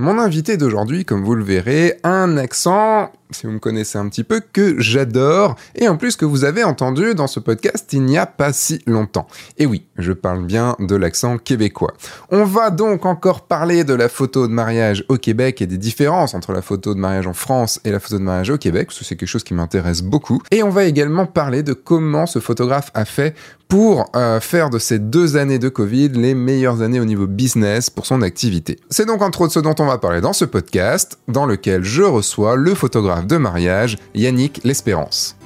Mon invité d'aujourd'hui, comme vous le verrez, a un accent, si vous me connaissez un petit peu, que j'adore, et en plus que vous avez entendu dans ce podcast il n'y a pas si longtemps. Et oui, je parle bien de l'accent québécois. On va donc encore parler de la photo de mariage au Québec et des différences entre la photo de mariage en France et la photo de mariage au Québec, parce que c'est quelque chose qui m'intéresse beaucoup. Et on va également parler de comment ce photographe a fait pour euh, faire de ces deux années de Covid les meilleures années au niveau business pour son activité. C'est donc entre autres ce dont on va parler dans ce podcast, dans lequel je reçois le photographe de mariage Yannick L'Espérance.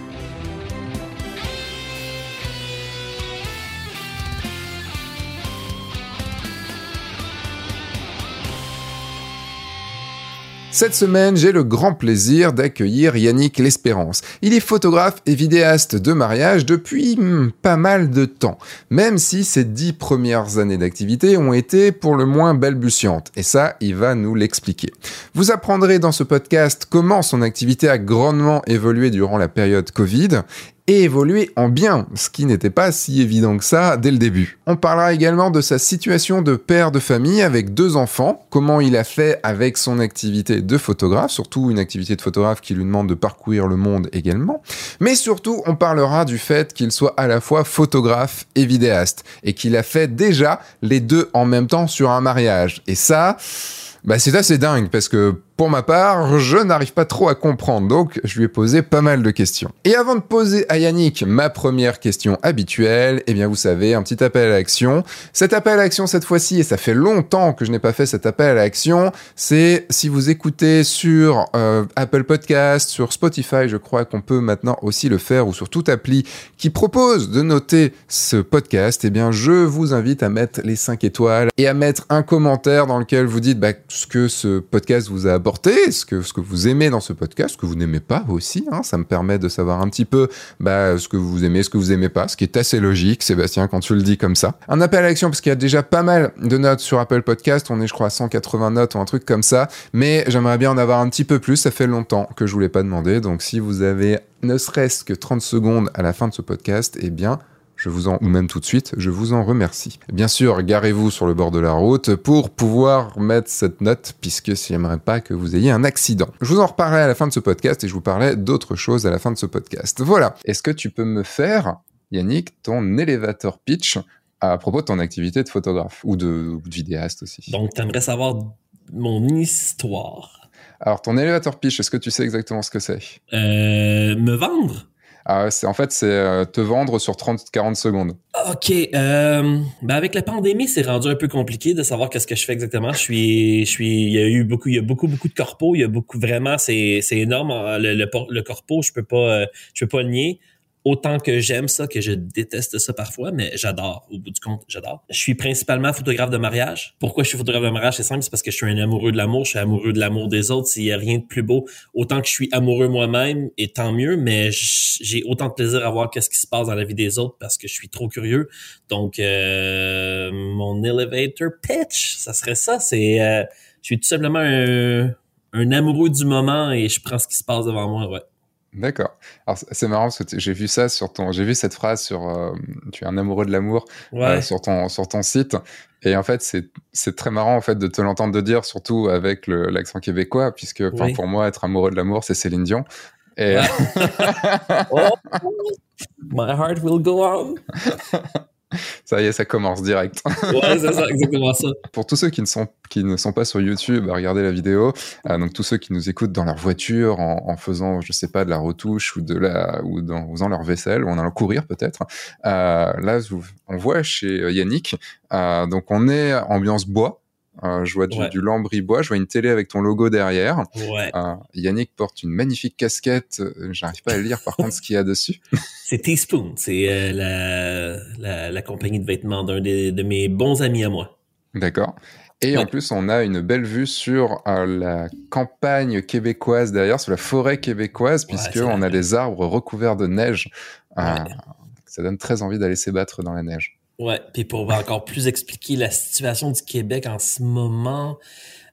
Cette semaine, j'ai le grand plaisir d'accueillir Yannick L'Espérance. Il est photographe et vidéaste de mariage depuis hmm, pas mal de temps, même si ses dix premières années d'activité ont été pour le moins balbutiantes. Et ça, il va nous l'expliquer. Vous apprendrez dans ce podcast comment son activité a grandement évolué durant la période Covid et évoluer en bien, ce qui n'était pas si évident que ça dès le début. On parlera également de sa situation de père de famille avec deux enfants, comment il a fait avec son activité de photographe, surtout une activité de photographe qui lui demande de parcourir le monde également, mais surtout on parlera du fait qu'il soit à la fois photographe et vidéaste, et qu'il a fait déjà les deux en même temps sur un mariage. Et ça, bah c'est assez dingue parce que pour ma part, je n'arrive pas trop à comprendre, donc je lui ai posé pas mal de questions. Et avant de poser à Yannick ma première question habituelle, eh bien vous savez, un petit appel à l'action. Cet appel à l'action cette fois-ci, et ça fait longtemps que je n'ai pas fait cet appel à l'action, c'est si vous écoutez sur euh, Apple Podcast, sur Spotify, je crois qu'on peut maintenant aussi le faire, ou sur toute appli qui propose de noter ce podcast, eh bien je vous invite à mettre les 5 étoiles et à mettre un commentaire dans lequel vous dites bah, ce que ce podcast vous a ce que, ce que vous aimez dans ce podcast, ce que vous n'aimez pas aussi. Hein, ça me permet de savoir un petit peu bah, ce que vous aimez, ce que vous aimez pas, ce qui est assez logique, Sébastien, quand tu le dis comme ça. Un appel à l'action, parce qu'il y a déjà pas mal de notes sur Apple Podcast. On est, je crois, à 180 notes ou un truc comme ça. Mais j'aimerais bien en avoir un petit peu plus. Ça fait longtemps que je vous l'ai pas demandé. Donc si vous avez ne serait-ce que 30 secondes à la fin de ce podcast, eh bien, je vous en, ou même tout de suite, je vous en remercie. Bien sûr, garez-vous sur le bord de la route pour pouvoir mettre cette note, puisque j'aimerais pas que vous ayez un accident. Je vous en reparlerai à la fin de ce podcast et je vous parlerai d'autres choses à la fin de ce podcast. Voilà. Est-ce que tu peux me faire, Yannick, ton elevator pitch à propos de ton activité de photographe ou de, vidéaste aussi? Donc, tu aimerais savoir mon histoire. Alors, ton elevator pitch, est-ce que tu sais exactement ce que c'est? Euh, me vendre? C'est en fait c'est euh, te vendre sur 30-40 secondes. Ok, euh, ben avec la pandémie, c'est rendu un peu compliqué de savoir qu'est-ce que je fais exactement. Je suis, je suis, il y a eu beaucoup, il y a beaucoup, beaucoup de corpos. Il y a beaucoup, vraiment, c'est, c'est énorme. Le, le, le corpo, je peux pas, euh, je peux pas le nier autant que j'aime ça, que je déteste ça parfois, mais j'adore. Au bout du compte, j'adore. Je suis principalement photographe de mariage. Pourquoi je suis photographe de mariage? C'est simple, c'est parce que je suis un amoureux de l'amour, je suis amoureux de l'amour des autres. S'il y a rien de plus beau, autant que je suis amoureux moi-même, et tant mieux, mais j'ai autant de plaisir à voir qu'est-ce qui se passe dans la vie des autres parce que je suis trop curieux. Donc, euh, mon elevator pitch, ça serait ça. C'est, euh, je suis tout simplement un, un amoureux du moment et je prends ce qui se passe devant moi, ouais. D'accord. Alors c'est marrant parce que j'ai vu ça sur ton, j'ai vu cette phrase sur, euh, tu es un amoureux de l'amour euh, sur ton sur ton site. Et en fait c'est c'est très marrant en fait de te l'entendre de dire, surtout avec l'accent québécois, puisque pour moi être amoureux de l'amour c'est Céline Dion. Et... oh, my heart will go on. ça y est, ça commence direct. ouais, c'est ça, exactement ça. Pour tous ceux qui ne sont, qui ne sont pas sur YouTube à regarder la vidéo, euh, donc tous ceux qui nous écoutent dans leur voiture en, faisant, je sais pas, de la retouche ou de la, ou en faisant leur vaisselle ou en allant courir peut-être, euh, là, on voit chez Yannick, euh, donc on est ambiance bois, euh, je vois du, lambris-bois, je vois une télé avec ton logo derrière. Euh, Yannick porte une magnifique casquette. Euh, j'arrive pas à lire par contre ce qu'il y a dessus. c'est Teaspoon, c'est la, la, compagnie de vêtements d'un de mes bons amis à moi. D'accord. Et en plus, on a une belle vue sur la campagne québécoise derrière, sur la forêt québécoise, puisqu'on a des arbres recouverts de neige. ça donne très envie d'aller s'ébattre dans la neige. Ouais, puis pour encore plus expliquer la situation du Québec en ce moment,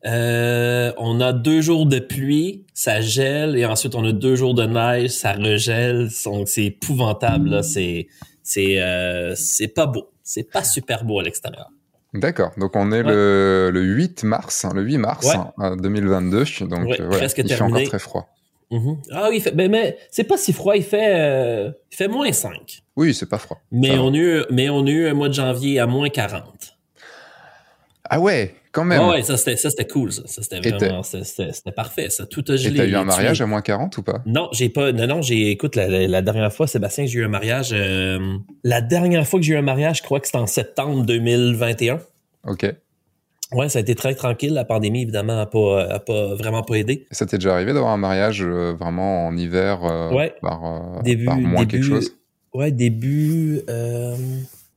euh, on a deux jours de pluie, ça gèle, et ensuite on a deux jours de neige, ça regèle. C'est épouvantable, là. C'est c'est euh, c'est pas beau. C'est pas super beau à l'extérieur. D'accord. Donc on est le, le, 8 mars, hein, le 8 mars 2022. Donc ouais, presque il terminé. fait encore très froid. Mm-hmm. Ah oui, fait, mais, mais c'est pas si froid, il fait, euh, il fait moins 5. Oui, c'est pas froid. Mais on, a eu, mais on a eu un mois de janvier à moins 40. Ah ouais, quand même. Ah ouais, ça c'était, ça c'était cool, ça. ça c'était vraiment, c'était, c'était parfait, ça. Tout a gelé. Et t'as eu un mariage à moins 40 ou pas? Non, j'ai pas, non, non, j'ai, écoute, la, la, la, dernière fois, Sébastien, j'ai eu un mariage, euh, la dernière fois que j'ai eu un mariage, je crois que c'était en septembre 2021. OK. Ouais, ça a été très tranquille. La pandémie, évidemment, n'a pas, a pas vraiment pas aidé. Ça t'est déjà arrivé d'avoir un mariage euh, vraiment en hiver euh, ouais. par, euh, début, par moins début, quelque chose? Ouais, début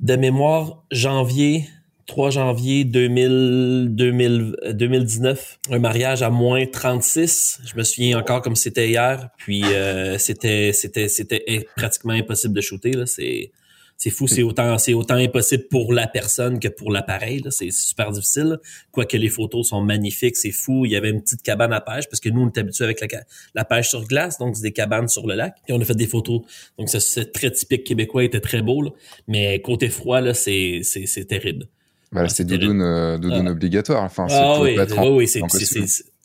de mémoire, janvier 3 janvier 2000, 2000, 2019, un mariage à moins 36. Je me souviens encore comme c'était hier. Puis euh, c'était c'était c'était pratiquement impossible de shooter là. C'est c'est fou, c'est autant c'est autant impossible pour la personne que pour l'appareil. C'est super difficile. Quoique les photos sont magnifiques, c'est fou. Il y avait une petite cabane à pêche parce que nous on est habitués avec la, la pêche sur glace, donc c'est des cabanes sur le lac. Et on a fait des photos. Donc c'est très typique québécois, était très beau. Là. Mais côté froid là, c'est c'est c'est terrible. Voilà, c'est doudoune, euh, doudoune ah. obligatoire. Enfin, ah oui, oui, oui, c'est,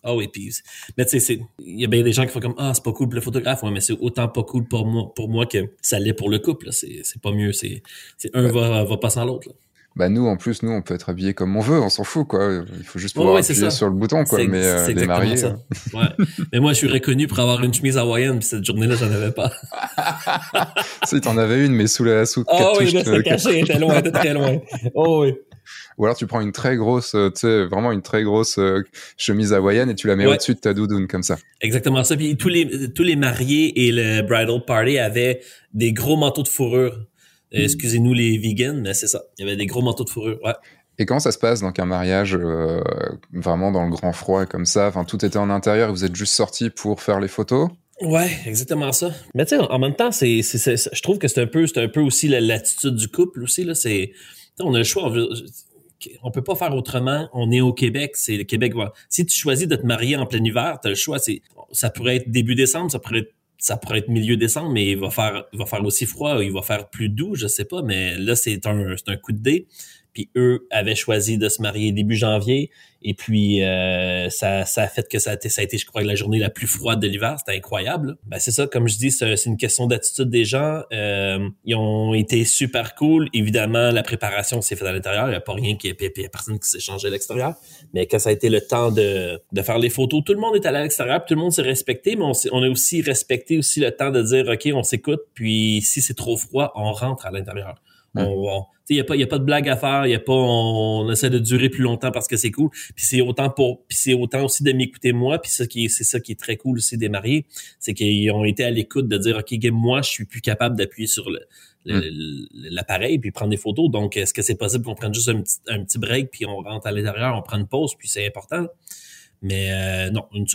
ah oui, puis, mais tu sais, il y a bien des gens qui font comme, ah, c'est pas cool pour le photographe, ouais, mais c'est autant pas cool pour moi, pour moi que ça l'est pour le couple, c'est, c'est pas mieux, c'est, c'est un va, va pas sans l'autre, Bah, nous, en plus, nous, on peut être habillés comme on veut, on s'en fout, quoi. Il faut juste pouvoir ouais, appuyer sur le bouton, quoi. Mais, euh, les mariés. Ça. ouais. mais moi, je suis reconnu pour avoir une chemise hawaïenne, puis cette journée-là, j'en avais pas. si, t'en avais une, mais sous la, sous Ah oui, là, c'était caché, était loin, était très loin. Oh oui. Ou alors tu prends une très grosse, tu sais, vraiment une très grosse euh, chemise hawaïenne et tu la mets Ouais. au-dessus de ta doudoune comme ça. Exactement ça. Puis tous les, tous les mariés et le bridal party avaient des gros manteaux de fourrure. Euh, Excusez-nous les vegans, mais c'est ça. Il y avait des gros manteaux de fourrure. Ouais. Et comment ça se passe donc un mariage euh, vraiment dans le grand froid comme ça? Enfin, tout était en intérieur et vous êtes juste sortis pour faire les photos? Ouais, exactement ça. Mais tu sais, en même temps, c'est, je trouve que c'est un peu, c'est un peu aussi la- l'attitude du couple aussi là. C'est, on a le choix. On, peut pas faire autrement. On est au Québec, c'est le Québec. Si tu choisis de te marier en plein hiver, t'as le choix. C'est, ça pourrait être début décembre, ça pourrait être ça pourrait être milieu décembre, mais il va faire, il va faire aussi froid, il va faire plus doux, je sais pas, mais là, c'est un, c'est un coup de dé. Puis eux avaient choisi de se marier début janvier. Et puis, euh, ça, ça a fait que ça a, été, ça a été, je crois, la journée la plus froide de l'hiver. C'était incroyable. Ben, c'est ça, comme je dis, c'est c'est une question d'attitude des gens. Euh, ils ont été super cool. Évidemment, la préparation s'est faite à l'intérieur. Il n'y a pas rien qui il y a personne qui s'est changé à l'extérieur. Mais quand ça a été le temps de, de faire les photos, tout le monde est allé à l'extérieur, tout le monde s'est respecté, mais on, s'est- on a aussi respecté aussi le temps de dire, OK, on s'écoute, puis si c'est trop froid, on rentre à l'intérieur. On, il n'y a, pas- y a pas de blague à faire, y a pas, on, on essaie de durer plus longtemps parce que c'est cool. Puis c'est autant pour, puis c'est autant aussi de m'écouter moi. Puis ça qui est, c'est ça qui est très cool aussi des mariés, c'est qu'ils ont été à l'écoute de dire, ok, moi, je suis plus capable d'appuyer sur le, le- le- l'appareil puis prendre des photos. Donc, est-ce que c'est possible qu'on prenne juste un petit, un petit break puis on rentre à l'intérieur, on prend une pause puis c'est important. Mais euh, non, une,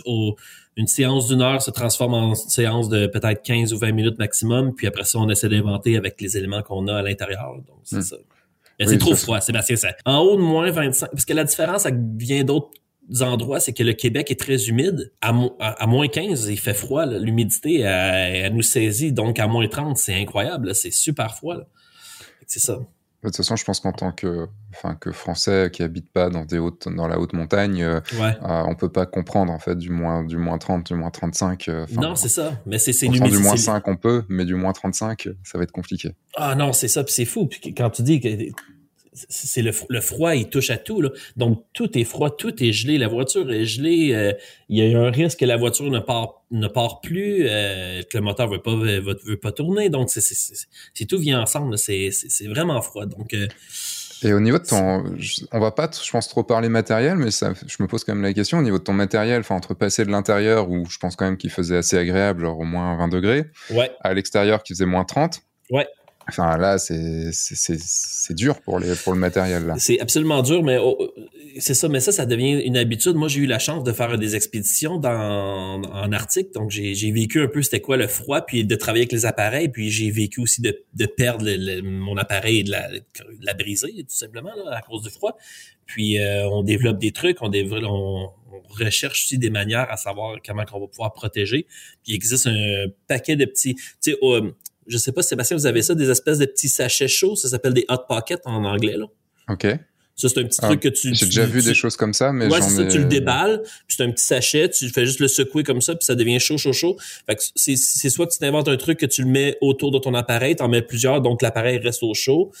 une séance d'une heure se transforme en séance de peut-être 15 ou 20 minutes maximum. Puis après ça, on essaie d'inventer avec les éléments qu'on a à l'intérieur. Donc, c'est Hmm. ça. Mais Oui, c'est trop froid, Sébastien. Ça. En haut de moins 25, parce que la différence, ça vient d'autres endroits, c'est que le Québec est très humide. À, mo- à, à moins 15, il fait froid. L'humidité, elle, elle nous saisit. Donc, à moins 30, c'est incroyable. C'est super froid. C'est ça. De toute façon, je pense qu'en tant que, enfin, que Français qui habite pas dans des hautes, dans la haute montagne, euh, Ouais. euh, on peut pas comprendre en fait du moins, du moins 30, du moins 35. euh, non, c'est ça. Mais c'est c'est du moins c'est- 5 on peut, mais du moins 35, euh, ça va être compliqué. Ah non, c'est ça, c'est fou. Puis quand tu dis que c'est le, le froid, il touche à tout. Là. Donc tout est froid, tout est gelé. La voiture est gelée. euh, il y a un risque que la voiture ne part ne part plus, euh, que le moteur veut pas veut, veut pas tourner. Donc c'est c'est- c'est c'est tout vient ensemble. C'est c'est c'est vraiment froid. Donc euh, Et au niveau de ton, on va pas, je pense trop parler matériel, mais ça, je me pose quand même la question au niveau de ton matériel, enfin entre passer de l'intérieur où je pense quand même qu'il faisait assez agréable, genre au moins 20 degrés, ouais, à l'extérieur qui faisait moins 30. Ouais. Enfin là, c'est dur pour les pour le matériel. C'est absolument dur, mais oh, c'est ça. Mais ça, ça devient une habitude. Moi, j'ai eu la chance de faire des expéditions dans, en Arctique, donc j'ai vécu un peu c'était quoi le froid, puis de travailler avec les appareils, puis j'ai vécu aussi de, de perdre le- le- mon appareil et de la, de la briser, tout simplement, là, à cause du froid. Puis euh, on développe des trucs, on développe, on, recherche aussi des manières à savoir comment on va pouvoir protéger. Puis il existe un paquet de petits, tu sais, je sais pas, Sébastien, vous avez ça, des espèces de petits sachets chauds, ça s'appelle des hot pockets en anglais, là. Ok. Ça, c'est un petit truc que tu... J'ai déjà vu des choses comme ça, mais ouais, c'est ça, ai... tu le déballes, puis c'est un petit sachet, tu fais juste le secouer comme ça, puis ça devient chaud, chaud, chaud. Fait que c'est, c'est soit que tu t'inventes un truc que tu le mets autour de ton appareil, t'en mets plusieurs, donc l'appareil reste au chaud.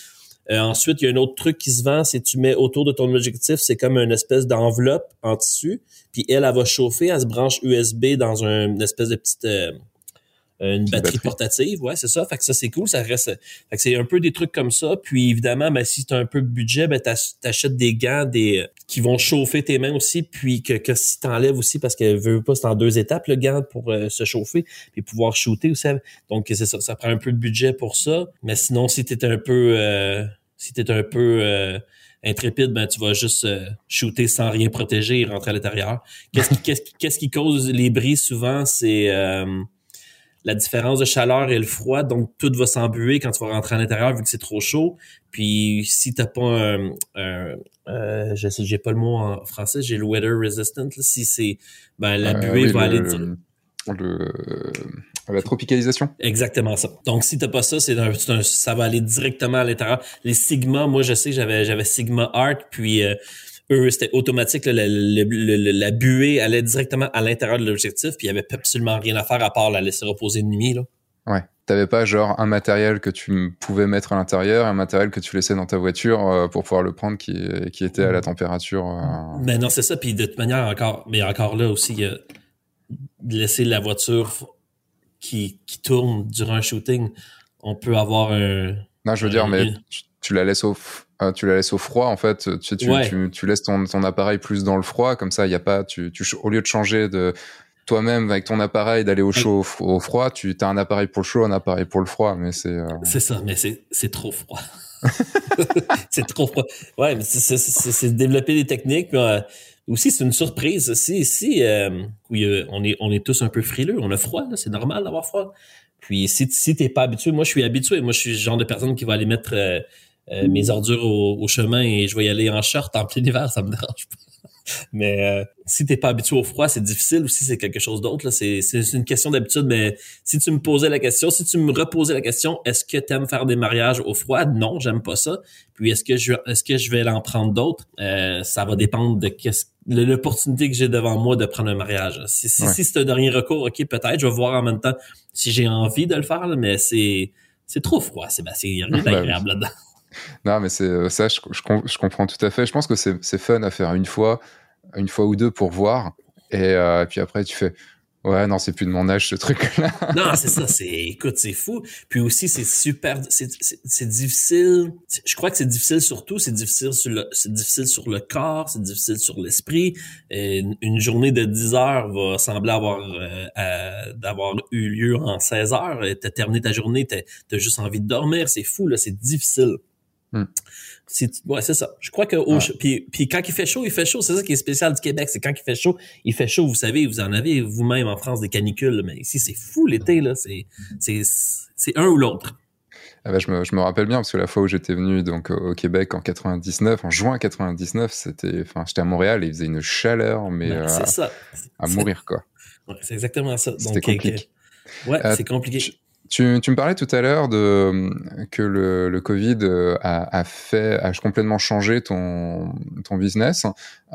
Euh, ensuite, il y a un autre truc qui se vend, c'est tu mets autour de ton objectif, c'est comme une espèce d'enveloppe en tissu, puis elle, elle va chauffer, elle se branche USB dans un, une espèce de petite... euh, une batterie, batterie. portative, ouais, c'est ça. Fait que ça, c'est cool, ça reste. Fait que c'est un peu des trucs comme ça. Puis évidemment, ben, si tu as un peu de budget, ben, t'ach- t'achètes des gants des, qui vont chauffer tes mains aussi, puis que, que si t'enlèves aussi, parce que veux pas, c'est en deux étapes, le gant pour euh, se chauffer, puis pouvoir shooter aussi. Donc, c'est ça, ça prend un peu de budget pour ça. Mais sinon, si t'es un peu euh, si t'es un peu euh, intrépide, ben tu vas juste euh, shooter sans rien protéger et rentrer à l'intérieur. Qu'est-ce qui, qu'est-ce qui, qu'est-ce qui cause les bris souvent, c'est euh, la différence de chaleur et le froid, donc tout va s'embuer quand tu vas rentrer à l'intérieur vu que c'est trop chaud. Puis si t'as pas un, un euh, je sais, j'ai pas le mot en français, j'ai le weather resistant. là. si c'est, ben la Euh, buée oui, va le- aller. dire- le- la tropicalisation. Exactement ça. Donc si t'as pas ça, c'est un, un- ça va aller directement à l'intérieur. Les Sigma, moi je sais j'avais j'avais Sigma Art, puis euh, eux c'était automatique, là, le- le- la buée allait directement à l'intérieur de l'objectif, puis il y avait absolument rien à faire à part la laisser reposer une nuit là. Ouais. T'avais pas genre un matériel que tu pouvais mettre à l'intérieur, un matériel que tu laissais dans ta voiture euh, pour pouvoir le prendre qui, qui était à la température. euh, Mais non, c'est ça. Puis de toute manière, encore, mais encore là aussi, de laisser la voiture qui, qui tourne durant un shooting. On peut avoir un. Non, je veux dire, Euh, mais tu la laisses au, euh, tu la laisses au froid en fait. Tu, tu, Ouais. tu, tu laisses ton, ton appareil plus dans le froid, comme ça, il y a pas. Tu, au lieu de changer de toi-même avec ton appareil d'aller au chaud, au, froid, tu as un appareil pour le chaud, un appareil pour le froid, mais c'est. euh, C'est ça, mais c'est, c'est trop froid. c'est trop froid. Ouais, mais c'est, développer des techniques. mais, euh, aussi, c'est une surprise. Si, si euh, oui, euh, on, est, on est tous un peu frileux, on a froid, là, c'est normal d'avoir froid. Puis si, si t'es pas habitué, moi je suis habitué. Moi, je suis le genre de personne qui va aller mettre euh, mes ordures au, au chemin et je vais y aller en short en plein hiver, ça me dérange pas. Mais euh, si t'es pas habitué au froid, c'est difficile aussi, c'est quelque chose d'autre. là. C'est, une question d'habitude, mais si tu me posais la question, si tu me reposais la question, est-ce que t'aimes faire des mariages au froid? Non, j'aime pas ça. Puis est-ce que je est-ce que je vais en prendre d'autres? Euh, ça va dépendre de qu'est-ce l'opportunité que j'ai devant moi de prendre un mariage. Si, si, Ouais. si c'est un dernier recours, ok, peut-être, je vais voir en même temps si j'ai envie de le faire, là, mais c'est c'est trop froid, Sébastien. Il y a rien oui. d'agréable là-dedans. Non, mais c'est euh, ça, je, je, je comprends tout à fait. Je pense que c'est fun à faire une fois, une fois ou deux pour voir, et, euh, puis après tu fais. Ouais, non, c'est plus de mon âge ce truc-là. Non, c'est ça, c'est, écoute, c'est fou. Puis aussi, c'est super, c'est, difficile. Je crois que c'est difficile surtout, c'est difficile sur le, c'est difficile sur le corps, c'est difficile sur l'esprit. Une, journée de 10 heures va sembler avoir, euh, d'avoir eu lieu en 16 heures. T'as terminé ta journée, t'as, t'as juste envie de dormir. C'est fou, là, c'est difficile. C'est, ouais, c'est ça. Je crois que au, puis, puis quand il fait chaud, il fait chaud. C'est ça qui est spécial du Québec. C'est quand il fait chaud, il fait chaud. Vous savez, vous en avez vous-même en France des canicules, mais ici c'est fou l'été là. C'est c'est c'est un ou l'autre. Ah bah, je, me, je me rappelle bien parce que la fois où j'étais venu donc au Québec en 99, en juin 99, c'était, enfin, j'étais à Montréal et il faisait une chaleur, mais Ben, euh, ça. à mourir quoi. Ouais, c'est exactement ça. C'était Donc, compliqué. euh, ouais, Euh, c'est compliqué. Tu- Tu, me parlais tout à l'heure de que le, le Covid euh, a, a fait, a complètement changé ton, ton business.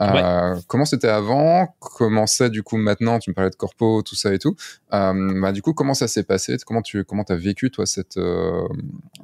Euh, Comment c'était avant? Comment c'est du coup maintenant? Tu me parlais de corpo, tout ça et tout. Euh, bah, du coup, comment ça s'est passé? Comment tu comment as vécu toi cette euh,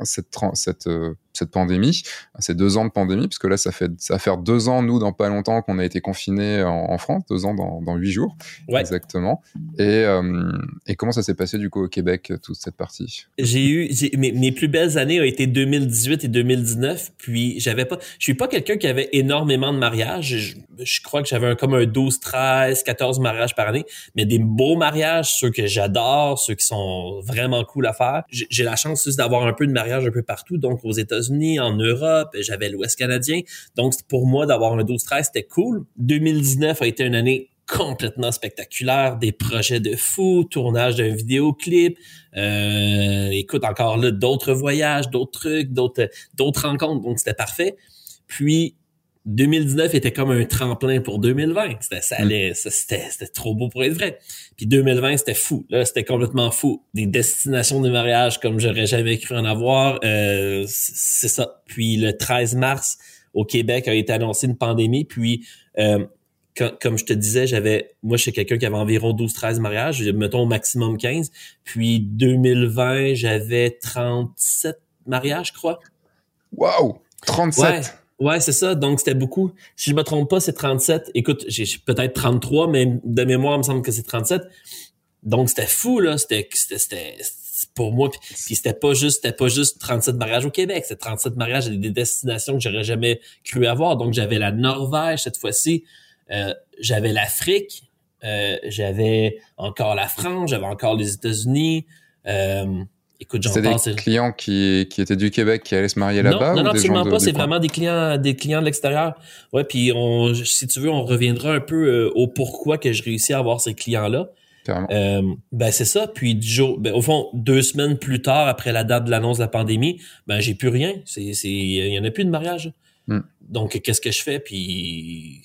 cette cette euh, cette pandémie, ces deux ans de pandémie, parce que là ça fait ça va faire deux ans nous dans pas longtemps qu'on a été confinés en, en France, deux ans dans dans huit jours Ouais. exactement. Et euh, et comment ça s'est passé du coup au Québec toute cette partie? J'ai eu mes, mes plus belles années ont été 2018 et 2019. Puis j'avais pas, je suis pas quelqu'un qui avait énormément de mariages. Je, je crois que j'avais un, comme un 12, 13, 14 mariages par année, mais des beaux mariages, ceux que j'adore, ceux qui sont vraiment cool à faire. J'ai j'ai la chance juste d'avoir un peu de mariage un peu partout, donc aux États-Unis, en Europe, j'avais l'Ouest canadien. Donc pour moi d'avoir un 12, 13, c'était cool. 2019 a été une année complètement spectaculaire, des projets de fou, tournage d'un vidéoclip, euh, écoute encore là d'autres voyages, d'autres trucs, d'autres d'autres rencontres, donc c'était parfait. Puis 2019 était comme un tremplin pour 2020. C'était ça allait, ça, c'était c'était trop beau pour être vrai. Puis 2020 c'était fou. Là c'était complètement fou. Des destinations de mariage comme j'aurais jamais cru en avoir. Euh, c'est ça. Puis le 13 mars au Québec a été annoncé une pandémie. Puis, euh, comme je te disais, j'avais, moi, je suis quelqu'un qui avait environ 12-13 mariages, mettons au maximum 15. Puis 2020, j'avais 37 mariages, je crois. Wow! 37! Ouais, c'est ça. Donc, c'était beaucoup. Si je me trompe pas, c'est 37. Écoute, j'ai peut-être 33, mais de mémoire, il me semble que c'est 37. Donc, c'était fou, là. C'était, c'était, pour moi. Puis, c'était pas juste, c'était pas juste 37 mariages au Québec. C'était 37 mariages à des destinations que j'aurais jamais cru avoir. Donc, j'avais la Norvège cette fois-ci. Euh, j'avais l'Afrique. Euh, j'avais encore la France. J'avais encore les États-Unis. Euh, Écoute, j'en C'est des clients qui, qui étaient du Québec qui allaient se marier là-bas Non, non, absolument pas. C'est vraiment des clients, des clients de l'extérieur. Ouais, puis on, si tu veux, on reviendra un peu euh, au pourquoi que je réussis à avoir ces clients-là. Euh, ben c'est ça. Puis du jour, ben, au fond, deux semaines plus tard, après la date de l'annonce de la pandémie, ben j'ai plus rien. C'est, c'est, il y en a plus de mariage. Hmm. Donc qu'est-ce que je fais? Puis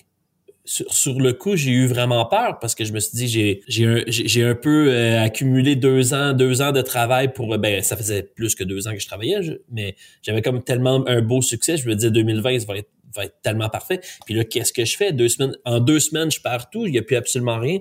sur, le coup, j'ai eu vraiment peur parce que je me suis dit, j'ai, j'ai, un, j'ai un peu euh, accumulé deux ans, deux ans de travail pour, ben, ça faisait plus que deux ans que je travaillais, mais j'avais comme tellement un beau succès. Je me disais, 2020, ça va être, va être tellement parfait. Puis là, qu'est-ce que je fais? Deux semaines, en deux semaines, je pars tout, il n'y a plus absolument rien.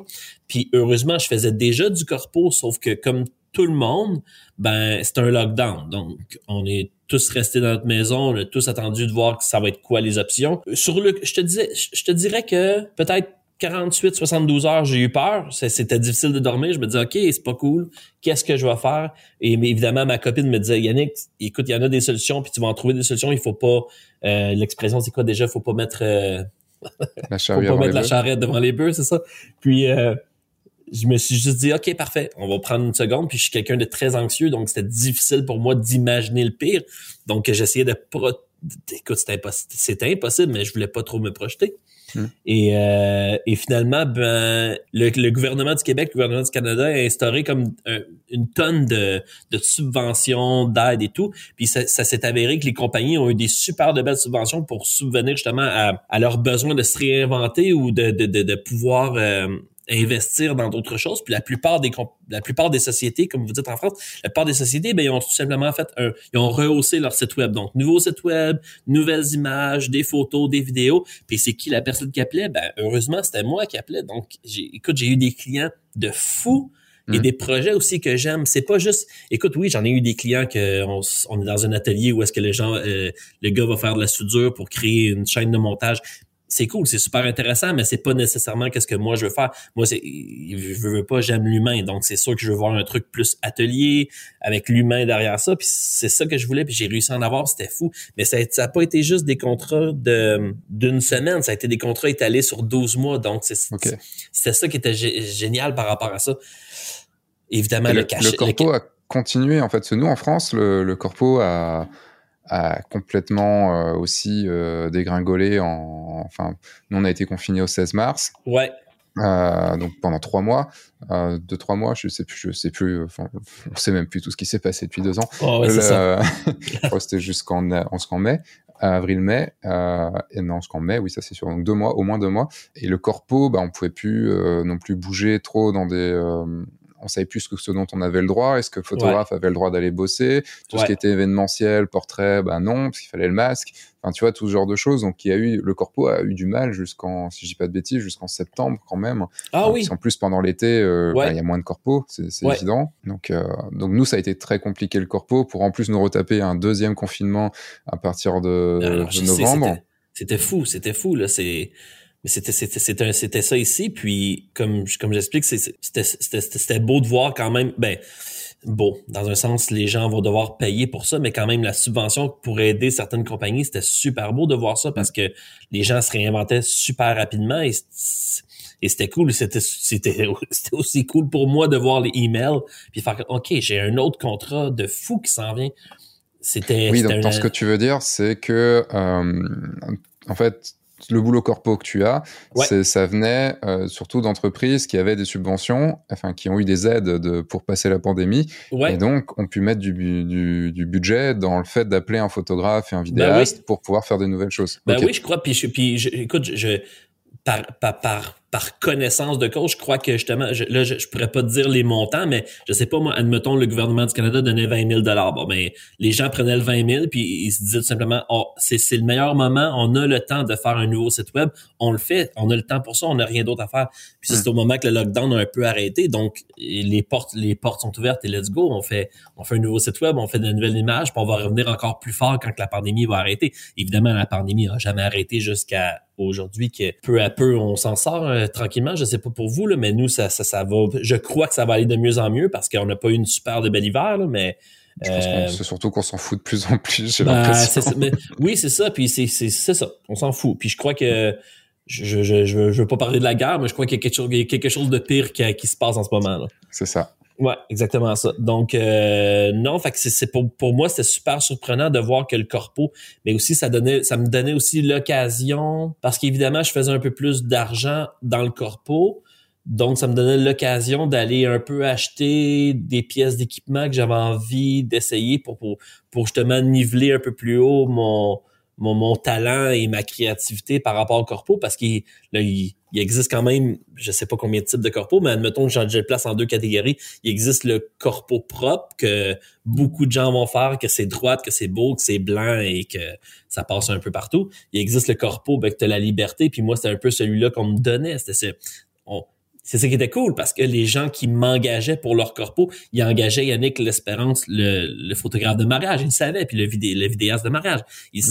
Puis heureusement, je faisais déjà du corpo, sauf que comme tout le monde, ben, c'est un lockdown. Donc, on est tous restés dans notre maison, on a tous attendu de voir que ça va être quoi les options. Sur le, je te disais, je te dirais que peut-être 48, 72 heures, j'ai eu peur. C'était difficile de dormir. Je me disais, OK, c'est pas cool. Qu'est-ce que je vais faire? Et mais évidemment, ma copine me disait, Yannick, écoute, il y en a des solutions, puis tu vas en trouver des solutions. Il faut pas, euh, l'expression, c'est quoi déjà? Il faut pas mettre, euh, la faut pas mettre la charrette devant les bœufs, c'est ça? Puis, euh, je me suis juste dit, OK, parfait, on va prendre une seconde. Puis je suis quelqu'un de très anxieux, donc c'était difficile pour moi d'imaginer le pire. Donc j'essayais de... Pro... Écoute, c'était impossible, impossible, mais je voulais pas trop me projeter. Hmm. Et, euh, et finalement, ben, le, gouvernement du Québec, le gouvernement du Canada a instauré comme une tonne de, de subventions, d'aide et tout. Puis ça, ça s'est avéré que les compagnies ont eu des super de belles subventions pour subvenir justement à, à leurs besoins de se réinventer ou de, de, de, de pouvoir euh, investir dans d'autres choses. Puis la plupart des la plupart des sociétés, comme vous dites en France, la plupart des sociétés, ben, ils ont tout simplement fait un, ils ont rehaussé leur site web. Donc, nouveau site web, nouvelles images, des photos, des vidéos. Puis c'est qui la personne qui appelait? Ben, heureusement, c'était moi qui appelais. Donc, j'ai, écoute, j'ai eu des clients de fous et mmh. des projets aussi que j'aime. C'est pas juste, écoute, oui, j'en ai eu des clients que on, est dans un atelier où est-ce que les gens, euh, le gars va faire de la soudure pour créer une chaîne de montage c'est cool, c'est super intéressant, mais c'est pas nécessairement qu'est-ce que moi je veux faire. Moi, c'est, je veux pas, j'aime l'humain, donc c'est sûr que je veux voir un truc plus atelier avec l'humain derrière ça. Puis c'est ça que je voulais, puis j'ai réussi à en avoir, c'était fou. Mais ça, ça a pas été juste des contrats de d'une semaine, ça a été des contrats étalés sur 12 mois, donc c'est, c'était ça qui était génial par rapport à ça. Évidemment, le, le Le corpo a continué en fait. Nous en France, le, le corpo a a complètement euh, aussi euh, dégringolé. En, enfin, nous, on a été confinés au 16 mars. Ouais. Euh, donc pendant trois mois, euh, deux trois mois, je sais plus, je sais plus, enfin, on sait même plus tout ce qui s'est passé depuis deux ans. Oh, ouais, c'était jusqu'en en mai, avril-mai, euh, et non jusqu'en mai, oui ça c'est sûr, donc deux mois, au moins deux mois. Et le corpo, bah on pouvait plus non plus bouger trop dans des on savait plus que ce dont on avait le droit. Est-ce que le photographe avait le droit d'aller bosser? Tout ce qui était événementiel, portrait, ben non, parce qu'il fallait le masque. Enfin, tu vois, tout ce genre de choses. Donc, il y a eu, le corpo a eu du mal jusqu'en, si je dis pas de bêtises, jusqu'en septembre quand même. Ah oui. En plus, pendant l'été, euh, ben, il y a moins de corpo, c'est évident. Donc, euh, donc nous, ça a été très compliqué le corpo pour en plus nous retaper un deuxième confinement à partir de, de novembre. C'était fou, c'était fou là. C'est mais c'était c'était c'était ça ici puis comme comme j'explique c'était c'était beau de voir quand même ben beau dans un sens les gens vont devoir payer pour ça mais quand même la subvention pour aider certaines compagnies c'était super beau de voir ça parce que les gens se réinventaient super rapidement et et c'était cool. C'était c'était c'était aussi cool pour moi de voir les emails puis faire ok j'ai un autre contrat de fou qui s'en vient. C'était oui donc ce que tu veux dire c'est que euh, en fait le boulot corpo que tu as, ça venait euh, surtout d'entreprises qui avaient des subventions, enfin qui ont eu des aides de, pour passer la pandémie, et donc ont pu mettre du, du, budget dans le fait d'appeler un photographe et un bah vidéaste pour pouvoir faire des nouvelles choses. Ben oui, je crois. Puis, puis écoute, je, par, par, par connaissance de cause, je crois que justement, je, là, je, pourrais pas te dire les montants, mais je sais pas, moi, admettons, le gouvernement du Canada donnait 20 000 Bon, ben, les gens prenaient le 20 000 puis ils se disaient tout simplement, oh, c'est, c'est le meilleur moment, on a le temps de faire un nouveau site web, on le fait, on a le temps pour ça, on n'a rien d'autre à faire. Puis c'est au moment que le lockdown a un peu arrêté, donc les portes, les portes sont ouvertes et let's go, on fait, on fait un nouveau site web, on fait de nouvelles images, puis on va revenir encore plus fort quand la pandémie va arrêter. Évidemment, la pandémie n'a jamais arrêté jusqu'à aujourd'hui que peu à peu on s'en sort euh, tranquillement. Je sais pas pour vous là, mais nous ça, ça, ça va. Je crois que ça va aller de mieux en mieux parce qu'on n'a pas eu une super de bel hiver là, mais euh, c'est surtout qu'on s'en fout de plus en plus. J'ai ben, oui, c'est ça. Puis c'est ça. On s'en fout. Puis je crois que je, je, je, veux, je veux pas parler de la guerre, mais je crois qu'il y a quelque chose, quelque chose de pire qui, qui se passe en ce moment. C'est ça. Ouais, exactement ça. Donc euh, non, fait que c'est pour pour moi c'était super surprenant de voir que le corpo, mais aussi ça donnait ça me donnait aussi l'occasion parce qu'évidemment je faisais un peu plus d'argent dans le corpo, donc ça me donnait l'occasion d'aller un peu acheter des pièces d'équipement que j'avais envie d'essayer pour, pour pour justement niveler un peu plus haut mon mon, mon talent et ma créativité par rapport au corpo parce qu'il il, existe quand même, je sais pas combien de types de corpo, mais admettons que j'en le place en deux catégories. Il existe le corpo propre que beaucoup de gens vont faire, que c'est droite, que c'est beau, que c'est blanc et que ça passe un peu partout. Il existe le corpo, ben, que la liberté, puis moi, c'était un peu celui-là qu'on me donnait. C'était c'est ça qui était cool parce que les gens qui m'engageaient pour leur corpo, ils engageaient Yannick L'Espérance, le, photographe de mariage. Il le savait, puis le, vidé, le vidéaste de mariage. Il,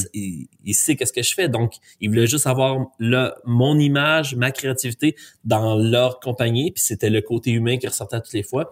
il, sait qu'est-ce que je fais. Donc, il voulait juste avoir là, mon image, ma créativité dans leur compagnie. Puis c'était le côté humain qui ressortait toutes les fois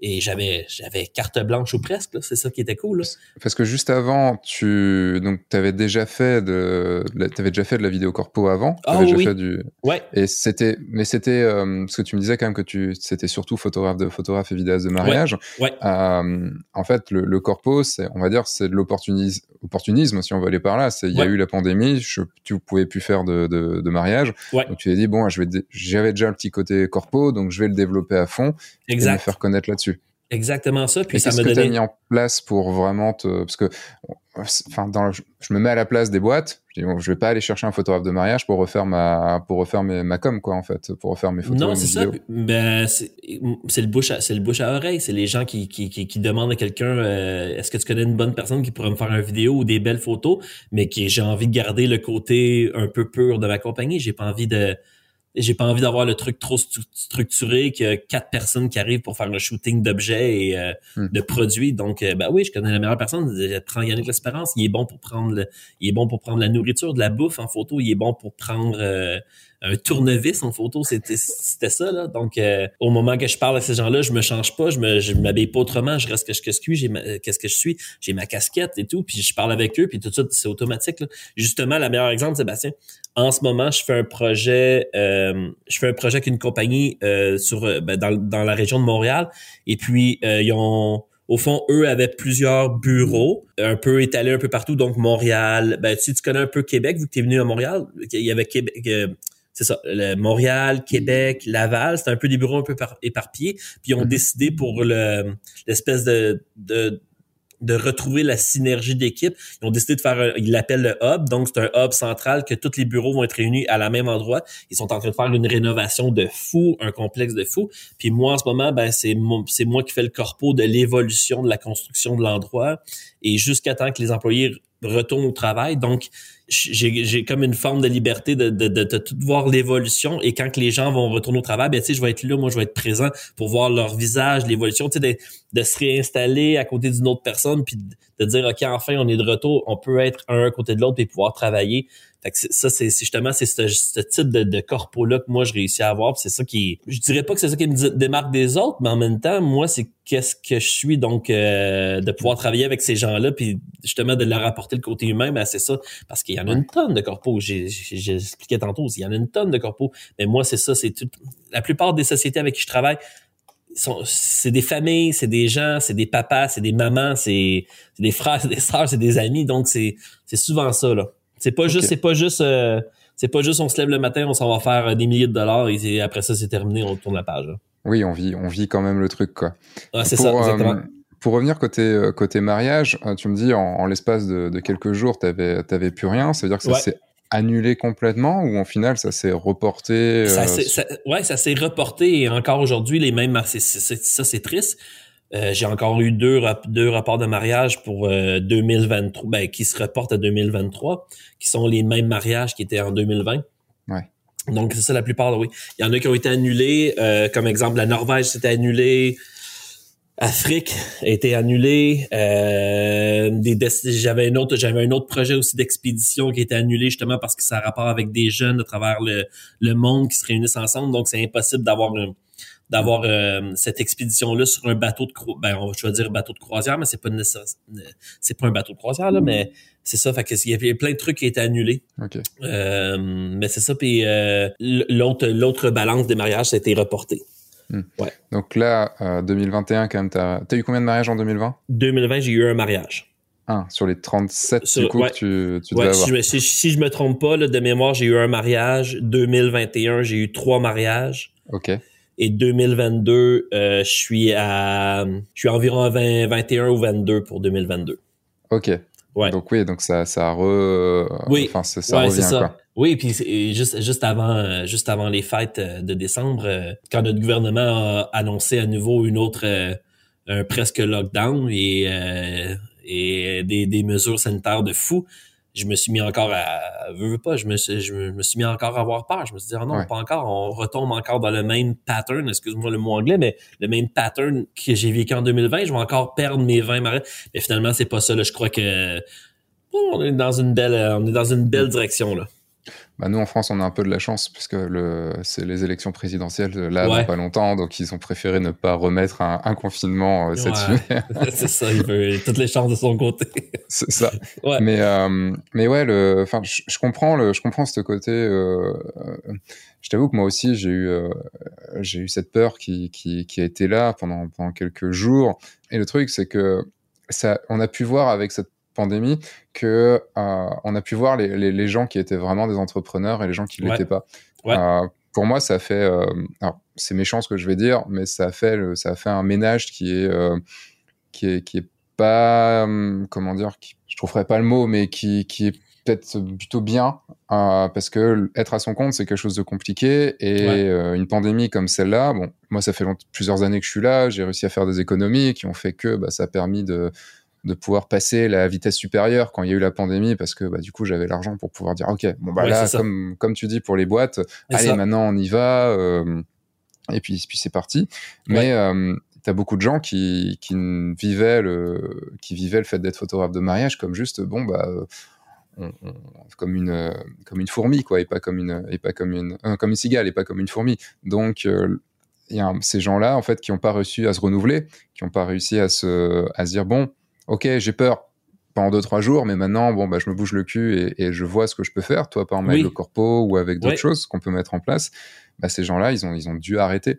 et j'avais j'avais carte blanche ou presque c'est ça qui était cool parce que juste avant tu donc avais déjà fait de t'avais déjà fait de la vidéo corpo avant. Ah, déjà fait du ouais. Et c'était mais c'était euh, parce que tu me disais quand même que tu c'était surtout photographe de photographe et vidéaste de mariage. Ouais, Euh, en fait le, le corpo c'est on va dire c'est de l'opportunisme opportunisme si on veut aller par là. C'est il y a eu la pandémie je, tu pouvais plus faire de, de, de mariage. Donc tu t'es dit bon je vais j'avais déjà le petit côté corpo donc je vais le développer à fond exact. et me faire connaître là-dessus Exactement ça. Puis ça me donné. que mis en place pour vraiment te, parce que, enfin, dans je me mets à la place des boîtes. Je dis, bon, je vais pas aller chercher un photographe de mariage pour refaire ma, pour refaire mes, ma com, quoi, en fait, pour refaire mes photos. Non, c'est ça. Ben, c'est le bouche à, c'est le bouche à oreille. C'est les gens qui, qui, qui, qui demandent à quelqu'un, euh, est-ce que tu connais une bonne personne qui pourrait me faire une vidéo ou des belles photos, mais qui j'ai envie de garder le côté un peu pur de ma compagnie. J'ai pas envie de, j'ai pas envie d'avoir le truc trop structuré que quatre personnes qui arrivent pour faire le shooting d'objets et euh, hmm. de produits. Donc, euh, ben oui, je connais la meilleure personne. Prends Yannick L'Espérance. Il est bon pour prendre, il est bon pour prendre la nourriture, de la bouffe en photo. Il est bon pour prendre euh, un tournevis en photo, c'était c'était ça là. Donc euh, au moment que je parle à ces gens-là, je me change pas, je me je m'habille pas autrement, je reste que je que je suis, j'ai qu'est-ce que je suis, j'ai ma casquette et tout, puis je parle avec eux, puis tout ça c'est automatique. Là. Justement, le meilleur exemple, Sébastien. En ce moment, je fais un projet, euh, je fais un projet avec une compagnie euh, sur ben, dans, dans la région de Montréal, et puis ils ont au fond, eux avaient plusieurs bureaux, un peu étalés un peu partout, donc Montréal. Ben, si tu connais un peu Québec, vu que tu es venu à Montréal, il y avait Québec, c'est ça, le Montréal, Québec, Laval, c'est un peu des bureaux un peu éparpillés, puis ils ont mm-hmm. décidé pour le l'espèce de, de de retrouver la synergie d'équipe. Ils ont décidé de faire, un, ils l'appellent le hub, donc c'est un hub central que tous les bureaux vont être réunis à la même endroit. Ils sont en train de faire une rénovation de fou, un complexe de fou. Puis moi en ce moment, ben c'est c'est moi qui fais le corpo de l'évolution de la construction de l'endroit et jusqu'à temps que les employés retournent au travail. Donc j'ai comme une forme de liberté de, de, de, voir l'évolution et quand que les gens vont retourner au travail, ben tu sais, je vais être là, moi je vais être présent pour voir leur visage, l'évolution, tu sais, de, se réinstaller à côté d'une autre personne puis de, dire ok enfin on est de retour, on peut être un à côté de l'autre et pouvoir travailler. Fait que ça, c'est justement c'est ce, type de, de corpo-là que moi je réussis à avoir. C'est ça qui. Je dirais pas que c'est ça qui me démarque des autres, mais en même temps, moi, c'est qu'est-ce que je suis. Donc, euh, de pouvoir travailler avec ces gens-là, puis justement de leur apporter le côté humain, ben c'est ça. Parce qu'il y en a une tonne de corpos. J'ai expliqué tantôt, il y en a une tonne de corpos. Mais moi, c'est ça, c'est tout. La plupart des sociétés avec qui je travaille, c'est des familles, c'est des gens, c'est des papas, c'est des mamans, c'est des frères, c'est des sœurs, c'est des amis. Donc, c'est souvent ça, là. C'est pas juste, c'est pas juste, euh, c'est pas juste on se lève le matin, on s'en va faire euh, des milliers de dollars et après ça c'est terminé, on tourne la page. Oui, on vit, on vit quand même le truc quoi. c'est ça, exactement. Euh, pour revenir côté côté mariage, tu me dis en, l'espace de, quelques jours, t'avais t'avais plus rien. Ça veut dire que ça s'est annulé complètement ou en final ça s'est reporté ça, Ouais, ça s'est reporté et encore aujourd'hui les mêmes. ça c'est triste. j'ai encore eu deux, deux rapports de mariage pour 2023, ben, qui se reportent à 2023, qui sont les mêmes mariages qui étaient en 2020. Ouais. Donc, c'est ça la plupart, oui. Il y en a qui ont été annulés. Euh, comme exemple, la Norvège s'était annulée. Afrique a été annulée. Euh, j'avais un autre, j'avais un autre projet aussi d'expédition qui était annulé justement parce que ça a rapport avec des jeunes à travers le, le monde qui se réunissent ensemble. Donc, c'est impossible d'avoir d'avoir euh, cette expédition là sur un bateau de ben je vais dire bateau de croisière mais c'est pas c'est pas un bateau de croisière là mais c'est ça fait que il y avait plein de trucs qui étaient annulés euh, mais c'est ça puis euh, l'autre l'autre balance des mariages ça a été reporté hmm. ouais. donc là 2021 quand même t'as as eu combien de mariages en 2020 2020 j'ai eu un mariage un sur les 37 du coup que tu, tu ouais, avoir. Si, si, je me trompe pas, là, de mémoire, j'ai eu un mariage. 2021, j'ai eu trois mariages. OK. Et 2022, euh, je suis à, je suis environ 20, 21 ou 22 pour 2022. Ok. Ouais. Donc oui, donc ça, ça re, oui. enfin ça revient ça. quoi. Oui, puis juste juste avant juste avant les fêtes euh, de décembre, euh, quand notre gouvernement a annoncé à nouveau une autre un presque lockdown et et des, des mesures sanitaires de fou, je me suis mis encore à veux, pas je me suis, je me suis mis encore à avoir peur. Je me suis dit oh non pas encore on retombe encore dans le même pattern excuse-moi le mot anglais mais le même pattern que j'ai vécu en 2020 je vais encore perdre mes 20 marais. Mais finalement c'est pas ça là. Je crois que on est dans une belle on est dans une belle direction là bah nous en France on a un peu de la chance puisque le c'est les élections présidentielles là ouais. pas longtemps donc ils ont préféré ne pas remettre un, un confinement euh, cette ouais. c'est ça il veut toutes les chances de son côté c'est ça ouais. mais euh, mais ouais le enfin je, comprends le je comprends ce côté euh, je t'avoue que moi aussi j'ai eu euh, j'ai eu cette peur qui, qui qui a été là pendant pendant quelques jours et le truc c'est que ça on a pu voir avec cette pandémie que euh, on a pu voir les, les, les, gens qui étaient vraiment des entrepreneurs et les gens qui ne l'étaient pas. Ouais. Euh, pour moi, ça fait, euh, c'est méchant ce que je vais dire, mais ça a fait, ça a fait un ménage qui est, qui est, qui est pas, comment dire, qui, je trouverais pas le mot, mais qui, qui est peut-être plutôt bien euh, parce que être à son compte c'est quelque chose de compliqué et ouais. euh, une pandémie comme celle-là bon moi ça fait plusieurs années que je suis là j'ai réussi à faire des économies qui ont fait que bah, ça a permis de de pouvoir passer la vitesse supérieure quand il y a eu la pandémie parce que bah, du coup j'avais l'argent pour pouvoir dire ok bon bah ouais, là comme comme tu dis pour les boîtes allez ça. maintenant on y va euh, et puis puis c'est parti. Mais euh, t'as beaucoup de gens qui qui vivaient le qui vivaient le fait d'être photographe de mariage comme juste bon bah euh, on, on, comme une comme une fourmi quoi et pas comme une et pas comme une euh, comme une cigale et pas comme une fourmi. Donc euh, il y a ces gens-là en fait qui n'ont pas réussi à se renouveler qui n'ont pas réussi à se à se dire bon ok, j'ai peur pendant deux trois jours, mais maintenant, bon, bah, je me bouge le cul et, et je vois ce que je peux faire. Toi, par oui. avec le corpo ou avec d'autres oui. choses qu'on peut mettre en place. Bah, ces gens-là, ils ont, ils ont dû arrêter.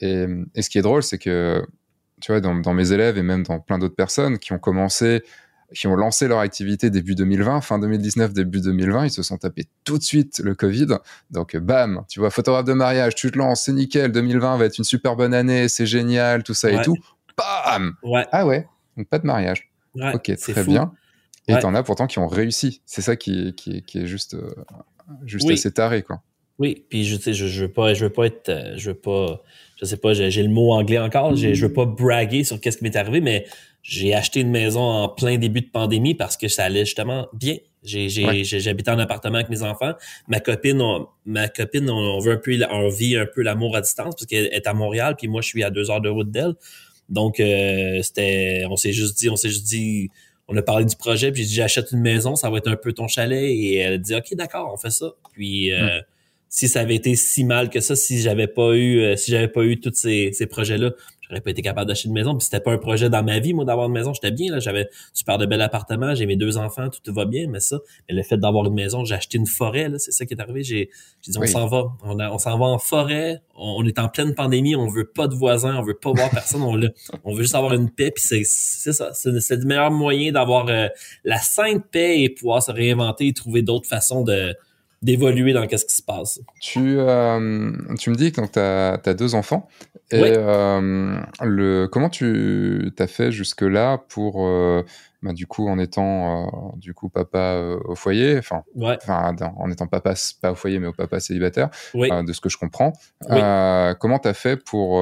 Et, et ce qui est drôle, c'est que, tu vois, dans, dans, mes élèves et même dans plein d'autres personnes qui ont commencé, qui ont lancé leur activité début 2020, fin 2019, début 2020, ils se sont tapés tout de suite le Covid. Donc, bam, tu vois, photographe de mariage, tu te lances, c'est nickel, 2020 va être une super bonne année, c'est génial, tout ça ouais. et tout. Bam! Ouais. Ah ouais, donc pas de mariage. Ouais, ok, très fou. bien. Et ouais. t'en as pourtant qui ont réussi. C'est ça qui est, qui est, qui est juste, euh, juste oui. assez taré, quoi. Oui, puis je, sais, je, je veux pas, je veux pas être, euh, je veux pas, je sais pas, j'ai le mot anglais encore, je veux pas braguer sur qu'est-ce qui m'est arrivé, mais j'ai acheté une maison en plein début de pandémie parce que ça allait justement bien. J'habitais en appartement avec mes enfants. Ma copine, on, ma copine, on, on veut un peu, on vit un peu l'amour à distance parce qu'elle est à Montréal, puis moi je suis à deux heures de route d'elle. Donc, euh, c'était, on s'est juste dit, on s'est juste dit, on a parlé du projet, puis j'ai dit, j'achète une maison, ça va être un peu ton chalet. Et elle a dit, OK, d'accord, on fait ça. Puis, euh, mm. si ça avait été si mal que ça, si j'avais pas eu, euh, si j'avais pas eu tous ces, ces projets-là, j'aurais pas été capable d'acheter une maison. Puis c'était pas un projet dans ma vie, moi, d'avoir une maison. J'étais bien, là. J'avais super de bel appartement, j'ai mes deux enfants, tout, va bien, mais ça, mais le fait d'avoir une maison, j'ai acheté une forêt, là. C'est ça qui est arrivé. J'ai, j'ai dit, oui. on s'en va. On, on s'en va en forêt. On, on, est en pleine pandémie. On veut pas de voisins. On veut pas voir personne. on, on veut juste avoir une paix. Puis c'est, c'est ça. C'est, c'est le meilleur moyen d'avoir euh, la sainte paix et pouvoir se réinventer et trouver d'autres façons de, d'évoluer dans qu'est-ce qui se passe. Tu, euh, tu me dis que tu as, deux enfants. Et euh, le, comment tu t'as fait jusque-là pour, euh, bah, du coup, en étant du coup papa au foyer, enfin, en étant papa, pas au foyer, mais au papa célibataire, de ce que je comprends. comment tu as fait pour,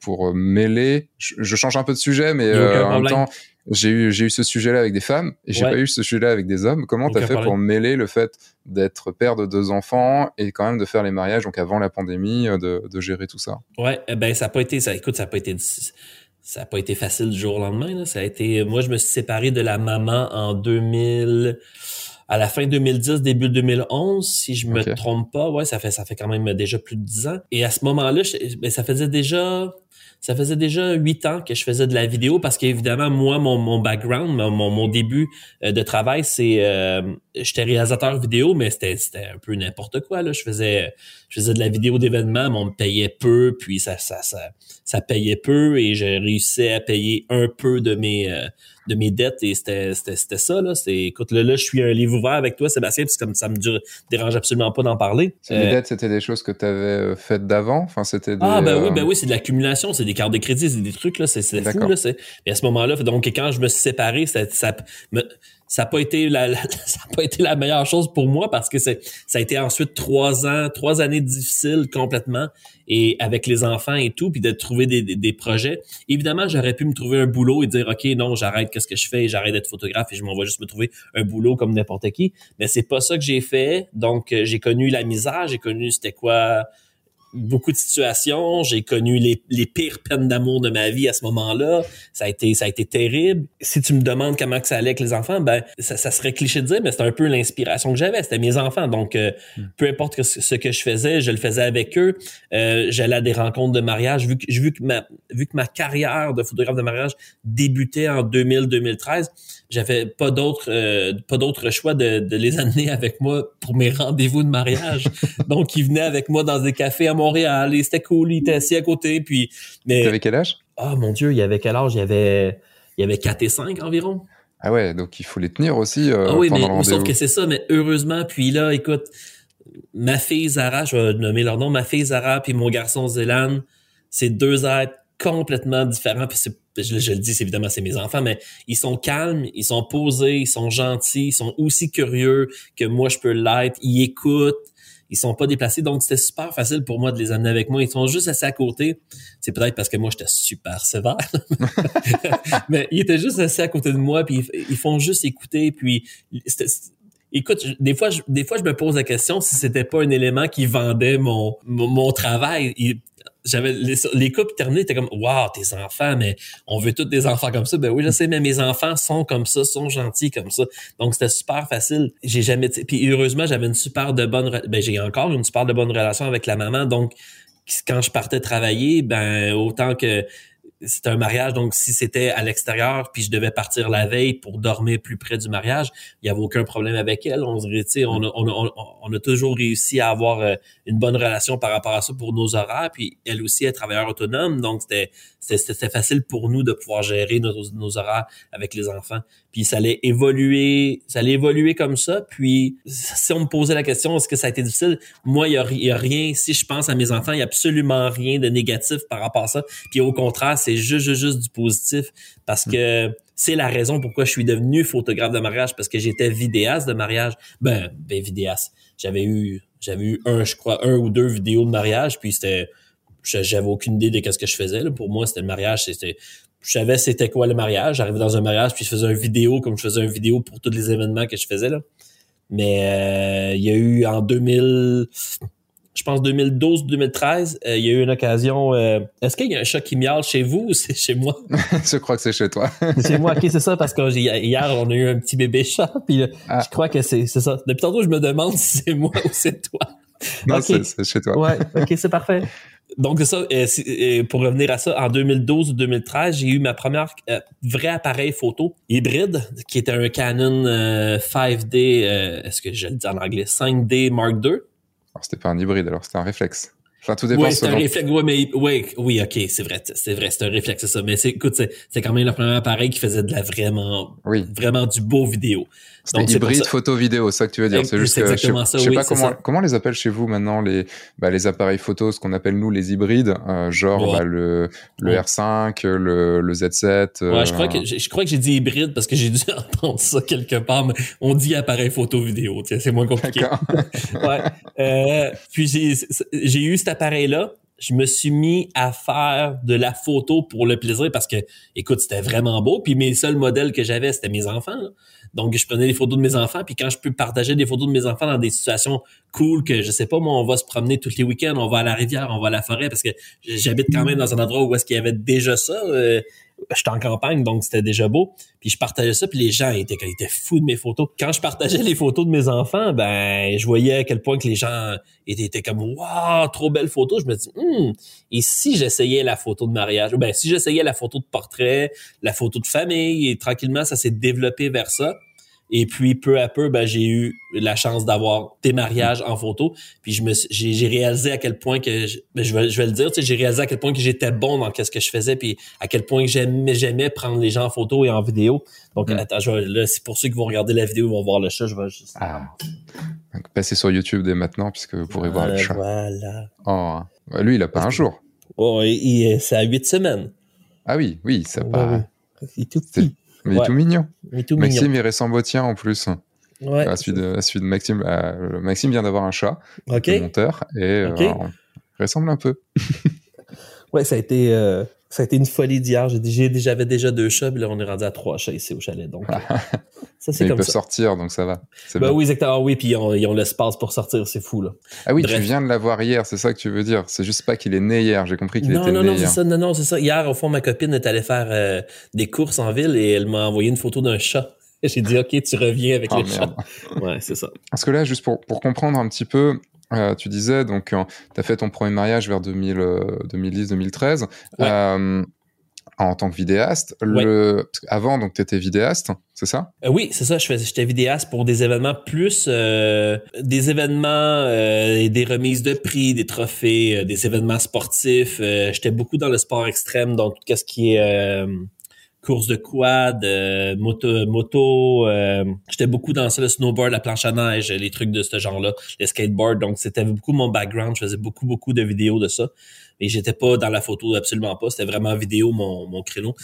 pour mêler, je, change un peu de sujet, mais en même temps, j'ai eu, j'ai eu ce sujet-là avec des femmes et j'ai pas eu ce sujet-là avec des hommes. Comment tu as fait pour mêler le fait d'être père de deux enfants et quand même de faire les mariages, donc avant la pandémie, euh, de, de gérer tout ça? Ouais, eh ben, ça a pas été, ça, écoute, ça a pas été, ça a pas été facile du jour au lendemain, là. Ça a été, moi, je me suis séparé de la maman en 2000, à la fin 2010, début 2011, si je me trompe pas. Ouais, ça fait, ça fait quand même déjà plus de dix ans. Et à ce moment-là, ben, ça faisait déjà, ça faisait déjà huit ans que je faisais de la vidéo parce qu'évidemment, moi, mon, mon background, mon, mon début euh, de travail, c'est euh, j'étais réalisateur vidéo, mais c'était, c'était un peu n'importe quoi. Là. Je faisais je faisais de la vidéo d'événements, mais on me payait peu, puis ça, ça, ça, ça payait peu et je réussissais à payer un peu de mes euh, de mes dettes et c'était c'était ça là. C'est écoute là, là je suis un livre ouvert avec toi Sébastien puis comme ça me dérange absolument pas d'en parler. Les euh, dettes c'était des choses que tu avais euh, faites d'avant? Enfin c'était ah ben oui ben oui c'est de l'accumulation c'est des cartes de crédit c'est des trucs là c'est fou là c'est et à ce moment là donc quand je me suis séparé ça, ça me, ça n'a pas été la, ça pas été la meilleure chose pour moi parce que c'est ça a été ensuite trois ans trois années difficiles complètement et avec les enfants et tout puis de trouver des, des, projets. Évidemment j'aurais pu me trouver un boulot et dire ok non j'arrête qu'est-ce que je fais? J'arrête d'être photographe et je m'en vais juste me trouver un boulot comme n'importe qui. Mais c'est pas ça que j'ai fait. Donc euh, j'ai connu la misère j'ai connu c'était quoi beaucoup de situations. J'ai connu les, les pires peines d'amour de ma vie à ce moment-là. Ça a été, ça a été terrible. Si tu me demandes comment que ça allait avec les enfants, ben, ça, ça serait cliché de dire, mais c'était un peu l'inspiration que j'avais. C'était mes enfants. Donc, euh, hmm. peu importe ce que je faisais, je le faisais avec eux. Euh, j'allais à des rencontres de mariage. Vu que, vu que ma, vu que ma carrière de photographe de mariage débutait en 2000-2013, j'avais pas d'autre, euh, pas d'autre choix de, de les amener avec moi pour mes rendez-vous de mariage. Donc, ils venaient avec moi dans des cafés à Montréal et c'était cool, il était assis à côté. Puis, mais. T'avais quel âge? Ah, mon Dieu, il y avait quel âge? Il y avait, il y avait 4 et 5 environ. Ah ouais, donc il faut les tenir aussi. Euh, ah oui, mais sauf que c'est ça, mais heureusement, puis là, écoute, ma fille Zara, je vais nommer leur nom, ma fille Zara puis mon garçon Zélan, c'est deux êtres complètement différents, puis c'est je, le dis, évidemment, c'est mes enfants, mais ils sont calmes, ils sont posés, ils sont gentils, ils sont aussi curieux que moi je peux l'être, ils écoutent, ils sont pas déplacés. Donc, c'était super facile pour moi de les amener avec moi. Ils sont juste assis à côté. C'est peut-être parce que moi, j'étais super sévère. Mais ils étaient juste assis à côté de moi, puis ils, font juste écouter. Puis, écoute, des fois, je, des fois, je me pose la question si c'était pas un élément qui vendait mon, mon, travail j'avais les, les couples terminés étaient comme waouh tes enfants mais on veut tous des enfants comme ça. Ben oui je sais mais mes enfants sont comme ça sont gentils comme ça. Donc c'était super facile. J'ai jamais puis heureusement j'avais une super de bonne ben j'ai encore une super de bonne relation avec la maman. Donc quand je partais travailler ben autant que c'était un mariage, donc si c'était à l'extérieur, puis je devais partir la veille pour dormir plus près du mariage, il y avait aucun problème avec elle. On, on, on, on, on a toujours réussi à avoir euh, une bonne relation par rapport à ça pour nos horaires, puis elle aussi est travailleur autonome, donc c'était c'était facile pour nous de pouvoir gérer nos, nos horaires avec les enfants. Puis ça allait évoluer, ça allait évoluer comme ça. Puis si on me posait la question, est-ce que ça a été difficile? Moi, il y a, y a, rien. Si je pense à mes enfants, il y a absolument rien de négatif par rapport à ça. Puis au contraire, c'est juste, du positif parce que c'est la raison pourquoi je suis devenu photographe de mariage parce que j'étais vidéaste de mariage. Ben, ben vidéaste. J'avais eu, j'avais eu un, je crois, un ou deux vidéos de mariage. Puis c'était j'avais aucune idée de qu'est-ce que je faisais. Pour moi, c'était le mariage, c'était je savais c'était quoi le mariage. J'arrivais dans un mariage, puis je faisais une vidéo comme je faisais une vidéo pour tous les événements que je faisais. Là. Mais euh, il y a eu en 2000, je pense 2012-2013, euh, il y a eu une occasion. Euh, est-ce qu'il y a un chat qui miaule chez vous ou c'est chez moi? je crois que c'est chez toi. c'est chez moi, ok, c'est ça, parce que hier, on a eu un petit bébé chat, puis ah. je crois que c'est ça. Depuis tantôt, je me demande si c'est moi ou c'est toi. Non, c'est chez toi. Ouais, ok, c'est parfait donc ça, pour revenir à ça, en 2012 ou 2013, j'ai eu ma première euh, vrai appareil photo hybride, qui était un Canon 5D, euh, euh, est-ce que je le dis en anglais, 5D Mark II. C'était pas un hybride, alors c'était un réflexe. Enfin, tout dépend. Oui, c'est un réflexe. Ouais, mais ouais, oui, ok, c'est vrai, c'est vrai, c'est un réflexe, c'est ça. Mais c'est, écoute, c'est quand même le premier appareil qui faisait de la vraiment, oui. vraiment du beau vidéo. C'est hybride photo-vidéo, ça que tu veux dire. C'est juste que je sais, je sais oui, pas comment, ça. comment les appelle chez vous maintenant les, bah, les appareils photo, ce qu'on appelle nous les hybrides, euh, genre Ouais. bah, le, le Ouais. R5, le, le Z7. euh, Ouais, je crois que je, crois que j'ai dit hybride parce que j'ai dû entendre ça quelque part, mais on dit appareil photo vidéo, c'est moins compliqué. Ouais. Euh, puis j'ai j'ai eu cet appareil-là. Je me suis mis à faire de la photo pour le plaisir parce que, écoute, c'était vraiment beau. Puis mes seuls modèles que j'avais, c'était mes enfants. Donc, je prenais des photos de mes enfants. Puis quand je peux partager des photos de mes enfants dans des situations cool que, je sais pas, moi, on va se promener tous les week-ends, on va à la rivière, on va à la forêt parce que j'habite quand même dans un endroit où est-ce qu'il y avait déjà ça. Euh, J'étais en campagne, donc c'était déjà beau. Puis je partageais ça, puis les gens étaient, ils étaient fous de mes photos. Quand je partageais les photos de mes enfants, ben je voyais à quel point que les gens étaient, comme Waouh, trop belle photo. Je me dis Hum, et si j'essayais la photo de mariage, ben si j'essayais la photo de portrait, la photo de famille, et tranquillement, ça s'est développé vers ça. Et puis peu à peu, ben, j'ai eu la chance d'avoir des mariages en photo. Puis je me j'ai réalisé à quel point que je, ben, je vais je vais le dire, tu sais, j'ai réalisé à quel point que j'étais bon dans ce que je faisais, puis à quel point que j'aimais j'aimais prendre les gens en photo et en vidéo. Donc Mm. attends, je vais- là, c'est pour ceux qui vont regarder la vidéo, ils vont voir le chat. Je vais juste. Ah. Donc, passez sur YouTube dès maintenant puisque vous pourrez voir le chat. Voilà. Oh. Lui, il a pas un jour. Oh, c'est à huit semaines. Ah oui, oui, ça Ouais, pas. ouais. Il est tout C'est- petit. Mais il est tout mignon. Il est tout Maxime, mignon. il ressemble au tien en plus. Ouais. À celui de, à celui de Maxime. euh, Maxime vient d'avoir un chat, OK. le monteur, et euh, il ressemble un peu. Ouais, ça a été, euh, ça a été une folie d'hier. J'avais déjà deux chats, puis là, on est rendu à trois chats ici au chalet. Donc, euh, ça, ils peuvent ça. sortir, donc ça va. Ben bien. oui, exactement. Oui, puis ils ont, ils ont l'espace pour sortir. C'est fou, là. Ah oui, tu viens de l'avoir hier, c'est ça que tu veux dire. C'est juste pas qu'il est né hier, j'ai compris qu'il était non, né non, hier. ça. Non, non, c'est ça. Hier, au fond, ma copine est allée faire euh, des courses en ville et elle m'a envoyé une photo d'un chat. J'ai dit, OK, tu reviens avec Ah, le merde. chat. Ouais, c'est ça. Parce que là, juste pour, pour comprendre un petit peu, euh, tu disais, donc, tu as fait ton premier mariage vers 2000, euh, 2010-2013. Ouais. euh, en tant que vidéaste, le... parce qu'avant, donc, tu étais vidéaste, c'est ça? Euh, oui, c'est ça. Je faisais, j'étais vidéaste pour des événements plus euh, des événements, euh, des remises de prix, des trophées, euh, des événements sportifs. Euh, j'étais beaucoup dans le sport extrême, donc tout ce qui est euh, course de quad, euh, moto, moto. euh, j'étais beaucoup dans ça, le snowboard, la planche à neige, les trucs de ce genre-là, le skateboard. Donc c'était beaucoup mon background. Je faisais beaucoup beaucoup de vidéos de ça. Et j'étais pas dans la photo absolument pas. C'était vraiment vidéo mon, mon créneau.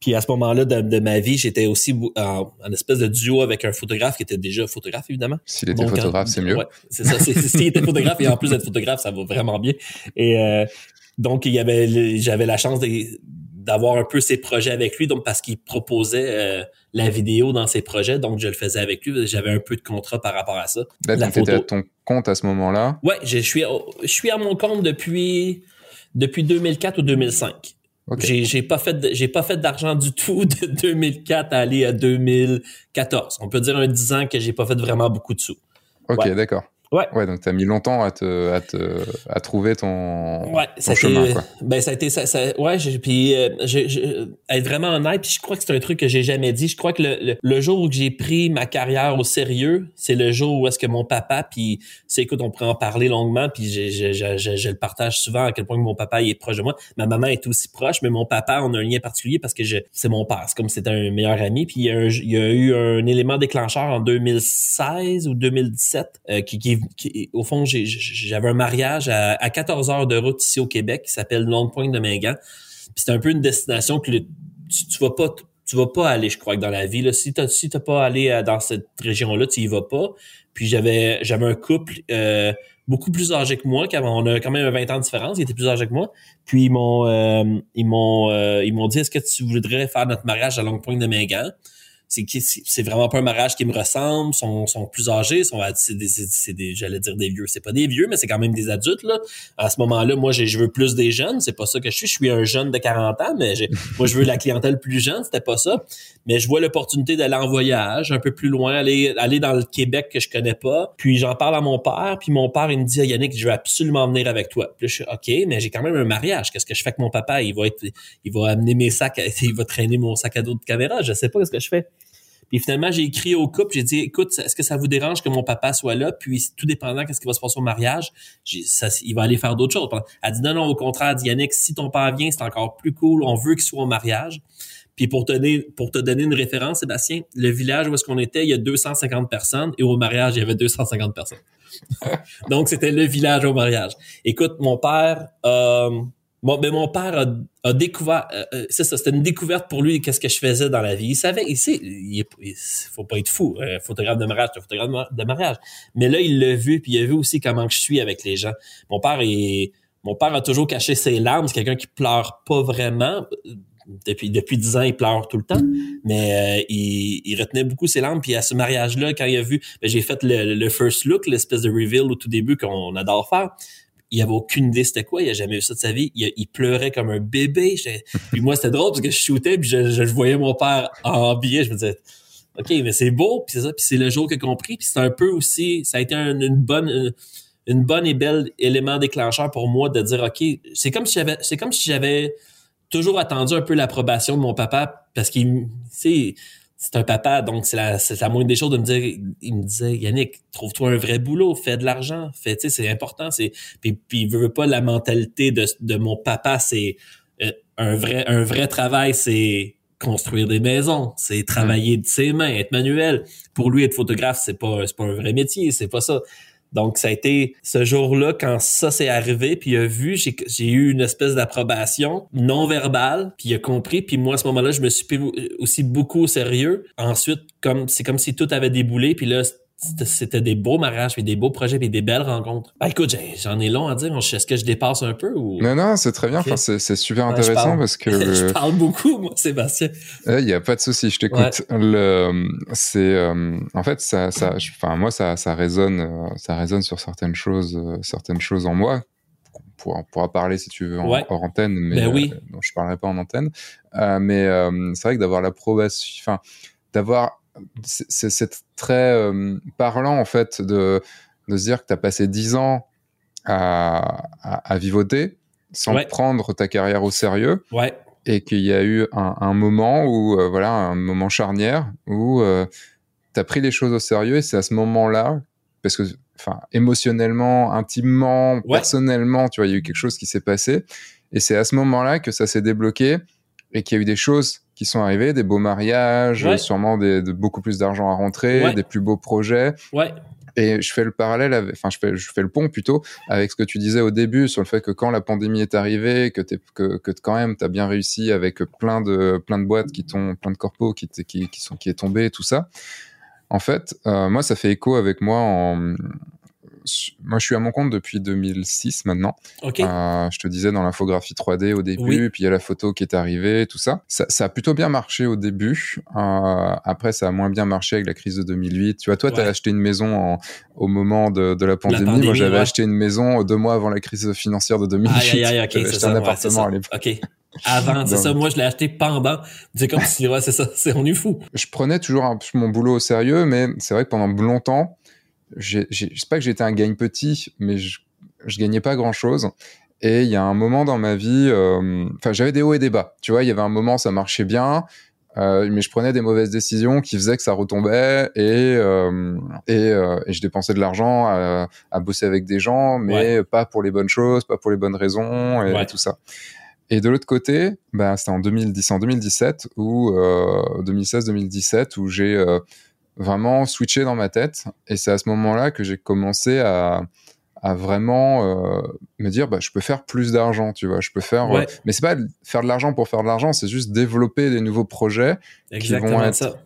Puis à ce moment-là de, de ma vie, j'étais aussi en, en espèce de duo avec un photographe qui était déjà photographe, évidemment. S'il était Donc, photographe, c'est mieux. Ouais, c'est ça. S'il était photographe et en plus d'être photographe, ça va vraiment bien. Et euh, donc, il y avait, j'avais la chance de- d'avoir un peu ses projets avec lui, donc parce qu'il proposait euh, la vidéo dans ses projets, donc je le faisais avec lui. J'avais un peu de contrat par rapport à ça. Là, La donc, t'étais à photo. ton compte à ce moment-là? Ouais, je suis, au- je suis à mon compte depuis depuis 2004 ou 2005. Ok. J'ai pas fait j'ai pas fait d'argent du tout de 2004 à aller à 2014. On peut dire un 10 ans que j'ai pas fait vraiment beaucoup de sous. Ok, Ouais. d'accord. Ouais. Ouais, donc t'as mis longtemps à te, à te, à trouver ton, Ouais, ton ça été, chemin, quoi. ben ça a été ça, ça- ouais, puis euh, j'ai- être vraiment honnête, puis je crois que c'est un truc que j'ai jamais dit. Je crois que le, le, le jour où j'ai pris ma carrière au sérieux, c'est le jour où est-ce que mon papa puis c'est écoute, on pourrait en parler longuement, puis je, je, je, je, le partage souvent à quel point mon papa il est proche de moi. Ma maman est aussi proche, mais mon papa on a un lien particulier parce que je c'est mon père, c'est comme si c'était un meilleur ami. Puis il y a, un- il y a eu un élément déclencheur en 2016 ou 2017 euh, qui, qui, au fond j'avais un mariage à, à 14 heures de route ici au Québec qui s'appelle Longue Pointe de Mingan. Puis c'est un peu une destination que tu, tu vas pas tu vas pas aller, je crois, dans la vie. Si tu t'as pas allé euh, dans cette région-là, tu y vas pas. Puis j'avais j'avais un couple euh, beaucoup plus âgé que moi, car on a quand même un 20 ans de différence, ils étaient plus âgés que moi. Puis ils m'ont ils m'ont euh, ils m'ont dit est-ce que tu voudrais faire notre mariage à Longue Pointe de Mingan? C'est vraiment pas un mariage qui me ressemble sont sont plus âgés sont c'est des, c'est- des j'allais dire des vieux c'est pas des vieux mais c'est quand même des adultes là. À ce moment-là moi je veux plus des jeunes c'est pas ça que je suis. Je suis un jeune de 40 ans mais moi je veux la clientèle plus jeune c'était pas ça. Mais je vois l'opportunité d'aller en voyage un peu plus loin aller aller dans le Québec que je connais pas. Puis j'en parle à mon père puis mon père il me dit Ah, Yannick je veux absolument venir avec toi. Puis là, je suis ok mais j'ai quand même un mariage. Qu'est-ce que je fais avec mon papa? Il va être il va amener mes sacs il va traîner mon sac à dos de caméra. Je sais pas ce que je fais Puis finalement, j'ai écrit au couple, j'ai dit, écoute, est-ce que ça vous dérange que mon papa soit là? Puis tout dépendant qu'est-ce qui va se passer au mariage, il va aller faire d'autres choses. Elle dit, non, non, au contraire, dit Yannick, si ton père vient, c'est encore plus cool, on veut qu'il soit au mariage. Puis pour te donner, pour te donner une référence, Sébastien, le village où est-ce qu'on était, il y a 250 personnes et au mariage, il y avait 250 personnes. Donc, c'était le village au mariage. Écoute, mon père, euh, Bon, ben mon père a, découvert, euh, euh, c'est ça, c'était une découverte pour lui qu'est-ce que je faisais dans la vie. Il savait, il sait, il, faut pas être fou, euh, photographe de mariage, photographe de mariage. Mais là, il l'a vu, puis il a vu aussi comment je suis avec les gens. Mon père est, mon père a toujours caché ses larmes. C'est quelqu'un qui pleure pas vraiment. Depuis depuis dix ans, il pleure tout le temps, mais il, il, retenait beaucoup ses larmes. Puis à ce mariage-là, quand il a vu, ben, j'ai fait le, le first look, l'espèce de reveal au tout début qu'on adore faire il avait aucune idée c'était quoi, il a jamais vu ça de sa vie, il, pleurait comme un bébé. Puis moi c'était drôle parce que je shootais puis je, je, voyais mon père en billet, je me disais OK, mais c'est beau, puis c'est ça, puis c'est le jour que compris, puis c'est un peu aussi ça a été une bonne une, bonne et belle élément déclencheur pour moi de dire OK, c'est comme si j'avais c'est comme si j'avais toujours attendu un peu l'approbation de mon papa parce qu'il c'est un papa, donc c'est la, c'est la moindre des choses de me dire, il me disait, Yannick, trouve-toi un vrai boulot, fais de l'argent, fais, tu sais, c'est important, c'est, puis, puis il veut pas la mentalité de, de mon papa, c'est euh, un vrai, un vrai travail, c'est construire des maisons, c'est travailler de ses mains, être manuel. Pour lui, être photographe, c'est pas, c'est pas un vrai métier, c'est pas ça. Donc, ça a été ce jour-là, quand ça s'est arrivé, puis il a vu, j'ai eu une espèce d'approbation non verbale, puis il a compris, puis moi, à ce moment-là, je me suis pris aussi beaucoup au sérieux. Ensuite, comme c'est comme si tout avait déboulé, puis là, c'était des beaux mariages, puis des beaux projets, puis des belles rencontres. Ben, écoute, j'en ai long à dire. Est-ce que je dépasse un peu ou? Non, non, c'est très bien. Enfin, c'est super intéressant parce que je parle beaucoup, moi, Sébastien. Il n'y a pas de souci, je t'écoute. Le, c'est, euh, en fait, ça, ça, enfin, moi, ça, ça résonne, euh, ça résonne sur certaines choses, euh, certaines choses en moi. On pourra, parler si tu veux en, hors antenne, mais ben oui. non, je parlerai pas en antenne. mais c'est vrai que d'avoir l'approbation, enfin, d'avoir c'est très euh, parlant en fait de, de se dire que tu as passé dix ans à, à, vivoter sans prendre ta carrière au sérieux. Ouais. Et qu'il y a eu un, un moment où, euh, voilà, un moment charnière où euh, tu as pris les choses au sérieux et c'est à ce moment-là, parce que, enfin, émotionnellement, intimement, personnellement, tu vois, il y a eu quelque chose qui s'est passé. Et c'est à ce moment-là que ça s'est débloqué et qu'il y a eu des choses qui sont arrivés, des beaux mariages, sûrement des, de beaucoup plus d'argent à rentrer, des plus beaux projets. Ouais. Et je fais le parallèle, avec, enfin je fais, je fais le pont plutôt avec ce que tu disais au début sur le fait que quand la pandémie est arrivée, que, es, que, que quand même tu as bien réussi avec plein de, plein de boîtes qui tombent, plein de corpos qui, qui, qui, sont, qui est tombé, tout ça. En fait, euh, moi, ça fait écho avec moi en, moi, je suis à mon compte depuis 2006 maintenant. Euh, je te disais dans l'infographie 3D au début, puis il y a la photo qui est arrivée, tout ça. Ça, a plutôt bien marché au début. Euh, après, ça a moins bien marché avec la crise de 2008. Tu vois, toi, tu as acheté une maison au moment de, la, pandémie. Moi, j'avais acheté une maison deux mois avant la crise financière de 2008. Aïe, aïe, aïe, acheté un appartement à l'époque. Avant, c'est ça. Moi, je l'ai acheté pendant. C'est comme si, ouais, c'est ça. C'est, on est fou. Je prenais toujours un, mon boulot au sérieux, mais c'est vrai que pendant longtemps, je sais pas que j'étais un gagne petit, mais je, je gagnais pas grand chose. Et il y a un moment dans ma vie, euh, enfin, j'avais des hauts et des bas. Tu vois, il y avait un moment, ça marchait bien. Euh, mais je prenais des mauvaises décisions qui faisaient que ça retombait et euh, et, et, je dépensais de l'argent à, à, bosser avec des gens, mais pas pour les bonnes choses, pas pour les bonnes raisons et, tout ça. Et de l'autre côté, bah, c'était en 2010, en 2017 ou 2016-2017 où j'ai vraiment switché dans ma tête. Et c'est à ce moment-là que j'ai commencé à, à vraiment euh, me dire bah je peux faire plus d'argent tu vois. Je peux faire euh, mais c'est pas faire de l'argent pour faire de l'argent c'est juste développer des nouveaux projets qui vont être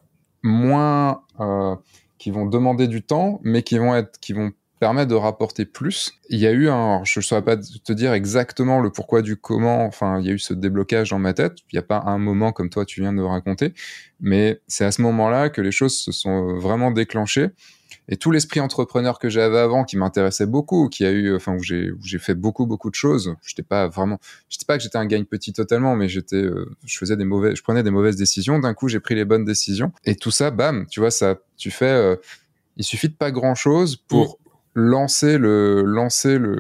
moins euh, qui vont demander du temps mais qui vont être qui vont permet de rapporter plus. Il y a eu un, je ne saurais pas te dire exactement le pourquoi du comment, enfin, il y a eu ce déblocage dans ma tête. Il n'y a pas un moment comme toi tu viens de raconter, mais c'est à ce moment-là que les choses se sont vraiment déclenchées. Et tout l'esprit entrepreneur que j'avais avant, qui m'intéressait beaucoup, qui a eu, enfin, où j'ai, fait beaucoup, beaucoup de choses. J'étais pas vraiment, je pas que j'étais un gagne petit totalement, mais j'étais, euh, je faisais des mauvais, je prenais des mauvaises décisions. D'un coup, j'ai pris les bonnes décisions. Et tout ça, bam, tu vois, ça, tu fais, euh, il suffit de pas grand chose pour lancer le lancer le,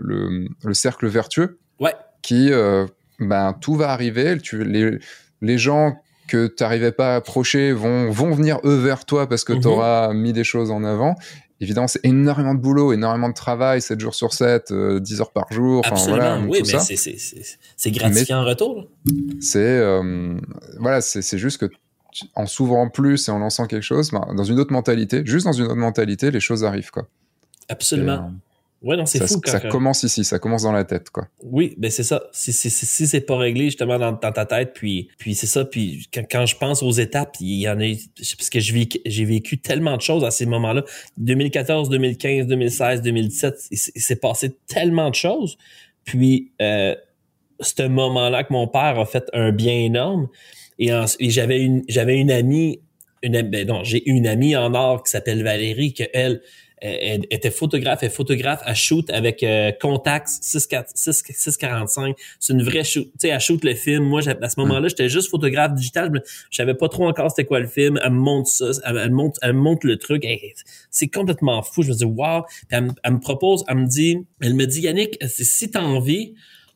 le, le cercle vertueux ouais. qui euh, ben tout va arriver tu, les, les gens que tu n'arrivais pas à approcher vont, vont venir eux vers toi parce que Mhm. tu auras mis des choses en avant. Évidemment, c'est énormément de boulot, énormément de travail, 7 jours sur 7, euh, 10 heures par jour, Absolument, voilà, oui, mais c'est- gratifiant en retour. C'est euh, voilà, c'est juste que tu- en s'ouvrant plus et en lançant quelque chose, ben, dans une autre mentalité, juste dans une autre mentalité, les choses arrivent quoi. Absolument. Ouais, non, Et, c'est euh, ça fou quand ça commence ici, ça commence dans la tête quoi. Oui, ben c'est ça. Si, si, si, si c'est pas réglé justement dans, dans ta tête, puis puis c'est ça. Puis quand, quand je pense aux étapes, il y en a parce que j'ai vécu tellement de choses à ces moments-là. 2014, 2015, 2016, 2017, il, s'est- il s'est passé tellement de choses. Puis euh, ce moment-là que mon père a fait un bien énorme. Et, j'avais une j'avais une amie, une ben non, j'ai une amie en or qui s'appelle Valérie que elle elle, était photographe, elle photographe, elle shoot avec euh, Contax 645. 645. C'est une vraie shoot. Tu sais, elle shoot le film. Moi, à ce moment-là, j'étais juste photographe digital. Je, savais pas trop encore c'était quoi le film. Elle me montre ça. Elle, elle montre, elle me montre le truc. C'est complètement fou. Je me dis, wow. Puis elle, elle me propose, elle me dit, elle me dit, Yannick, si t'as envie,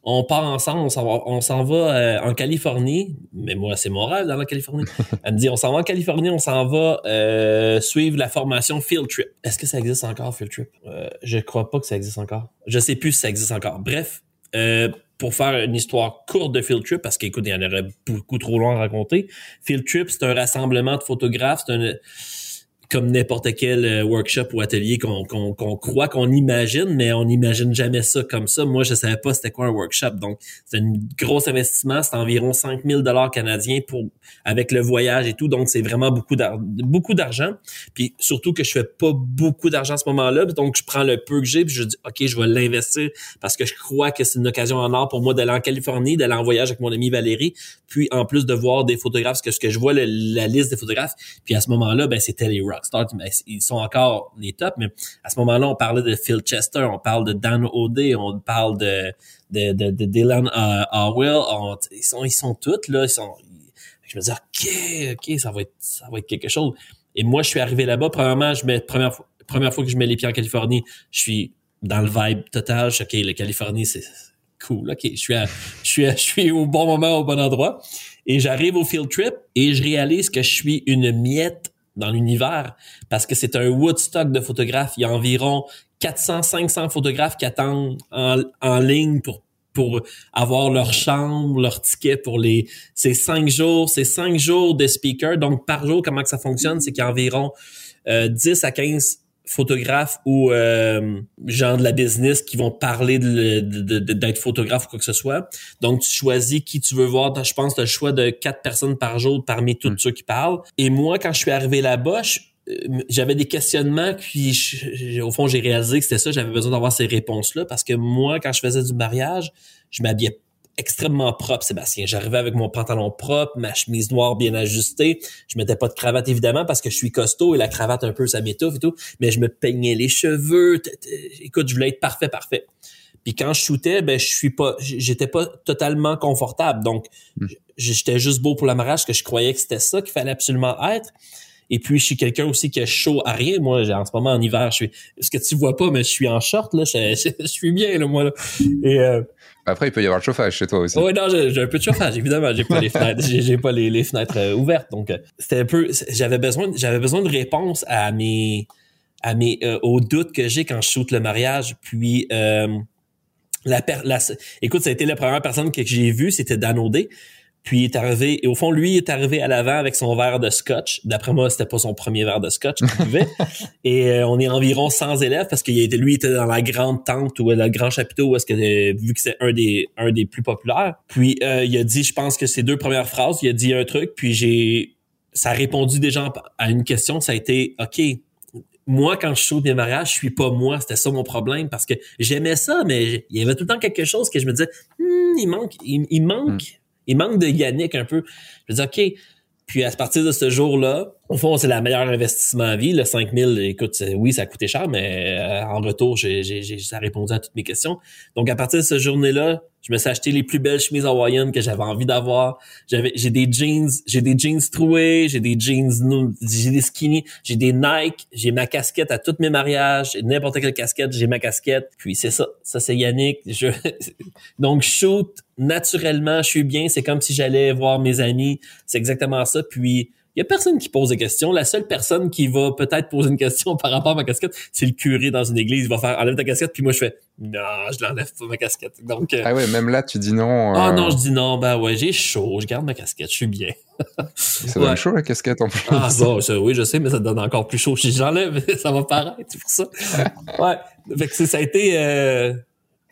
on part ensemble, on s'en va, on s'en va euh, en Californie. Mais moi, c'est mon rêve dans la Californie. Elle me dit, on s'en va en Californie, on s'en va euh, suivre la formation Field Trip. Est-ce que ça existe encore, Field Trip? Euh, je crois pas que ça existe encore. Je sais plus si ça existe encore. Bref, euh, pour faire une histoire courte de Field Trip, parce qu'écoute, il y en aurait beaucoup trop long à raconter. Field Trip, c'est un rassemblement de photographes, c'est un comme n'importe quel euh, workshop ou atelier qu'on qu'on qu'on croit qu'on imagine, mais on n'imagine jamais ça comme ça. Moi, je savais pas c'était quoi un workshop, donc c'est un gros investissement, c'est environ 5000 dollars canadiens pour avec le voyage et tout, donc c'est vraiment beaucoup d'ar- beaucoup d'argent. Puis surtout que je fais pas beaucoup d'argent à ce moment-là, donc je prends le peu que j'ai puis je dis ok, je vais l'investir parce que je crois que c'est une occasion en or pour moi d'aller en Californie, d'aller en voyage avec mon ami Valérie, puis en plus de voir des photographes, parce que ce que je vois la liste des photographes, puis à ce moment-là, ben c'était les ben, ils sont encore les tops, mais à ce moment-là, on parlait de Phil Chester, on parle de Dan O'Day, on parle de de, de, Dylan euh, Howell, ils sont ils sont tous là, ils sont je me dis ok ok ça va être ça va être quelque chose. Et moi je suis arrivé là-bas premièrement je mets première fois première fois que je mets les pieds en Californie je suis dans le vibe total je suis, ok la Californie c'est cool ok je suis je suis je suis au bon moment au bon endroit. Et j'arrive au field trip et je réalise que je suis une miette dans l'univers parce que c'est un Woodstock de photographes il y a environ 400 500 photographes qui attendent en, en ligne pour pour avoir leur chambre, leur ticket pour les c'est cinq jours, c'est cinq jours de speaker. Donc par jour, comment que ça fonctionne, c'est qu'il y a environ euh, 10 à 15 photographes ou euh, gens de la business qui vont parler de- de- de- d'être photographe ou quoi que ce soit. Donc tu choisis qui tu veux voir. Je pense que tu as le choix de quatre personnes par jour parmi tous Mm. ceux qui parlent. Et moi, quand je suis arrivé là-bas, euh, j'avais des questionnements puis je- au fond j'ai réalisé que c'était ça j'avais besoin d'avoir ces réponses là parce que moi quand je faisais du mariage je m'habillais extrêmement propre Sébastien j'arrivais avec mon pantalon propre ma chemise noire bien ajustée je mettais pas de cravate évidemment parce que je suis costaud et la cravate un peu ça m'étouffe et tout mais je me peignais les cheveux écoute je voulais être parfait parfait puis quand je shootais ben je suis pas j'étais pas totalement confortable donc Mm. j'étais juste beau pour la mariage que je croyais que c'était ça qu'il fallait absolument être et puis, je suis quelqu'un aussi qui a chaud à rien. Moi, j'ai- en ce moment, en hiver, je suis... Ce que tu vois pas, mais je suis en short, là. Je, je- je suis bien, là, moi, là. Et... Euh, Après, il peut y avoir le chauffage chez toi aussi. Ouais, non, j'ai un peu de chauffage, évidemment. J'ai pas les fenêtres, j'ai pas les, les fenêtres euh, ouvertes. Donc, euh, c'était un peu, j'avais besoin, j'avais besoin de réponses à mes, à mes, euh, aux doutes que j'ai quand je shoot le mariage. Puis, euh, la, la, écoute, ça a été la première personne que j'ai vue, c'était Dan O'Day. Puis il est arrivé, et au fond, lui il est arrivé à l'avant avec son verre de scotch. D'après moi, c'était pas son premier verre de scotch qu'il buvait. et euh, on est environ 100 élèves parce qu'il était, lui il était dans la grande tente ou le grand chapiteau où est-ce que euh, vu que c'est un des un des plus populaires. Puis euh, il a dit, je pense que ses deux premières phrases, il a dit un truc, puis j'ai ça a répondu déjà à une question, ça a été OK. Moi, quand je shoot mes mariages, je suis pas moi. C'était ça mon problème parce que j'aimais ça, mais il y avait tout le temps quelque chose que je me disais, Hmm, il manque, il, il manque, il manque de Yannick un peu. Je disais, OK. Puis à partir de ce jour-là, au fond, c'est la meilleure investissement à vie. Le 5000, écoute, oui, ça a coûté cher, mais euh, en retour, j'ai, j'ai, ça a répondu à toutes mes questions. Donc, à partir de cette journée-là, je me suis acheté les plus belles chemises hawaïennes que j'avais envie d'avoir. J'avais, j'ai des jeans, j'ai des jeans troués, j'ai des jeans, j'ai des skinny, j'ai des Nike, j'ai ma casquette à tous mes mariages, n'importe quelle casquette, j'ai ma casquette. Puis c'est ça, ça c'est Yannick. Je, donc shoot naturellement, je suis bien. C'est comme si j'allais voir mes amis. C'est exactement ça. Puis il y a personne qui pose des questions. La seule personne qui va peut-être poser une question par rapport à ma casquette, c'est le curé dans une église. Il va faire enlève ta casquette, puis moi je fais non, je l'enlève pas ma casquette. Donc euh, ah ouais, même là tu dis non. Ah non, je dis non. Ben ouais, j'ai chaud. Je garde ma casquette. Je suis bien. ça donne chaud la casquette en plus. Ah bon, oui, je sais, mais ça donne encore plus chaud. Si j'enlève, ça va paraître. C'est pour ça. ouais. Fait que ça a été. Euh,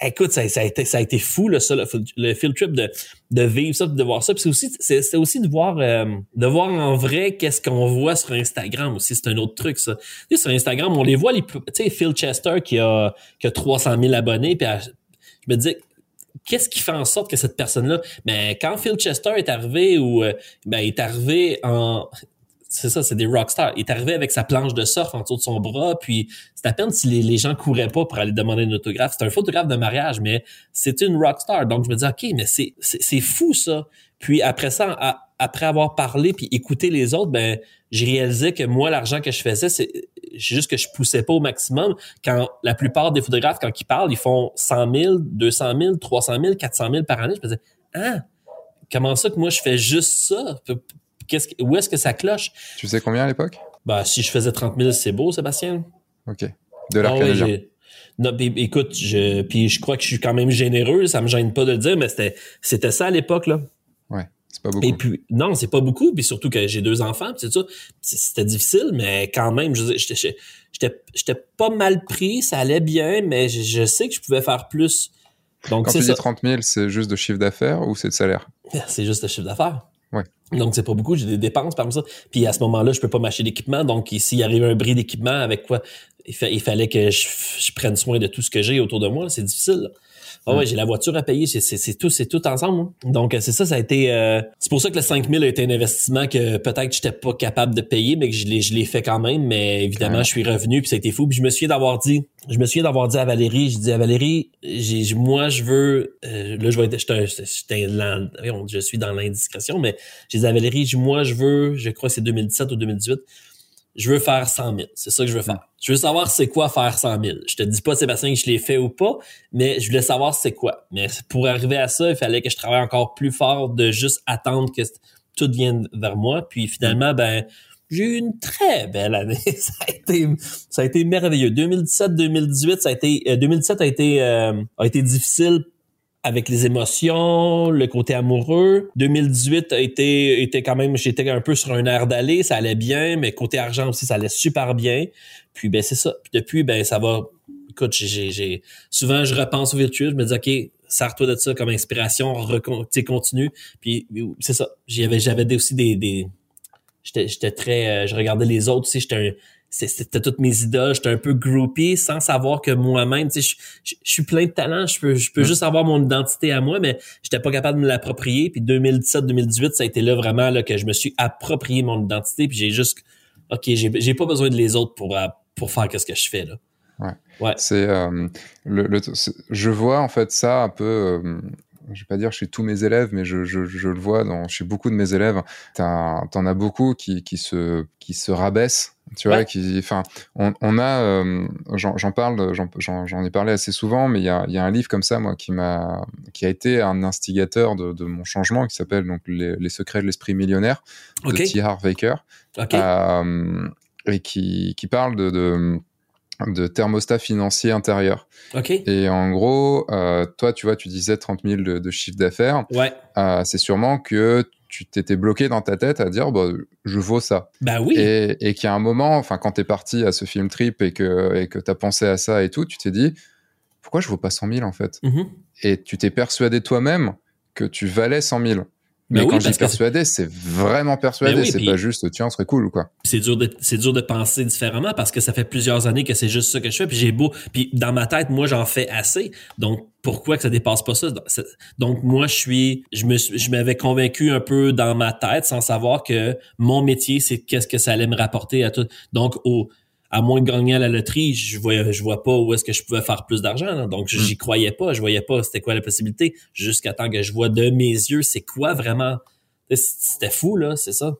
écoute, ça, a été, ça a été fou, là, ça, le, field trip de, de vivre ça, de voir ça. C'est aussi, c'est, aussi de voir, euh, de voir en vrai qu'est-ce qu'on voit sur Instagram aussi. C'est un autre truc, ça. Tu sais, sur Instagram, on les voit, les, tu sais, Phil Chester qui a, qui a 300 000 abonnés. Puis je me dis, qu'est-ce qui fait en sorte que cette personne-là, mais quand Phil Chester est arrivé ou euh, ben, il est arrivé en c'est ça, c'est des rockstars. Il est arrivé avec sa planche de surf en dessous de son bras, puis c'est à peine si les, les, gens couraient pas pour aller demander une autographe. C'est un photographe de mariage, mais c'est une rockstar. Donc je me dis, OK, mais c'est, c'est, fou ça. Puis après ça, après avoir parlé puis écouté les autres, ben j'ai réalisé que moi, l'argent que je faisais, c'est juste que je poussais pas au maximum. Quand la plupart des photographes, quand ils parlent, ils font 100 000, 200 000, 300 000, 400 000 par année. Je me disais, ah, comment ça que moi je fais juste ça? Qu'est-ce, où est-ce que ça cloche? Tu sais combien à l'époque? Bah, si je faisais 30 000, c'est beau, Sébastien. OK. De l'art ah, non, écoute, je, puis je crois que je suis quand même généreux, ça me gêne pas de le dire, mais c'était, c'était ça à l'époque, là. Ouais, c'est pas beaucoup. Et puis, non, c'est pas beaucoup, puis surtout que j'ai deux enfants, c'est ça. C'était difficile, mais quand même, je j'étais, j'étais pas mal pris, ça allait bien, mais je, sais que je pouvais faire plus. Donc, Quand tu dis 30 000, c'est juste de chiffre d'affaires ou c'est de salaire? C'est juste de chiffre d'affaires. Donc, c'est pas beaucoup, j'ai des dépenses par ça. Puis à ce moment-là, je peux pas m'acheter d'équipement. Donc, s'il arrive un bris d'équipement, avec quoi il, fallait que je, prenne soin de tout ce que j'ai autour de moi. C'est difficile. Ah ouais, j'ai la voiture à payer, c'est tout, c'est tout ensemble. Hein. Donc c'est ça, ça a été. Euh, c'est pour ça que le 5000 a été un investissement que peut-être j'étais pas capable de payer, mais que je l'ai, je l'ai fait quand même. Mais évidemment, je suis revenu puis ça a été fou. Puis je me souviens d'avoir dit, je me souviens d'avoir dit à Valérie, je dis à Valérie, j'ai, moi je veux, euh, là je vais être, je suis dans l'indiscrétion, mais j'ai dit à Valérie, moi je veux, je crois que c'est 2017 ou 2018 je veux faire 100 000. C'est ça que je veux faire. Je veux savoir c'est quoi faire 100 000. Je te dis pas, Sébastien, que je l'ai fait ou pas, mais je voulais savoir c'est quoi. Mais pour arriver à ça, il fallait que je travaille encore plus fort de juste attendre que tout vienne vers moi. Puis finalement, ben, j'ai eu une très belle année. ça a été, ça a été merveilleux. 2017-2018, ça a été, 2017 euh, a été, euh, a été difficile avec les émotions, le côté amoureux. 2018 a été, était quand même, j'étais un peu sur un air d'aller, ça allait bien, mais côté argent aussi, ça allait super bien. Puis ben c'est ça. Puis depuis, ben ça va. Écoute, j'ai, j'ai, souvent je repense au virtueux, je me dis ok, sers-toi de ça comme inspiration, continue. Puis c'est ça. J'avais, j'avais aussi des, des j'étais, j'étais très, euh, je regardais les autres aussi, j'étais un c'était toutes mes idoles. J'étais un peu groupie sans savoir que moi-même, tu sais, je, suis plein de talent. Je peux, je peux juste avoir mon identité à moi, mais j'étais pas capable de me l'approprier. Puis 2017-2018, ça a été là vraiment là, que je me suis approprié mon identité. Puis j'ai juste, ok, j'ai, pas besoin de les autres pour euh, pour faire ce que je fais là. Ouais. ouais. C'est euh, le, le je vois en fait ça un peu. Euh, je vais pas dire chez tous mes élèves, mais je, je, je le vois dans, chez beaucoup de mes élèves. T'en as beaucoup qui, qui, se, qui se rabaissent tu vois, qui, enfin, on, on, a, euh, j'en parle, j'en ai parlé assez souvent, mais il y a, y a, un livre comme ça, moi, qui m'a, qui a été un instigateur de, de mon changement, qui s'appelle donc les, les, secrets de l'esprit millionnaire de T. Harv Baker, euh, et qui, qui parle de, de de thermostat financier intérieur. Et en gros, euh, toi, tu vois, tu disais 30 000 de, de chiffre d'affaires. Ouais. Euh, c'est sûrement que tu t'étais bloqué dans ta tête à dire bah, je vaux ça. Bah oui. Et, et qu'il y a un moment, enfin quand t'es parti à ce film trip et que et que t'as pensé à ça et tout, tu t'es dit pourquoi je vaux pas 100 000 en fait? Mm-hmm. Et tu t'es persuadé toi-même que tu valais 100 000. Mais bah quand je dis persuadé, c'est vraiment persuadé. Ben c'est pas juste, tiens, ce serait cool, quoi. C'est dur de, c'est dur de penser différemment parce que ça fait plusieurs années que c'est juste ça que je fais. Puis j'ai beau, puis dans ma tête, moi, j'en fais assez. Donc, pourquoi que ça dépasse pas ça? Donc moi je suis je me je m'avais convaincu un peu dans ma tête sans savoir que mon métier c'est qu'est-ce que ça allait me rapporter à tout donc au à moins de gagner à la loterie, je vois, je vois pas où est-ce que je pouvais faire plus d'argent. Donc, hmm. j'y croyais pas. Je voyais pas c'était quoi la possibilité. Jusqu'à temps que je vois de mes yeux, c'est quoi vraiment. C'était fou, là, c'est ça.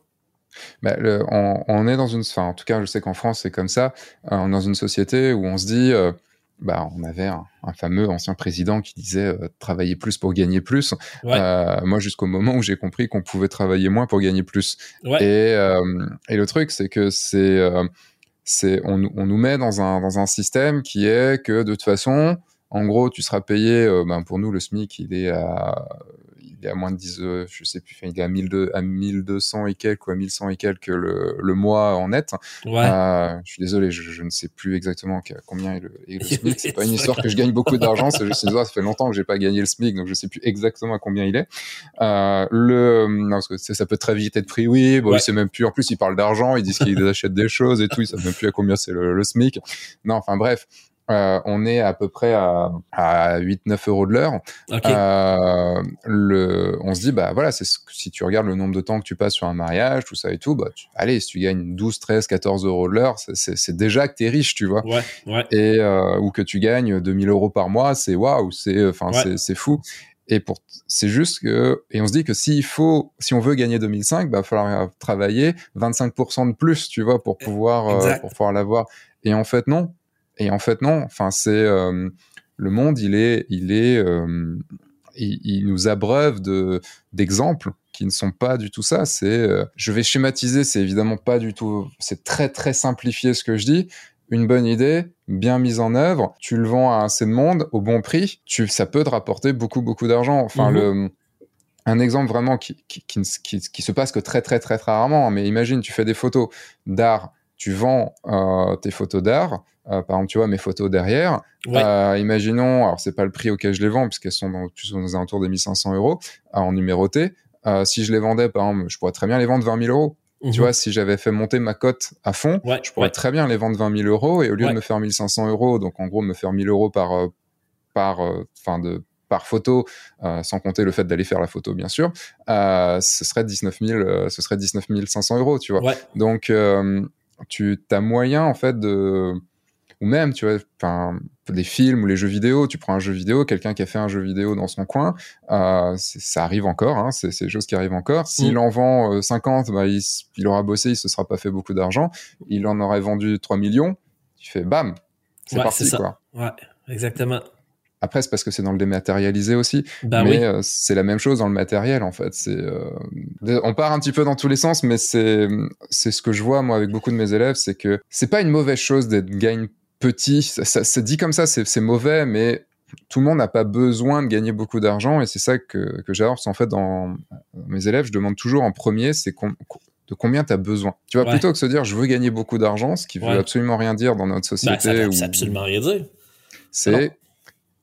Ben, on, est dans une. Enfin, en tout cas, je sais qu'en France, c'est comme ça. Euh, on est dans une société où on se dit. Euh, bah, on avait un, fameux ancien président qui disait euh, travailler plus pour gagner plus. moi, jusqu'au moment où j'ai compris qu'on pouvait travailler moins pour gagner plus. Et, et, le truc, c'est que c'est c'est on, on, nous met dans un, dans un système qui est que de toute façon, en gros, tu seras payé, euh, ben pour nous, le SMIC, il est à il est à moins de 10, euh, je sais plus, il est à, 1200, à 1200 et quelques, ou à 1100 et quelques le, le mois en net. Ouais. Euh, je suis désolé, je, je, ne sais plus exactement combien est le, est le SMIC. C'est pas une histoire que je gagne beaucoup d'argent, c'est juste une histoire, ça fait longtemps que j'ai pas gagné le SMIC, donc je sais plus exactement à combien il est. Euh, le, non, parce que ça peut très vite être pris, oui, bon, ouais. il sait même plus, en plus, il parle d'argent, ils disent qu'ils achètent des choses et tout, ils savent même plus à combien c'est le, le SMIC. Non, enfin bref. Euh, on est à peu près à, à 8-9 euros de l'heure. Euh, le, on se dit, bah voilà, c'est si tu regardes le nombre de temps que tu passes sur un mariage, tout ça et tout, bah allez, si tu gagnes 12, 13, 14 euros de l'heure, c'est déjà que t'es riche, tu vois. Ouais, ouais. Et euh, ou que tu gagnes 2000 euros par mois, c'est waouh, c'est enfin c'est fou. Et pour, c'est juste que, et on se dit que s'il faut, si on veut gagner 2005, bah, il va falloir travailler 25% de plus, tu vois, pour pouvoir, euh, pour pouvoir l'avoir. Et en fait, non et en fait, non. Enfin, c'est euh, le monde, il est, il est, euh, il, nous abreuve de d'exemples qui ne sont pas du tout ça. C'est, euh, je vais schématiser, c'est évidemment pas du tout, c'est très très simplifié ce que je dis. Une bonne idée, bien mise en œuvre, tu le vends à assez de monde au bon prix, tu, ça peut te rapporter beaucoup beaucoup d'argent. Enfin, mhm. le un exemple vraiment qui, qui, qui, qui, qui se passe que très très très très rarement, mais imagine, tu fais des photos d'art, tu vends euh, tes photos d'art, euh, par exemple, tu vois mes photos derrière. Euh, imaginons, alors c'est pas le prix auquel je les vends puisqu'elles sont dans, plus aux alentours des 1500 euros en numéroté. si je les vendais, par exemple, je pourrais très bien les vendre 20 000 euros. Tu mhm. vois, si j'avais fait monter ma cote à fond, je pourrais très bien les vendre 20 000 euros et au lieu de me faire 1500 euros, donc en gros me faire 1000 euros par par enfin de par photo, euh, sans compter le fait d'aller faire la photo bien sûr, euh, ce serait 19 000, ce serait 19 500 euros, tu vois. Donc tu as moyen en fait de ou même, tu vois, des films ou les jeux vidéo, tu prends un jeu vidéo, quelqu'un qui a fait un jeu vidéo dans son coin, euh, ça arrive encore, hein, c'est des choses qui arrivent encore. S'il mm. en vend 50, euh, bah, il, il, aura bossé, il se sera pas fait beaucoup d'argent. Il en aurait vendu 3 millions, tu fais bam, c'est parti, quoi. Ouais, exactement. Après, c'est parce que c'est dans le dématérialisé aussi. Bah mais euh, c'est la même chose dans le matériel, en fait. C'est, euh, on part un petit peu dans tous les sens, mais c'est, c'est ce que je vois, moi, avec beaucoup de mes élèves, c'est que c'est pas une mauvaise chose d'être gagne petit. Ça, ça, dit comme ça, c'est mauvais, mais tout le monde n'a pas besoin de gagner beaucoup d'argent et c'est ça que, que j'adore. En fait, dans mes élèves, je demande toujours en premier, c'est de combien tu as besoin. Tu vois, plutôt que se dire je veux gagner beaucoup d'argent, ce qui veut absolument rien dire dans notre bah, société. ça absolument rien dire. C'est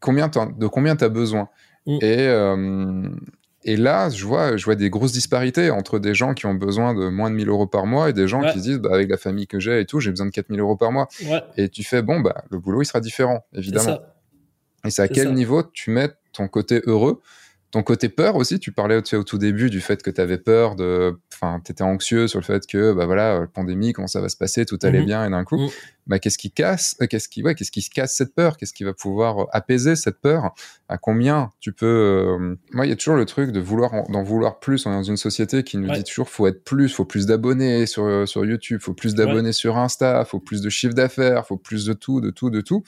combien de combien tu as besoin. Mm. Et, euh, et là, je vois, je vois des grosses disparités entre des gens qui ont besoin de moins de 1000 euros par mois et des gens qui se disent, bah, avec la famille que j'ai et tout, j'ai besoin de 4000 euros par mois. Et tu fais, bon, bah, le boulot, il sera différent, évidemment. Et c'est à quel niveau tu mets ton côté heureux ton côté peur aussi, tu parlais au, tout début du fait que tu avais peur de, enfin, tu étais anxieux sur le fait que, bah voilà, la pandémie, comment ça va se passer, tout allait mhm. bien, et d'un coup, mhm. bah, qu'est-ce qui casse, euh, qu'est-ce qui, ouais, qu'est-ce qui casse cette peur, qu'est-ce qui va pouvoir apaiser cette peur, à combien tu peux, euh, moi, il y a toujours le truc de vouloir, d'en vouloir plus, on est dans une société qui nous dit toujours, faut être plus, faut plus d'abonnés sur, euh, sur YouTube, faut plus d'abonnés sur Insta, faut plus de chiffre d'affaires, faut plus de tout, de tout, de tout,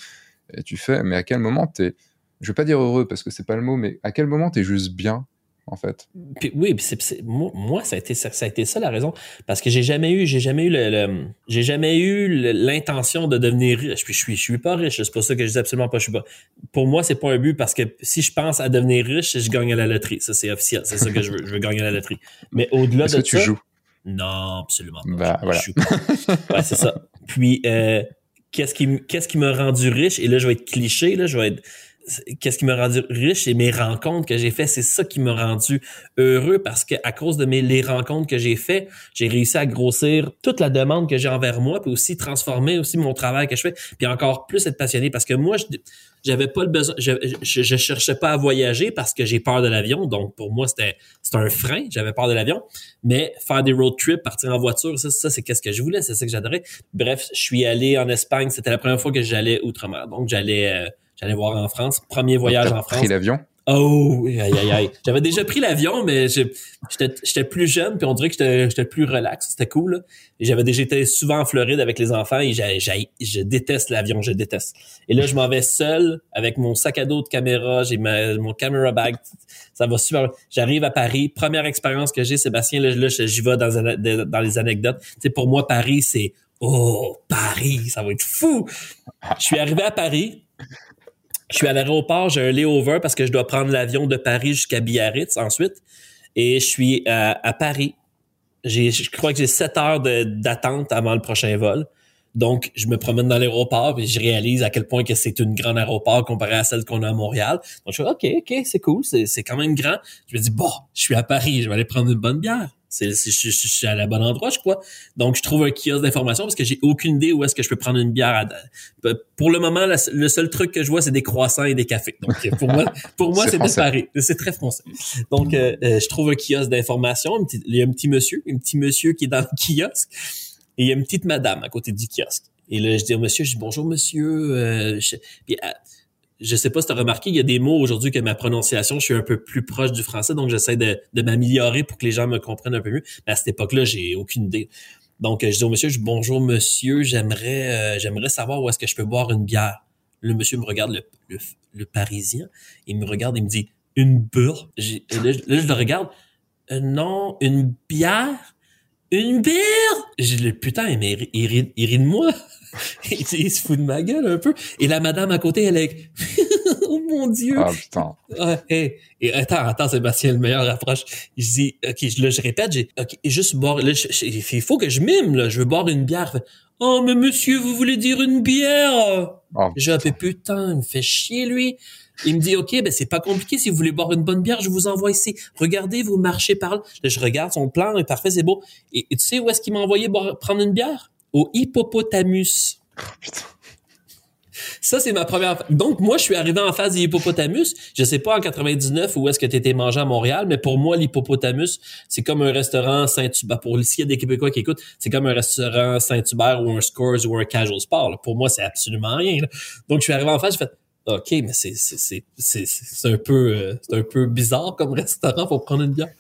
et tu fais, mais à quel moment t'es, je vais pas dire heureux parce que c'est pas le mot, mais à quel moment tu es juste bien en fait? oui, c'est, moi, ça a été ça, a été ça la raison parce que j'ai jamais eu j'ai jamais eu le, j'ai jamais eu l'intention de devenir riche. Puis je suis je suis pas riche, c'est pas ça que je dis absolument pas je suis pas. Pour moi, c'est pas un but parce que si je pense à devenir riche, je gagne à la loterie. Ça c'est officiel, c'est ça que je veux, je veux gagner à la loterie. Mais au-delà de que tu joues? Non, absolument pas. Bah, voilà. ouais, c'est ça. Puis euh, qu'est-ce qui qu'est-ce qui m'a rendu riche? Et là je vais être cliché là, je vais être qu'est-ce qui m'a rendu riche et mes rencontres que j'ai fait, c'est ça qui m'a rendu heureux parce que à cause de mes les rencontres que j'ai fait, j'ai réussi à grossir toute la demande que j'ai envers moi, puis aussi transformer aussi mon travail que je fais, puis encore plus être passionné parce que moi je j'avais pas le besoin je, je, cherchais pas à voyager parce que j'ai peur de l'avion, donc pour moi c'était c'était un frein, j'avais peur de l'avion, mais faire des road trips, partir en voiture, ça, ça c'est qu'est-ce que je voulais, c'est ça que j'adorais. Bref, je suis allé en Espagne, c'était la première fois que j'allais outre-mer, donc j'allais euh, J'allais voir en France. Premier voyage en France. pris l'avion? Oh, aïe, aïe, aïe. J'avais déjà pris l'avion, mais j'étais plus jeune, puis on dirait que j'étais plus relax. C'était cool. J'avais déjà été souvent en Floride avec les enfants et je déteste l'avion, je déteste. Et là, je m'en vais seul avec mon sac à dos de caméra, j'ai mon camera bag. Ça va super. J'arrive à Paris. Première expérience que j'ai, Sébastien, là, là j'y vais dans, dans les anecdotes. Tu pour moi, Paris, c'est Oh, Paris, ça va être fou. Je suis arrivé à Paris, je suis à l'aéroport, j'ai un layover parce que je dois prendre l'avion de Paris jusqu'à Biarritz ensuite. Et je suis à, Paris. Je crois que j'ai 7 heures d'attente avant le prochain vol. Donc, je me promène dans l'aéroport et je réalise à quel point que c'est une grande aéroport comparé à celle qu'on a à Montréal. Donc, je fais, OK, OK, c'est cool, c'est quand même grand. Je me dis, bon, je suis à Paris, je vais aller prendre une bonne bière. C'est, je, je, suis à la bon endroit, je crois. Donc, je trouve un kiosque d'information parce que j'ai aucune idée où est-ce que je peux prendre une bière. pour le moment, le seul truc que je vois, c'est des croissants et des cafés. Donc, pour moi, pour moi, c'est Paris. C'est très français. Donc, euh, euh, je trouve un kiosque d'information. Il y a un petit monsieur, un petit monsieur qui est dans le kiosque et il y a une petite madame à côté du kiosque. Et là, je dis au monsieur, je dis bonjour monsieur. Euh, je, puis, je sais pas si tu as remarqué, il y a des mots aujourd'hui que ma prononciation, je suis un peu plus proche du français, donc j'essaie de, de m'améliorer pour que les gens me comprennent un peu mieux. Mais à cette époque-là, j'ai aucune idée. Donc, je dis au monsieur, je dis, bonjour monsieur, j'aimerais euh, j'aimerais savoir où est-ce que je peux boire une bière. Le monsieur me regarde, le, le, Parisien, il me regarde, il me dit, une beurre. Là, je le regarde, euh, non, une bière? Une bière? J'ai le putain, mais il, rit, il rit de moi. Il, se fout de ma gueule un peu. Et la madame à côté, elle est oh mon Dieu. Ah, putain. et attends, attends, Sébastien, le meilleur approche. Je dis, OK, là, je répète, j'ai, OK, juste boire, là, il faut que je mime, là, je veux boire une bière. Oh, mais monsieur, vous voulez dire une bière? Oh, j'ai fait, putain, il me fait chier, lui. Il me dit, OK, ben, c'est pas compliqué. Si vous voulez boire une bonne bière, je vous envoie ici. Regardez, vous marchez par là. je regarde son plan, est parfait, c'est beau. Et, tu sais où est-ce qu'il m'a envoyé boire, prendre une bière? Au hippopotamus. Oh, putain. Ça, c'est ma première. Donc, moi, je suis arrivé en face de l'hippopotamus. Je sais pas en 99 où est-ce que tu étais mangé à Montréal, mais pour moi, l'hippopotamus, c'est comme un restaurant Saint-Hubert. Pour s'il y a des Québécois qui écoutent, c'est comme un restaurant Saint-Hubert ou un Scores ou un Casual Sport. Pour moi, c'est absolument rien. Donc, je suis arrivé en face, j'ai fait, OK, mais c'est, c'est, c'est, c'est, un peu, euh, c'est un peu bizarre comme restaurant pour prendre une bière.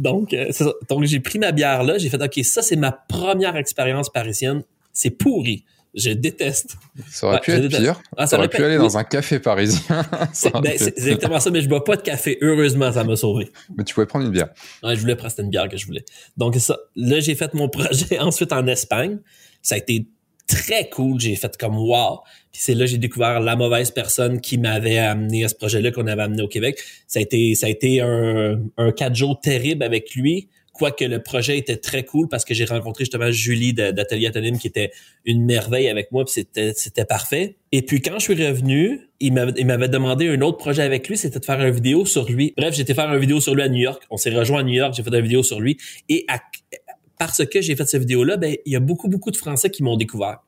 Donc, euh, donc j'ai pris ma bière là, j'ai fait OK, ça c'est ma première expérience parisienne, c'est pourri. Je déteste. Ça aurait pu être pire. Ah, ça, aurait pu aller dans un café parisien. Ben, c'est exactement ça, mais je bois pas de café. Heureusement, ça m'a sauvé. Mais tu pouvais prendre une bière. Ouais, je voulais prendre une bière que je voulais. Donc ça, là j'ai fait mon projet ensuite en Espagne. Ça a été très cool. J'ai fait comme wow. Puis c'est là j'ai découvert la mauvaise personne qui m'avait amené à ce projet-là qu'on avait amené au Québec. Ça a été ça a été un, un quatre jours terrible avec lui quoique le projet était très cool parce que j'ai rencontré justement Julie d'Atelier Atonym qui était une merveille avec moi puis c'était c'était parfait. Et puis quand je suis revenu, il m'avait demandé un autre projet avec lui, c'était de faire une vidéo sur lui. Bref, j'étais faire une vidéo sur lui à New York. On s'est rejoint à New York, j'ai fait une vidéo sur lui et parce que j'ai fait cette vidéo là, ben il y a beaucoup beaucoup de Français qui m'ont découvert.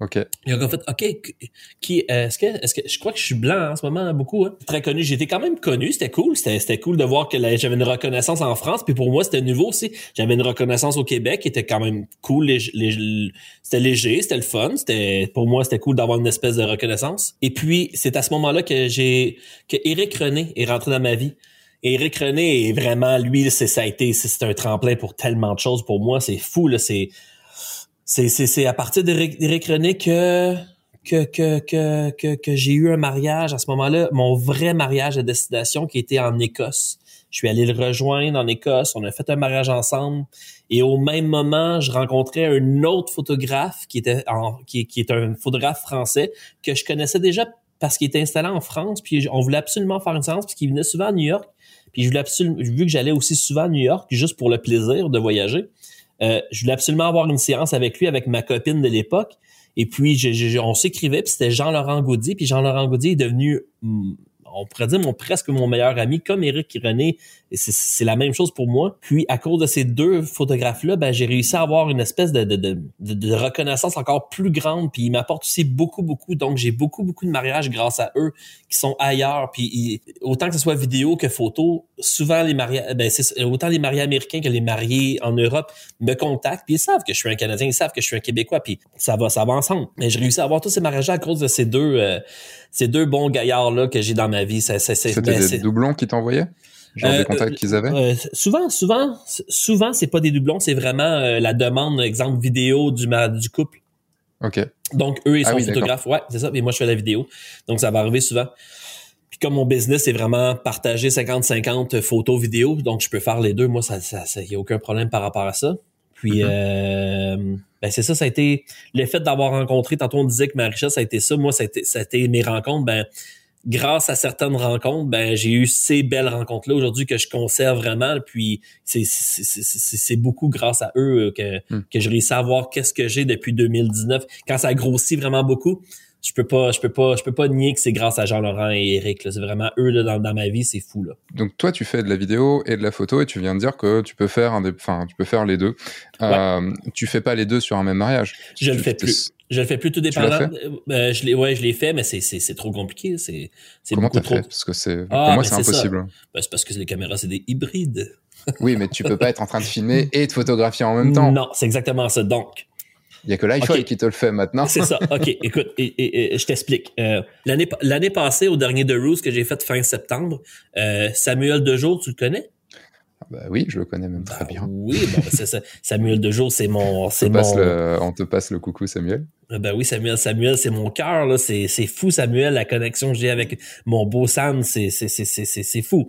OK. Il a fait, OK, qui, est-ce que, est-ce que, je crois que je suis blanc en ce moment, beaucoup, hein? Très connu. J'étais quand même connu. C'était cool. C'était, c'était cool de voir que j'avais une reconnaissance en France. Puis pour moi, c'était nouveau aussi. J'avais une reconnaissance au Québec qui était quand même cool. C'était léger, c'était le fun. C'était, pour moi, c'était cool d'avoir une espèce de reconnaissance. Et puis, c'est à ce moment-là que j'ai, que Éric René est rentré dans ma vie. Éric René est vraiment, lui, c'est, ça a été, c'est un tremplin pour tellement de choses pour moi. C'est fou, là. C'est, c'est à partir d'Éric René que que, que, que, que, que j'ai eu un mariage à ce moment-là, mon vrai mariage à destination qui était en Écosse. Je suis allé le rejoindre en Écosse, on a fait un mariage ensemble et au même moment, je rencontrais un autre photographe qui était en, qui, qui est un photographe français que je connaissais déjà parce qu'il était installé en France, puis on voulait absolument faire une séance parce qu'il venait souvent à New York, puis je voulais absolument vu que j'allais aussi souvent à New York juste pour le plaisir de voyager. Euh, je voulais absolument avoir une séance avec lui, avec ma copine de l'époque. Et puis, on s'écrivait, puis c'était Jean-Laurent Gaudier. Puis Jean-Laurent Gaudier est devenu mm, on pourrait dire mon presque mon meilleur ami, comme Eric René, c'est la même chose pour moi. Puis à cause de ces deux photographes-là, ben, j'ai réussi à avoir une espèce de, de, de, de reconnaissance encore plus grande. Puis ils m'apportent aussi beaucoup, beaucoup. Donc j'ai beaucoup, beaucoup de mariages grâce à eux qui sont ailleurs. Puis autant que ce soit vidéo que photo, souvent les mariés, ben, autant les mariés américains que les mariés en Europe me contactent. Puis ils savent que je suis un Canadien, ils savent que je suis un Québécois. Puis ça va, ça va ensemble. Mais j'ai réussi à avoir tous ces mariages à cause de ces deux, euh, ces deux bons gaillards là que j'ai dans ma vie. C'était ben, des doublons qui t'envoyaient? Genre euh, contacts qu'ils avaient? Euh, souvent, souvent, souvent, c'est pas des doublons, c'est vraiment euh, la demande, exemple, vidéo du, du couple. OK. Donc, eux, ils ah sont photographes. Ouais, c'est ça. Et moi, je fais la vidéo. Donc, ça va arriver souvent. Puis comme mon business, c'est vraiment partager 50-50 photos, vidéos. Donc, je peux faire les deux. Moi, ça, ça, y a aucun problème par rapport à ça. Puis, mm-hmm. ben c'est ça, ça a été le fait d'avoir rencontré. Tantôt, on disait que ma richesse, ça a été ça. Moi, ça a été, ça a été mes rencontres. Ben, grâce à certaines rencontres, ben j'ai eu ces belles rencontres-là aujourd'hui que je conserve vraiment. Puis c'est beaucoup grâce à eux que, hmm. que je réussis à voir qu'est-ce que j'ai depuis 2019. Quand ça grossit vraiment beaucoup, je peux pas, je peux pas, je peux pas nier que c'est grâce à Jean-Laurent et Eric. C'est vraiment eux là, dans, ma vie, c'est fou là. Donc toi, tu fais de la vidéo et de la photo et tu viens de dire que tu peux faire un enfin, tu peux faire les deux. Euh, tu fais pas les deux sur un même mariage. Je le fais plus. Je le fais plus tout dépendant. Euh, je l'ai, ouais, je l'ai fait, mais c'est, c'est, c'est trop compliqué. C'est, c'est Comment t'as trop... fait? Parce que c'est, pour ah, moi, c'est impossible. Ben, c'est parce que les caméras, c'est des hybrides. oui, mais tu peux pas être en train de filmer et de photographier en même temps. Non, c'est exactement ça. Donc, il y a que l'iPhone qui te le fait maintenant. C'est ça. OK, écoute, et, je t'explique. Euh, l'année, l'année passée, au dernier The Rose que j'ai fait fin septembre, euh, Samuel Dejour, tu le connais? Ah bah oui, je le connais même très bah bien. Oui, bah, c'est ça. Samuel Dejour, c'est mon... C'est mon... Le, on te passe le coucou, Samuel. Ben oui, Samuel, Samuel, c'est mon cœur, là. C'est, c'est fou, Samuel, la connexion que j'ai avec mon beau Sam, c'est, c'est, c'est, c'est, c'est fou.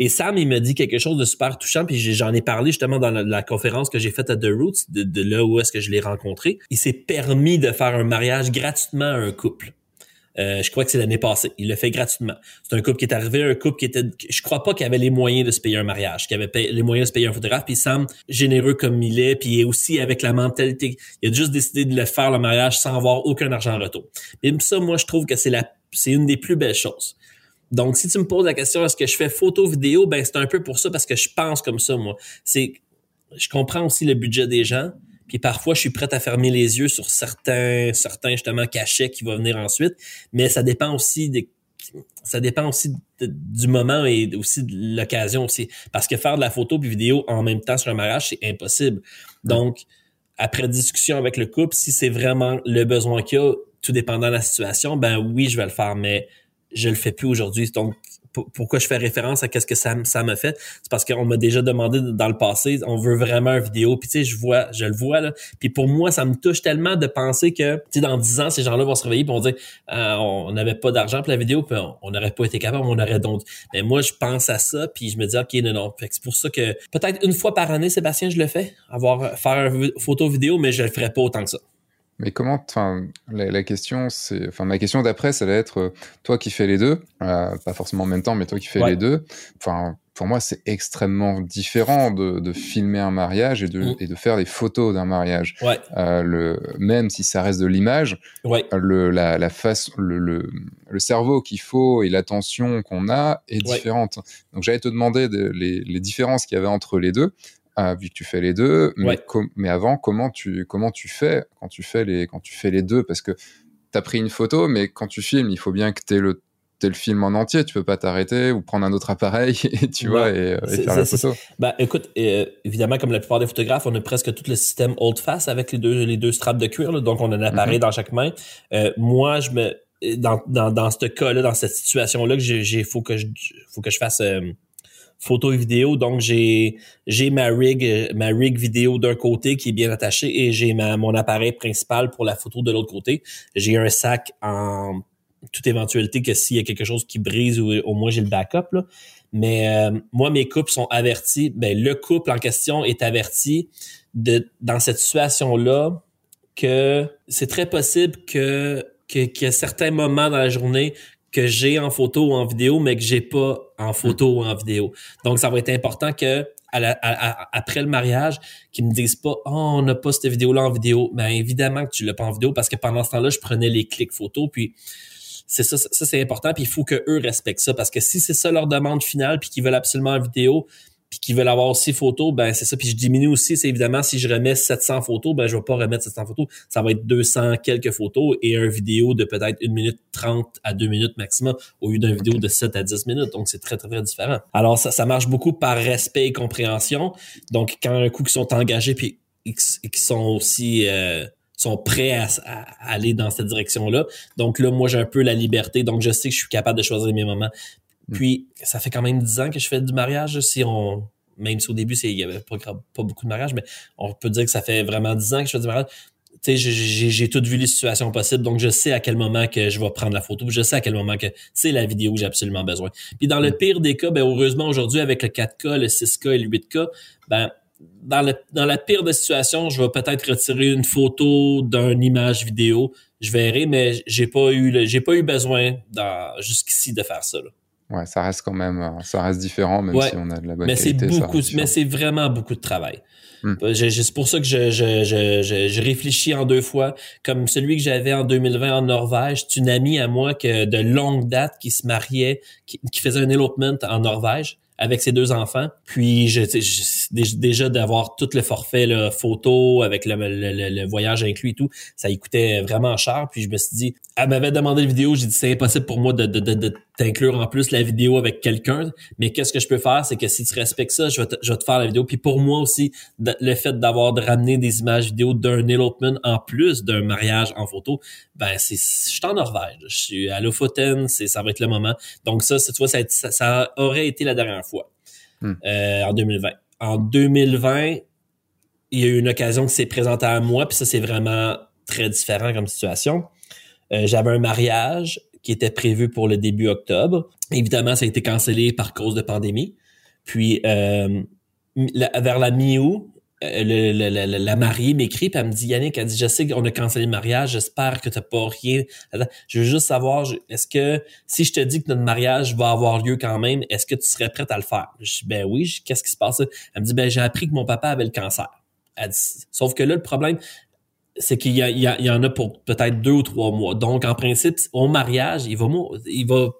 Et Sam, il m'a dit quelque chose de super touchant, puis j'en ai parlé justement dans la, conférence que j'ai faite à The Roots, de, là où est-ce que je l'ai rencontré. Il s'est permis de faire un mariage gratuitement à un couple. Euh, je crois que c'est l'année passée. Il l'a fait gratuitement. C'est un couple qui est arrivé, un couple qui était, je crois pas qu'il avait les moyens de se payer un mariage, qu'il avait les moyens de se payer un photographe. Puis Sam, généreux comme il est, puis aussi avec la mentalité, il a juste décidé de le faire le mariage sans avoir aucun argent en retour. Et ça, moi, je trouve que c'est la, c'est une des plus belles choses. Donc, si tu me poses la question, est-ce que je fais photo, vidéo, ben c'est un peu pour ça parce que je pense comme ça, moi. C'est, je comprends aussi le budget des gens, puis parfois je suis prêt à fermer les yeux sur certains, certains justement cachets qui vont venir ensuite, mais ça dépend aussi des ça dépend aussi du moment et aussi de l'occasion aussi. Parce que faire de la photo puis vidéo en même temps sur un mariage, c'est impossible. Donc, après discussion avec le couple, si c'est vraiment le besoin qu'il y a, tout dépendant de la situation, ben oui, je vais le faire. Mais je le fais plus aujourd'hui. Donc, pourquoi je fais référence à qu'est-ce que ça, me fait, c'est parce qu'on m'a déjà demandé dans le passé, on veut vraiment une vidéo, puis tu sais, je vois, je le vois là, puis pour moi, ça me touche tellement de penser que, tu sais, dans dix ans, ces gens-là vont se réveiller dire, ah, on n'avait pas d'argent pour la vidéo, puis on n'aurait pas été capable, on aurait donc. Mais moi, je pense à ça, puis je me dis, ok, non, non. Fait c'est pour ça que peut-être une fois par année, Sébastien, je le fais, avoir faire une photo vidéo, mais je le ferai pas autant que ça. Mais comment, enfin, la, question, c'est, enfin, ma question d'après, ça va être, euh, toi qui fais les deux, euh, pas forcément en même temps, mais toi qui fais les deux, enfin, pour moi, c'est extrêmement différent de, de, filmer un mariage et de, mm. et de faire des photos d'un mariage. Ouais. Euh, le, même si ça reste de l'image, ouais. le, la, la face, le, le, le cerveau qu'il faut et l'attention qu'on a est différente. Donc, j'allais te demander les, les différences qu'il y avait entre les deux. Ah, vu que tu fais les deux. Mais, mais avant, comment tu, comment tu fais quand tu fais les, quand tu fais les deux? Parce que tu as pris une photo, mais quand tu filmes, il faut bien que tu aies le le film en entier, tu peux pas t'arrêter ou prendre un autre appareil et tu vois et, euh, faire la photo. Bah écoute, euh, évidemment comme la plupart des photographes, on a presque tout le système old face avec les deux les deux straps de cuir, donc on a un appareil mm-hmm. dans chaque main. Euh, moi, je me dans dans dans ce cas-là, dans cette situation-là que j'ai faut que je faut que je fasse photo et vidéo. Donc, j'ai j'ai ma rig, ma rig vidéo d'un côté qui est bien attachée et j'ai ma mon appareil principal pour la photo de l'autre côté. J'ai un sac en toute éventualité que s'il y a quelque chose qui brise ou au moins j'ai le backup. Là. Mais euh, moi, mes couples sont avertis. Ben, le couple en question est averti de dans cette situation-là que c'est très possible que qu'il y a certains moments dans la journée que j'ai en photo ou en vidéo, mais que j'ai pas en photo ou en vidéo. Donc, ça va être important que après le mariage, qu'ils me disent pas, oh, on n'a pas cette vidéo-là en vidéo. Ben, évidemment que tu l'as pas en vidéo parce que pendant ce temps-là, je prenais les clics photos, puis c'est ça, ça c'est important, puis il faut que eux respectent ça parce que si c'est ça leur demande finale, puis qu'ils veulent absolument en vidéo, puis qu'ils veulent avoir aussi photos, ben c'est ça. Puis je diminue aussi, c'est évidemment si je remets 700 photos, ben je vais pas remettre 700 photos, ça va être 200 quelques photos et un vidéo de peut-être 1 minute 30 à 2 minutes maximum au lieu d'une vidéo de 7 à 10 minutes. Donc c'est très très très différent. Alors ça, ça marche beaucoup par respect et compréhension. Donc quand un coup qui sont engagés puis qui sont aussi euh, sont prêts à, aller dans cette direction-là. Donc là, moi, j'ai un peu la liberté. Donc, je sais que je suis capable de choisir mes moments. Mm. Puis, ça fait quand même dix ans que je fais du mariage. Si on, même si au début, il y avait pas, pas beaucoup de mariage, mais on peut dire que ça fait vraiment dix ans que je fais du mariage. Tu sais, j'ai tout vu les situations possibles, donc je sais à quel moment que je vais prendre la photo, je sais à quel moment que c'est la vidéo que j'ai absolument besoin. Puis dans le mm. pire des cas, ben heureusement aujourd'hui avec le 4K, le 6K et le 8K, ben dans, le, dans la pire des situations, je vais peut-être retirer une photo d'une image vidéo, je verrai, mais j'ai pas eu j'ai pas eu besoin jusqu'ici de faire ça. Là. Ouais, ça reste quand même, euh, ça reste différent, même si on a de la bonne mais qualité. C'est beaucoup, mais c'est vraiment beaucoup de travail. Hmm. Euh, c'est pour ça que je, je, je, je, réfléchis en deux fois. Comme celui que j'avais en 2020 en Norvège, c'est une amie à moi que de longue date qui se mariait, qui, qui faisait un elopement en Norvège avec ses deux enfants. Puis je, déjà d'avoir tout le forfait là, photo avec le, le, voyage inclus et tout, ça y coûtait vraiment cher. Puis je me suis dit, elle m'avait demandé la vidéo, j'ai dit c'est impossible pour moi de, de, de, t'inclure en plus la vidéo avec quelqu'un. Mais qu'est-ce que je peux faire, c'est que si tu respectes ça, je vais te, je vais te faire la vidéo. Puis pour moi aussi, le fait d'avoir de ramener des images vidéo d'un elopement en plus d'un mariage en photo, ben c'est, je suis en Norvège, je suis à Lofoten, c'est, ça va être le moment. Donc ça, tu vois, ça, ça, ça aurait été la dernière fois hmm. euh, en 2020. En 2020, il y a eu une occasion qui s'est présentée à moi, puis ça c'est vraiment très différent comme situation. Euh, j'avais un mariage qui était prévu pour le début octobre. Évidemment, ça a été cancellé par cause de pandémie. Puis euh, vers la mi-août, euh, la mariée m'écrit puis elle me dit Yannick elle dit je sais qu'on a cancellé le mariage j'espère que t'as pas rien je veux juste savoir est-ce que si je te dis que notre mariage va avoir lieu quand même est-ce que tu serais prête à le faire? Je dis ben oui qu'est-ce qui se passe? Elle me dit ben j'ai appris que mon papa avait le cancer elle dit, sauf que là le problème c'est qu'il y, y, en a pour peut-être deux ou trois mois. Donc, en principe, au mariage, il va mourir. Il va,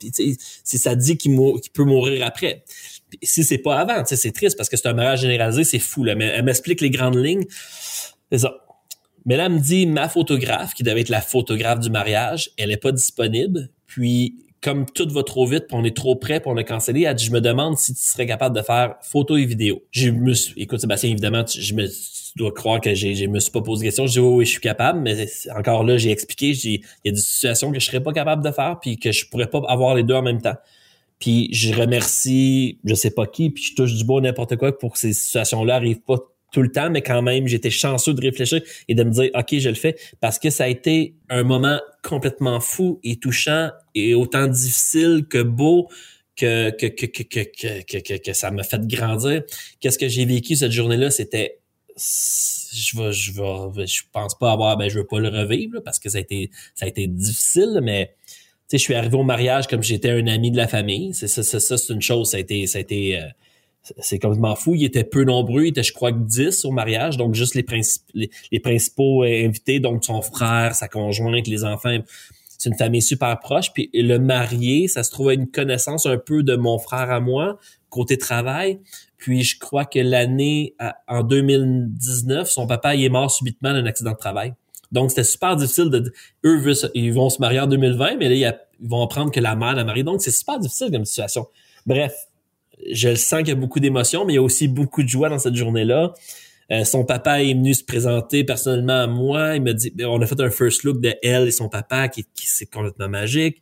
si ça dit qu'il peut mourir après si c'est pas avant, c'est triste parce que c'est un mariage généralisé, c'est fou. Là. Mais elle m'explique les grandes lignes. C'est ça. Mais là, elle me dit ma photographe, qui devait être la photographe du mariage, elle est pas disponible. Puis, comme tout va trop vite, puis on est trop près, puis on a cancellé, elle dit, je me demande si tu serais capable de faire photo et vidéo. Je écoute Sébastien, évidemment, je me dois croire que je me suis pas posé de question. Je dis oui, je suis capable, mais encore là, j'ai expliqué, j'ai il y a des situations que je serais pas capable de faire, puis que je pourrais pas avoir les deux en même temps. Puis je remercie, je sais pas qui, puis je touche du bois n'importe quoi pour que ces situations-là arrivent pas tout le temps, mais quand même, j'étais chanceux de réfléchir et de me dire, OK, je le fais, parce que ça a été un moment complètement fou et touchant et autant difficile que beau que, que, que, que, que, que, que, ça m'a fait grandir. Qu'est-ce que j'ai vécu cette journée-là? C'était je vais, je je pense pas avoir, ben, je veux pas le revivre, parce que ça a été, ça a été difficile, mais sais, je suis arrivé au mariage comme j'étais un ami de la famille. C'est ça, ça, c'est une chose. Ça a été, ça a été, euh, c'est complètement fou. Il était peu nombreux. Il était, je crois, que 10 au mariage. Donc, juste les, les, principaux euh, invités. Donc, son frère, sa conjointe, les enfants. C'est une famille super proche. Puis le marié, ça se trouve à une connaissance un peu de mon frère à moi, côté travail. Puis je crois que l'année, en 2019, son papa, il est mort subitement d'un accident de travail. Donc, c'était super difficile de... Eux, ils vont se marier en 2020, mais là, ils vont apprendre que la mère la marie. Donc, c'est super difficile comme situation. Bref, je le sens qu'il y a beaucoup d'émotions, mais il y a aussi beaucoup de joie dans cette journée-là. Euh, son papa est venu se présenter personnellement à moi. Il m'a dit, on a fait un first look de elle et son papa qui, qui c'est complètement magique.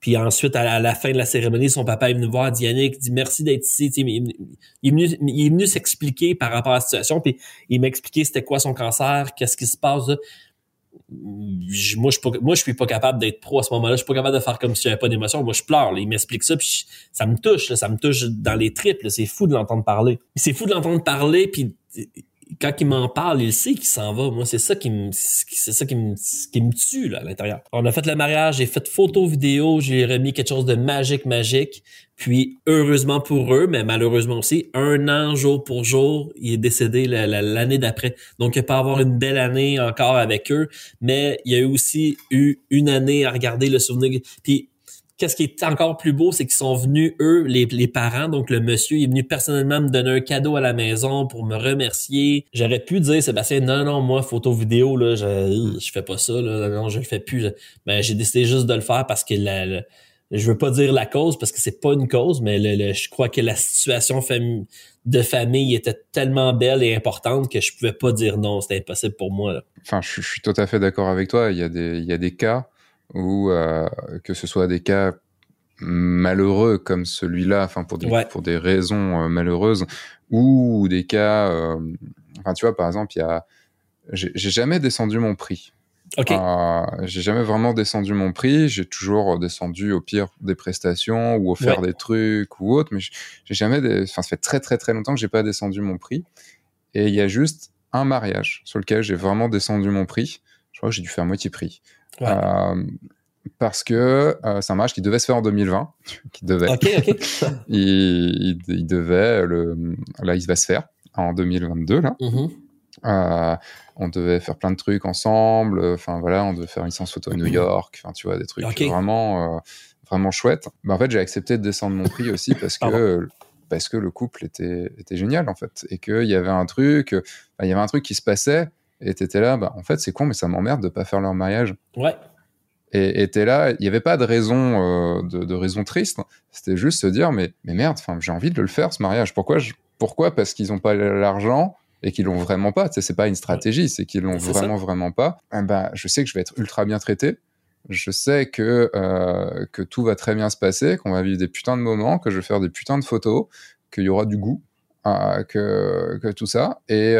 Puis ensuite, à la, fin de la cérémonie, son papa est venu voir Dianique, dit merci d'être ici. Il, est venu, il est venu s'expliquer par rapport à la situation, puis il m'a expliqué c'était quoi son cancer, qu'est-ce qui se passe. Là moi, je suis je suis pas capable d'être pro à ce moment-là. Je suis pas capable de faire comme si j'avais pas d'émotion. Moi, je pleure. Il m'explique ça, puis ça me touche. ça me touche dans les tripes. C'est fou de l'entendre parler. C'est fou de l'entendre parler, puis quand il m'en parle, il sait qu'il s'en va. Moi, c'est ça qui me, c'est ça qui me, qui me tue, là, à l'intérieur. On a fait le mariage, j'ai fait photo, vidéo, j'ai remis quelque chose de magique, magique. Puis, heureusement pour eux, mais malheureusement aussi, un an, jour pour jour, il est décédé l'année d'après. Donc, il peut avoir une belle année encore avec eux, mais il y a eu aussi eu une année à regarder le souvenir. Puis, qu'est-ce qui est encore plus beau, c'est qu'ils sont venus, eux, les, parents, donc le monsieur, il est venu personnellement me donner un cadeau à la maison pour me remercier. J'aurais pu dire, Sébastien, non, non, moi, photo vidéo, là, je, je fais pas ça, là, non, je le fais plus. Mais j'ai décidé juste de le faire parce que la, je veux pas dire la cause parce que c'est pas une cause, mais le, je crois que la situation de famille était tellement belle et importante que je pouvais pas dire non, c'était impossible pour moi. Enfin, je, suis tout à fait d'accord avec toi. Il y a des cas ou euh, que ce soit des cas malheureux comme celui-là, enfin pour des pour des raisons euh, malheureuses, ou des cas, euh, enfin tu vois par exemple il y a, j'ai jamais descendu mon prix. Ok. J'ai jamais vraiment descendu mon prix. J'ai toujours descendu au pire des prestations ou offert des trucs ou autre, mais j'ai jamais. Enfin, ça fait très très très longtemps que j'ai pas descendu mon prix. Et il y a juste un mariage sur lequel j'ai vraiment descendu mon prix. Je crois que j'ai dû faire moitié prix. Euh, parce que euh, c'est un match qui devait se faire en 2020, qui devait. il, il, devait le, là, il va se faire en 2022 là. Mm-hmm. Euh, on devait faire plein de trucs ensemble. Enfin voilà, on devait faire une séance photo à New York. Enfin tu vois des trucs vraiment vraiment chouettes. Mais en fait, j'ai accepté de descendre mon prix aussi parce que parce que le couple était était génial en fait et qu'il y avait un truc, il y avait un truc qui se passait et t'étais là, bah, en fait, c'est con, mais ça m'emmerde de pas faire leur mariage. Ouais. Et t'es là, il n'y avait pas de raison, euh, de, de, raison triste. C'était juste se dire, mais, mais merde, j'ai envie de le faire, ce mariage. Pourquoi je, Pourquoi? Parce qu'ils n'ont pas l'argent et qu'ils l'ont vraiment pas. Tu sais, c'est pas une stratégie, c'est qu'ils l'ont vraiment, vraiment pas. Eh ben, je sais que je vais être ultra bien traité. Je sais que, euh, que tout va très bien se passer, qu'on va vivre des putains de moments, que je vais faire des putains de photos, qu'il y aura du goût, euh, que, que tout ça. Et,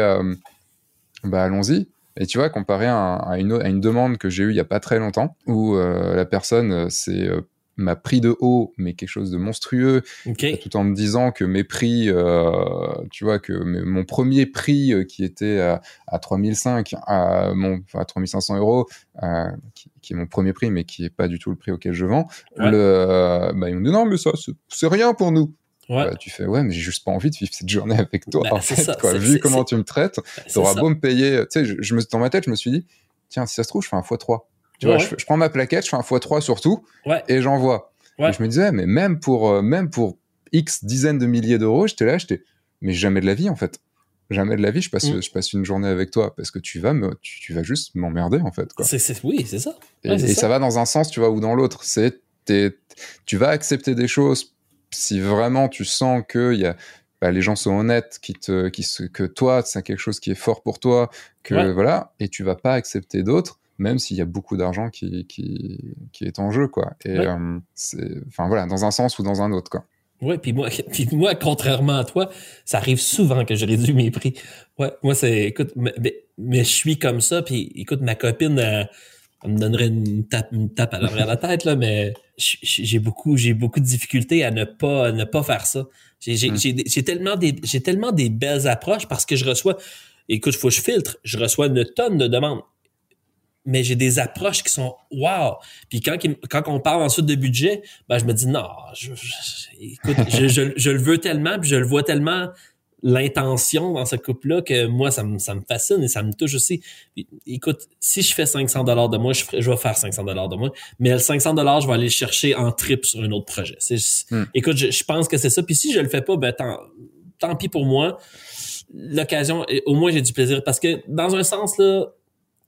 bah allons-y. Et tu vois, comparé à, une, à une, demande que j'ai eue il y a pas très longtemps, où euh, la personne euh, c'est euh, m'a pris de haut, mais quelque chose de monstrueux, tout en me disant que mes prix, tu vois, que mon premier prix qui était à, à 3005, à, mon, à 3500 euros, qui, est mon premier prix, mais qui est pas du tout le prix auquel je vends, le, bah, ils m'ont dit non, mais ça, c'est rien pour nous. Ouais. Bah, tu fais ouais mais j'ai juste pas envie de vivre cette journée avec toi bah, en fait quoi. vu comment tu me traites tu auras beau me payer tu sais je, me dans ma tête je me suis dit tiens si ça se trouve je fais un x3 tu vois je, prends ma plaquette je fais un x3 surtout et j'envoie et je me disais mais même pour euh, même pour x dizaines de milliers d'euros j'étais là j'étais mais jamais de la vie en fait. Jamais de la vie je passe mm. je passe une journée avec toi parce que tu vas me tu, vas juste m'emmerder en fait quoi. Oui c'est ça. Et, ça. ça va dans un sens tu vois ou dans l'autre. C'est tu vas accepter des choses si vraiment tu sens que y a, bah, les gens sont honnêtes, qui te, qui que toi, c'est quelque chose qui est fort pour toi, que voilà, et tu vas pas accepter d'autres, même s'il y a beaucoup d'argent qui, qui, qui, est en jeu, quoi. Et euh, c'est, enfin voilà, dans un sens ou dans un autre, quoi. Ouais, puis moi, puis moi, contrairement à toi, ça arrive souvent que je réduis mes prix. Ouais, moi c'est, écoute, mais, mais, je suis comme ça, puis écoute, ma copine, euh, me donnerait une tape, une tape à la tête, là, mais j'ai beaucoup, j'ai beaucoup de difficultés à ne pas, ne pas faire ça. J'ai mm. tellement des, j'ai tellement des belles approches parce que je reçois, écoute, faut que je filtre, je reçois une tonne de demandes. Mais j'ai des approches qui sont wow. Puis quand, quand on parle ensuite de budget, ben je me dis non, je, écoute, je, je, je, le veux tellement, puis je le vois tellement l'intention dans ce couple-là que moi, ça me, ça me fascine et ça me touche aussi. Écoute, si je fais 500 dollars de moi, je, je vais faire 500 dollars de moi, mais le 500 dollars, je vais aller le chercher en trip sur un autre projet. Hmm. Écoute, je, pense que c'est ça. Puis si je le fais pas, ben tant, tant pis pour moi. L'occasion, au moins j'ai du plaisir parce que dans un sens là,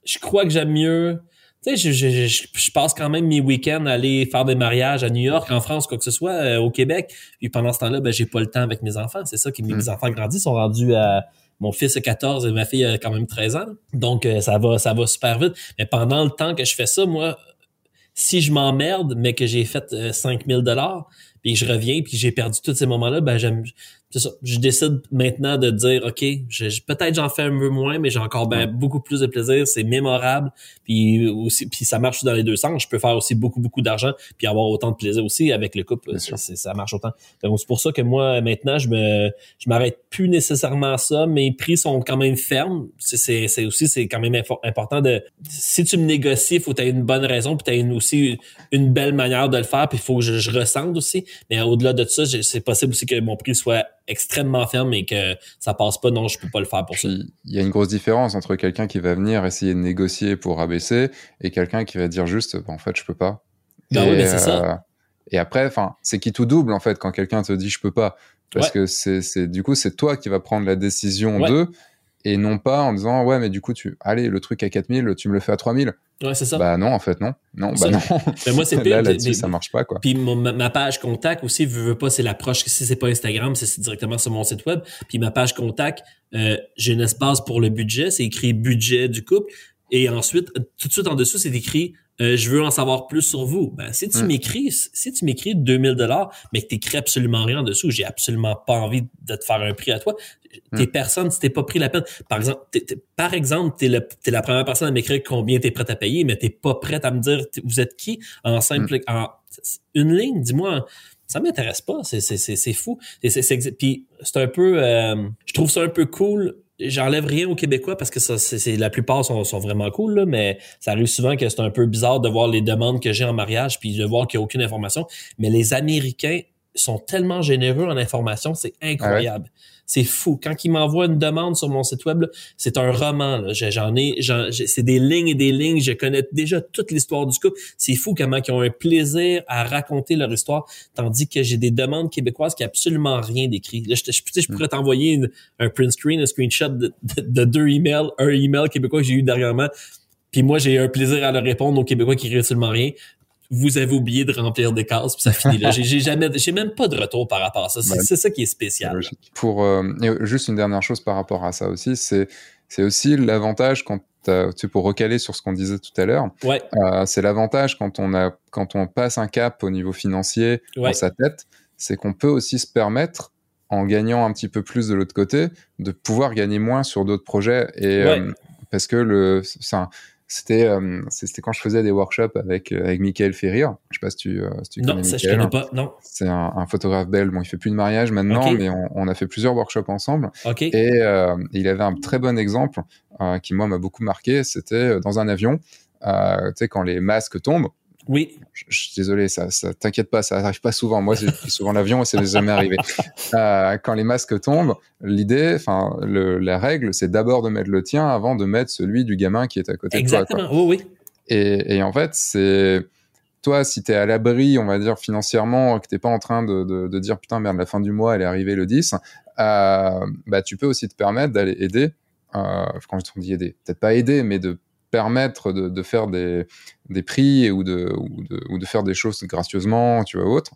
je crois que j'aime mieux tu sais, je, je, je, passe quand même mes week-ends à aller faire des mariages à New York, en France, quoi que ce soit, euh, au Québec. Puis pendant ce temps-là, ben, j'ai pas le temps avec mes enfants. C'est ça qui mes mm. enfants grandissent, sont rendus à mon fils a 14 et ma fille a quand même 13 ans. Donc euh, ça va ça va super vite. Mais pendant le temps que je fais ça, moi, si je m'emmerde, mais que j'ai fait 5000 euh, dollars, puis je reviens, puis j'ai perdu tous ces moments-là, ben j'aime, c'est ça. Je décide maintenant de dire, OK, je, peut-être j'en fais un peu moins, mais j'ai encore ben, beaucoup plus de plaisir. C'est mémorable. Puis aussi, puis ça marche dans les deux sens. Je peux faire aussi beaucoup, beaucoup d'argent puis avoir autant de plaisir aussi avec le couple. ça marche autant. Donc, c'est pour ça que moi, maintenant, je me, je m'arrête plus nécessairement à ça. Mes prix sont quand même fermes. C'est, c'est aussi, c'est quand même important de, si tu me négocies, il faut que tu aies une bonne raison puis tu aies aussi une belle manière de le faire puis il faut que je, je ressente aussi. Mais au-delà de ça, c'est possible aussi que mon prix soit extrêmement ferme et que ça passe pas, non, je peux pas le faire pour ça. Il y a une grosse différence entre quelqu'un qui va venir essayer de négocier pour abaisser et quelqu'un qui va dire juste, bah, en fait, je peux pas. Ben et, oui, mais c'est ça. Euh, et après, enfin, c'est qui tout double en fait quand quelqu'un te dit je peux pas, parce que c'est du coup c'est toi qui va prendre la décision de et non pas en disant ouais mais du coup tu allez le truc à 4000 tu me le fais à 3000 Ouais, c'est ça. Bah non, en fait, non. Non, bah non. Mais moi, c'est Là, là-dessus, ça marche pas, quoi. Puis ma, page contact aussi, veux, veux pas, c'est l'approche. Si c'est pas Instagram, c'est directement sur mon site web. Puis ma page contact, euh, j'ai un espace pour le budget. C'est écrit budget du couple. Et ensuite, tout de suite en dessous, c'est écrit euh, je veux en savoir plus sur vous. Ben, si tu m'écris, si tu m'écris 2000 dollars, mais que t'écris absolument rien en dessous, j'ai absolument pas envie de te faire un prix à toi. T'es personne, si t'es pas pris la peine. Par exemple, t'es, par exemple, t'es, le, t'es la première personne à m'écrire combien t'es prêt à payer, mais t'es pas prête à me dire vous êtes qui en simple, en une ligne. Dis-moi, ça m'intéresse pas. C'est, c'est, c'est, c'est fou. C'est, c'est, puis c'est un peu, euh, je trouve ça un peu cool j'enlève rien aux Québécois parce que ça, c'est, la plupart sont, sont vraiment cool, là, mais ça arrive souvent que c'est un peu bizarre de voir les demandes que j'ai en mariage puis de voir qu'il n'y a aucune information. Mais les Américains sont tellement généreux en information, c'est ah incroyable. C'est fou. Quand ils m'envoient une demande sur mon site web, c'est un roman. J'en ai, c'est des lignes et des lignes. Je connais déjà toute l'histoire du couple. C'est fou comment ils ont un plaisir à raconter leur histoire, tandis que j'ai des demandes québécoises qui n'ont absolument rien d'écrit. je, je, je, pourrais t'envoyer un print screen, un screenshot de, deux emails, un email québécois que j'ai eu dernièrement. Puis moi, j'ai un plaisir à leur répondre aux Québécois qui écrivent absolument rien vous avez oublié de remplir des cases, puis ça finit là. J'ai jamais, j'ai même pas de retour par rapport à ça. C'est ça qui est spécial. Pour euh, juste une dernière chose par rapport à ça aussi, c'est c'est aussi l'avantage quand tu sais, pour recaler sur ce qu'on disait tout à l'heure. Ouais. Euh, c'est l'avantage quand on a quand on passe un cap au niveau financier dans sa tête, c'est qu'on peut aussi se permettre en gagnant un petit peu plus de l'autre côté, de pouvoir gagner moins sur d'autres projets et euh, parce que le, un, c'était euh, c'était quand je faisais des workshops avec euh, avec Michael Ferrier. Je sais pas si tu, euh, si tu non, connais ça je connais pas. Non. C'est un, un, photographe belge. Bon, il fait plus de mariage maintenant, mais on, on, a fait plusieurs workshops ensemble. Okay. Et euh, il avait un très bon exemple qui moi m'a beaucoup marqué. C'était dans un avion. tu sais quand les masques tombent. Oui. Je, suis désolé, ça, ça t'inquiète pas, ça arrive pas souvent. Moi, j'ai pris souvent l'avion et ça n'est jamais arrivé. Euh, quand les masques tombent, l'idée, enfin, la règle, c'est d'abord de mettre le tien avant de mettre celui du gamin qui est à côté de toi. Exactement. Oui, oui. Et, et en fait, c'est toi, si tu es à l'abri, on va dire financièrement, que t'es pas en train de, de, de, dire putain merde, la fin du mois, elle est arrivée le 10, euh, bah tu peux aussi te permettre d'aller aider. Euh, quand je dis aider, peut-être pas aider, mais de permettre de, de faire des, des prix ou de, ou de, ou de faire des choses gracieusement, tu vois, autre,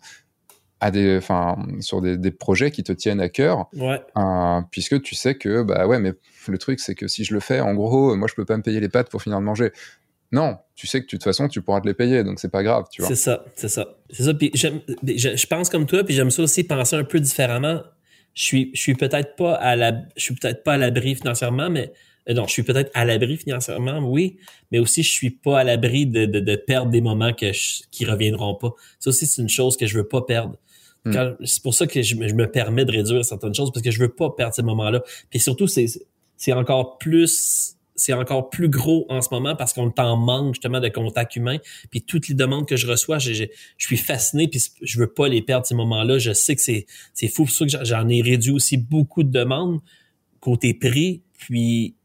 à des, enfin, sur des, des, projets qui te tiennent à cœur, ouais. euh, puisque tu sais que, bah ouais, mais le truc, c'est que si je le fais, en gros, moi, je peux pas me payer les pâtes pour finir de manger. Non, tu sais que de toute façon, tu pourras te les payer, donc c'est pas grave, tu vois. C'est ça, c'est ça. C'est ça, puis je, je pense comme toi, puis j'aime ça aussi penser un peu différemment. Je suis, je suis peut-être pas à la, je suis peut-être pas à l'abri financièrement, mais non, je suis peut-être à l'abri financièrement, oui, mais aussi je suis pas à l'abri de, de, de, perdre des moments que je, qui reviendront pas. Ça aussi, c'est une chose que je veux pas perdre. Hmm. C'est pour ça que je, je, me permets de réduire certaines choses parce que je veux pas perdre ces moments-là. Puis surtout, c'est c'est encore plus c'est encore plus gros en ce moment parce qu'on t'en manque justement de contact humain. Puis toutes les demandes que je reçois, je, je, je suis fasciné puis je veux pas les perdre ces moments-là. Je sais que c'est c'est fou. ça que j'en ai réduit aussi beaucoup de demandes côté prix. Puis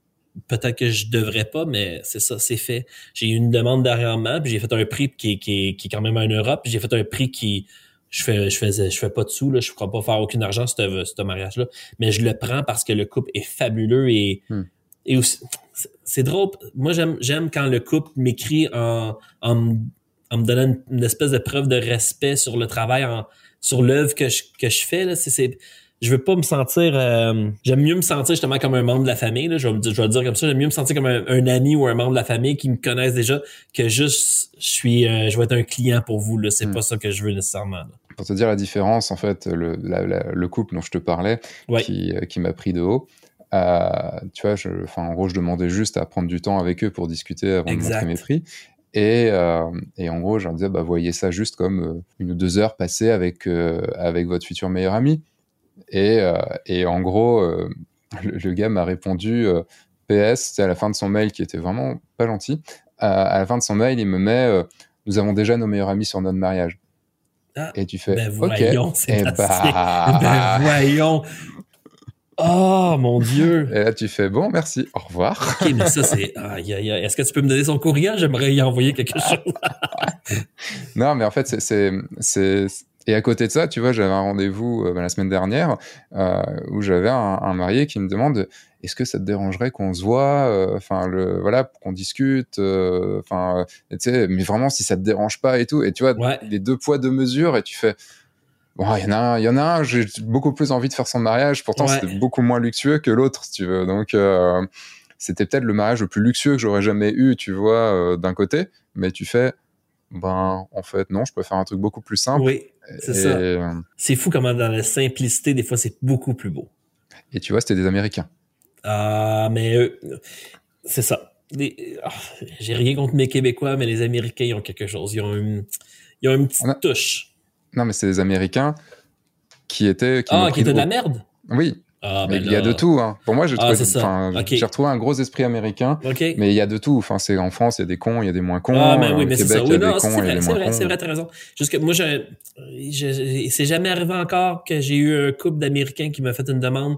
peut-être que je devrais pas, mais c'est ça, c'est fait. J'ai eu une demande dernièrement, puis j'ai fait un prix qui, qui, qui est quand même en Europe, puis j'ai fait un prix qui je fais je faisais je fais pas de sous là, je crois pas faire aucun argent ce ce mariage là, mais je le prends parce que le couple est fabuleux et hmm. et aussi c'est drôle. Moi j'aime j'aime quand le couple m'écrit en, en en me donnant une, espèce de preuve de respect sur le travail en sur l'œuvre que je que je fais là, c'est je veux pas me sentir euh, j'aime mieux me sentir justement comme un membre de la famille là, je vais, je vais dire comme ça j'aime mieux me sentir comme un, ami ou un membre de la famille qui me connaissent déjà que juste je suis euh, je vais être un client pour vous là c'est hmm. pas ça que je veux nécessairement Pour te dire la différence, en fait, le, le couple dont je te parlais, qui, qui m'a pris de haut, tu vois, je, en gros, je demandais juste à prendre du temps avec eux pour discuter avant de montrer mes prix. Et, euh, et, en gros, je leur disais, bah, voyez ça juste comme euh, une ou deux heures passées avec, euh, avec votre futur meilleur ami. Et, et en gros, le, gars m'a répondu PS, c'est à la fin de son mail qui était vraiment pas gentil. à la fin de son mail, il me met Nous avons déjà nos meilleurs amis sur notre mariage. Ah, et tu fais ben voyons, OK. Et bah... ben voyons. Oh mon Dieu! Et là, tu fais bon, merci, au revoir. ok, mais ça, c'est. Est-ce que tu peux me donner son courriel? J'aimerais y envoyer quelque chose. non, mais en fait, c'est. Et à côté de ça, tu vois, j'avais un rendez-vous euh, la semaine dernière euh, où j'avais un, marié qui me demande est-ce que ça te dérangerait qu'on se voit, euh, enfin le voilà, qu'on discute, enfin tu sais, mais vraiment si ça te dérange pas et tout? Et tu vois, les deux poids deux mesures et tu fais Bon, il y en a un, il y en a un, j'ai beaucoup plus envie de faire son mariage. Pourtant, c'était beaucoup moins luxueux que l'autre, si tu veux. Donc, c'était peut-être le mariage le plus luxueux que j'aurais jamais eu, tu vois, d'un côté. Mais tu fais, ben, en fait, non, je peux faire un truc beaucoup plus simple. Oui, c'est ça. Euh, c'est fou comment dans la simplicité, des fois, c'est beaucoup plus beau. Et tu vois, c'était des Américains. Ah, mais c'est ça. Ah, j'ai rien contre mes Québécois, mais les Américains, ils ont quelque chose. Ils ont une, ils ont une petite touche. Non, mais c'est des Américains qui étaient. Qui ah, qui étaient de la merde? Oui. Ah, mais ben il y a de tout. Hein. Pour moi, j'ai ah, retrouvé un gros esprit américain. Mais il y a de tout. Enfin, c'est en France, il y a des cons, il y a des moins cons. Ah, mais oui, mais c'est ça. Oui, non, c'est vrai, c'est vrai, c'est vrai, t'as raison. Juste que moi, je, c'est jamais arrivé encore que j'ai eu un couple d'Américains qui m'a fait une demande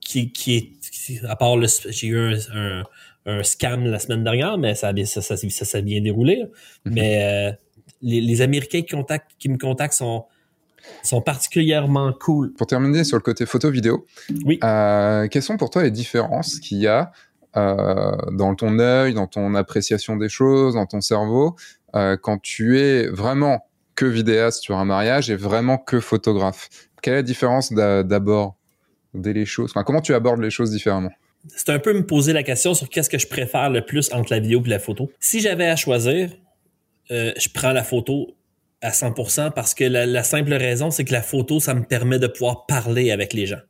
qui, qui est, à part le, j'ai eu un, un, scam la semaine dernière, mais ça, ça, ça, ça, s'est bien déroulé. Mhm. Mais, euh, les, Américains qui, qui me contactent sont, sont particulièrement cool. Pour terminer sur le côté photo-vidéo, oui. Euh, quelles sont pour toi les différences qu'il y a euh, dans ton œil, dans ton appréciation des choses, dans ton cerveau, euh, quand tu es vraiment que vidéaste sur un mariage et vraiment que photographe? Quelle est la différence d'aborder les choses? Comment tu abordes les choses différemment? C'est un peu me poser la question sur qu'est-ce que je préfère le plus entre la vidéo et la photo. Si j'avais à choisir, euh, je prends la photo à 100% parce que la, simple raison, c'est que la photo, ça me permet de pouvoir parler avec les gens.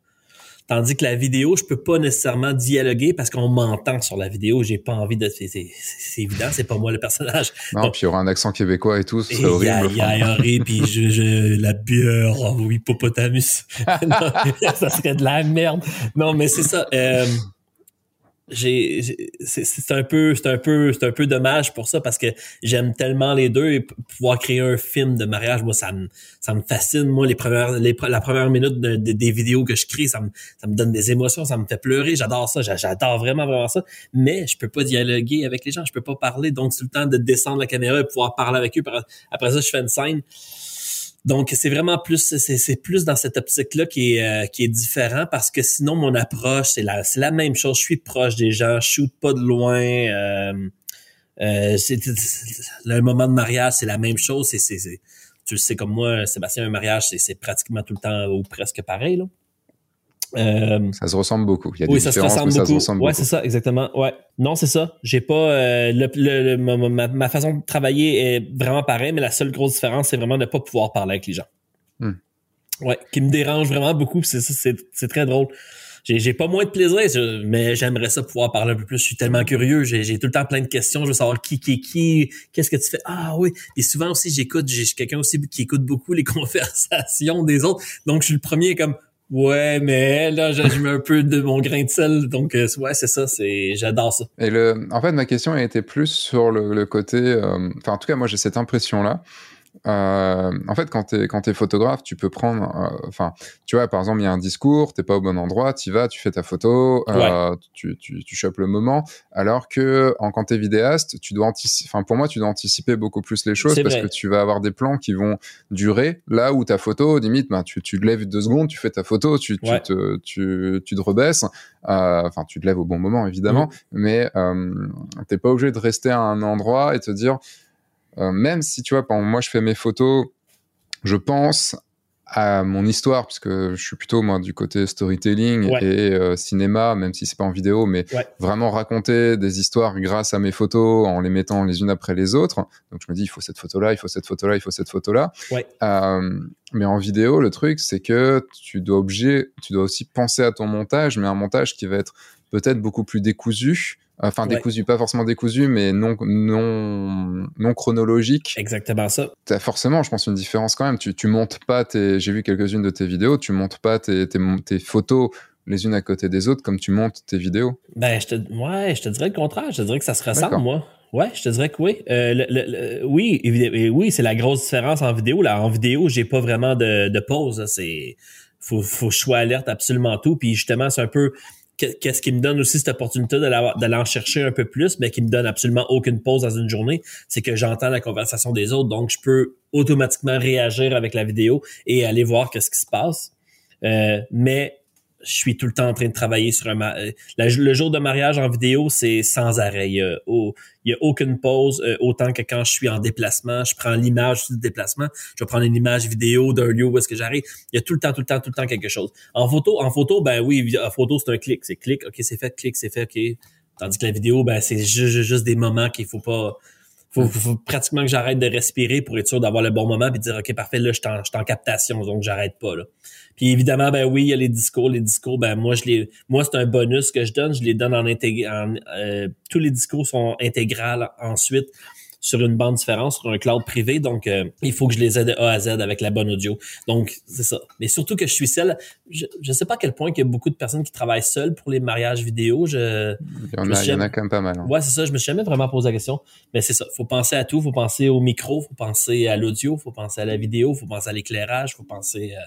Tandis que la vidéo, je peux pas nécessairement dialoguer parce qu'on m'entend sur la vidéo. J'ai pas envie de. C'est évident, c'est pas moi le personnage. Non, puis il y aura un accent québécois et tout, ce serait horrible. Il y a, puis je, je, la bière, oh oui, hippopotamus. ça serait de la merde. Non, mais c'est ça. Euh, c'est un peu c'est un peu c'est un peu dommage pour ça parce que j'aime tellement les deux et pouvoir créer un film de mariage moi ça me ça me fascine. Moi les premières les, la première minute des vidéos que je crée ça me ça me donne des émotions ça me fait pleurer. J'adore ça j'adore vraiment vraiment ça. Mais je peux pas dialoguer avec les gens je peux pas parler. Donc c'est le temps de descendre la caméra et pouvoir parler avec eux. Après ça je fais une scène donc, c'est vraiment plus, c'est plus dans cette optique-là qui est, euh, qui est différent parce que sinon, mon approche, c'est la, la même chose. Je suis proche des gens, je shoot pas de loin. Euh, euh, le moment de mariage, c'est la même chose. C'est, tu sais comme moi, Sébastien, un mariage, c'est pratiquement tout le temps ou presque pareil. Là. Euh, ça se ressemble beaucoup. Il y a oui, des ça se ressemble beaucoup. Ça ouais, c'est ça, exactement. Ouais. Non, c'est ça. J'ai pas euh, le, ma, façon de travailler est vraiment pareille, mais la seule grosse différence, c'est vraiment de pas pouvoir parler avec les gens. Hmm. Ouais, qui me dérange vraiment beaucoup. C'est c'est très drôle. J'ai pas moins de plaisir, mais j'aimerais ça pouvoir parler un peu plus. Je suis tellement curieux. J'ai tout le temps plein de questions. Je veux savoir qui qui qui. Qu'est-ce que tu fais? Ah oui. Et souvent aussi, j'écoute. J'ai quelqu'un aussi qui écoute beaucoup les conversations des autres. Donc je suis le premier comme Ouais, mais là, mets un peu de mon grain de sel, donc euh, ouais, c'est ça, c'est j'adore ça. Et le, en fait, ma question a été plus sur le, côté, euh, enfin, en tout cas, moi, j'ai cette impression-là euh, en fait, quand tu es, quand es photographe, tu peux prendre, euh, enfin, tu vois, par exemple, il y a un discours, t'es pas au bon endroit, tu vas, tu fais ta photo, euh, tu, tu, tu chopes le moment, alors que en, quand tu es vidéaste, tu dois anticiper, enfin, pour moi, tu dois anticiper beaucoup plus les choses parce que tu vas avoir des plans qui vont durer. Là où ta photo, limite, ben, tu, tu te lèves deux secondes, tu fais ta photo, tu, tu, te, tu, tu te rebaisses, enfin, tu te lèves au bon moment, évidemment, mmh. mais t'es pas obligé de rester à un endroit et te dire, euh, même si tu vois, moi je fais mes photos, je pense à mon histoire, puisque je suis plutôt moi du côté storytelling et euh, cinéma, même si c'est pas en vidéo, mais vraiment raconter des histoires grâce à mes photos en les mettant les unes après les autres. Donc je me dis, il faut cette photo-là, il faut cette photo-là, il faut cette photo-là. Euh, mais en vidéo, le truc, c'est que tu dois tu dois aussi penser à ton montage, mais un montage qui va être peut-être beaucoup plus décousu Enfin, décousu, pas forcément décousu, mais non, non, non chronologique. Exactement ça. T'as forcément, je pense, une différence quand même. Tu, tu montes pas tes, j'ai vu quelques-unes de tes vidéos, tu montes pas tes, tes, tes, photos les unes à côté des autres comme tu montes tes vidéos. Ben, je te, ouais, je te dirais le contraire. Je te dirais que ça se ressemble, moi. Ouais, je te dirais que oui. Euh, le, oui, oui, c'est la grosse différence en vidéo. Là, en vidéo, j'ai pas vraiment de, de pause. C'est, faut, faut que je sois alerte absolument tout. Puis justement, c'est un peu, qu'est-ce qui me donne aussi cette opportunité d'aller en chercher un peu plus, mais qui me donne absolument aucune pause dans une journée, c'est que j'entends la conversation des autres, donc je peux automatiquement réagir avec la vidéo et aller voir qu'est-ce qui se passe. Euh, mais je suis tout le temps en train de travailler sur un euh, le jour de mariage en vidéo, c'est sans arrêt. Il y a, a aucune pause, euh, autant que quand je suis en déplacement, je prends l'image du déplacement, je vais prendre une image vidéo d'un lieu où est-ce que j'arrive. Il y a tout le temps, tout le temps, tout le temps quelque chose. En photo, en photo, ben oui, en photo, c'est un clic. C'est clic, ok, c'est fait, clic, c'est fait, ok. Tandis que la vidéo, ben c'est juste, juste des moments qu'il faut pas faut, faut, pratiquement que j'arrête de respirer pour être sûr d'avoir le bon moment puis dire ok parfait là je suis en, en, captation donc j'arrête pas là. Puis évidemment ben oui il y a les discours les discours ben moi je les moi c'est un bonus que je donne je les donne en intégral euh, tous les discours sont intégrales ensuite sur une bande différente, sur un cloud privé. Donc, euh, il faut que je les aide de A à Z avec la bonne audio. Donc, c'est ça. Mais surtout que je suis seul. Je ne sais pas à quel point il y a beaucoup de personnes qui travaillent seules pour les mariages vidéo. Je, il, y en, a, il y en a quand même pas mal. Hein. Ouais, c'est ça. Je me suis jamais vraiment posé la question. Mais c'est ça. faut penser à tout. faut penser au micro, faut penser à l'audio, faut penser à la vidéo, faut penser à l'éclairage, faut penser... à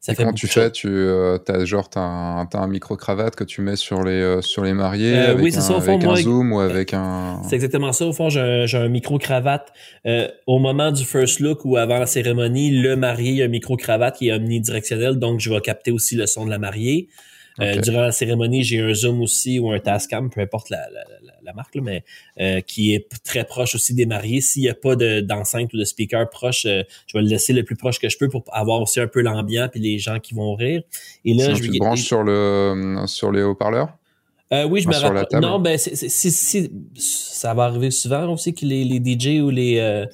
ça fait comment tu fais Tu euh, as genre t'as un, as un micro cravate que tu mets sur les euh, sur les mariés euh, avec, oui, un, ça, au fond, avec un zoom ou avec un. C'est exactement ça. Au fond, j'ai un, un, micro cravate euh, au moment du first look ou avant la cérémonie. Le marié a un micro cravate qui est omnidirectionnel, donc je vais capter aussi le son de la mariée. Euh, durant la cérémonie, j'ai un zoom aussi ou un Tascam, peu importe la, la, la marque, là, mais euh, qui est très proche aussi des mariés. S'il n'y a pas d'enceinte ou de speaker proche, euh, je vais le laisser le plus proche que je peux pour avoir aussi un peu l'ambiance puis les gens qui vont rire. Et là, je tu branches sur le sur les haut-parleurs? Euh, oui, je me rappelle. Non, ben, c'est, ça va arriver souvent aussi que les, les DJ ou les,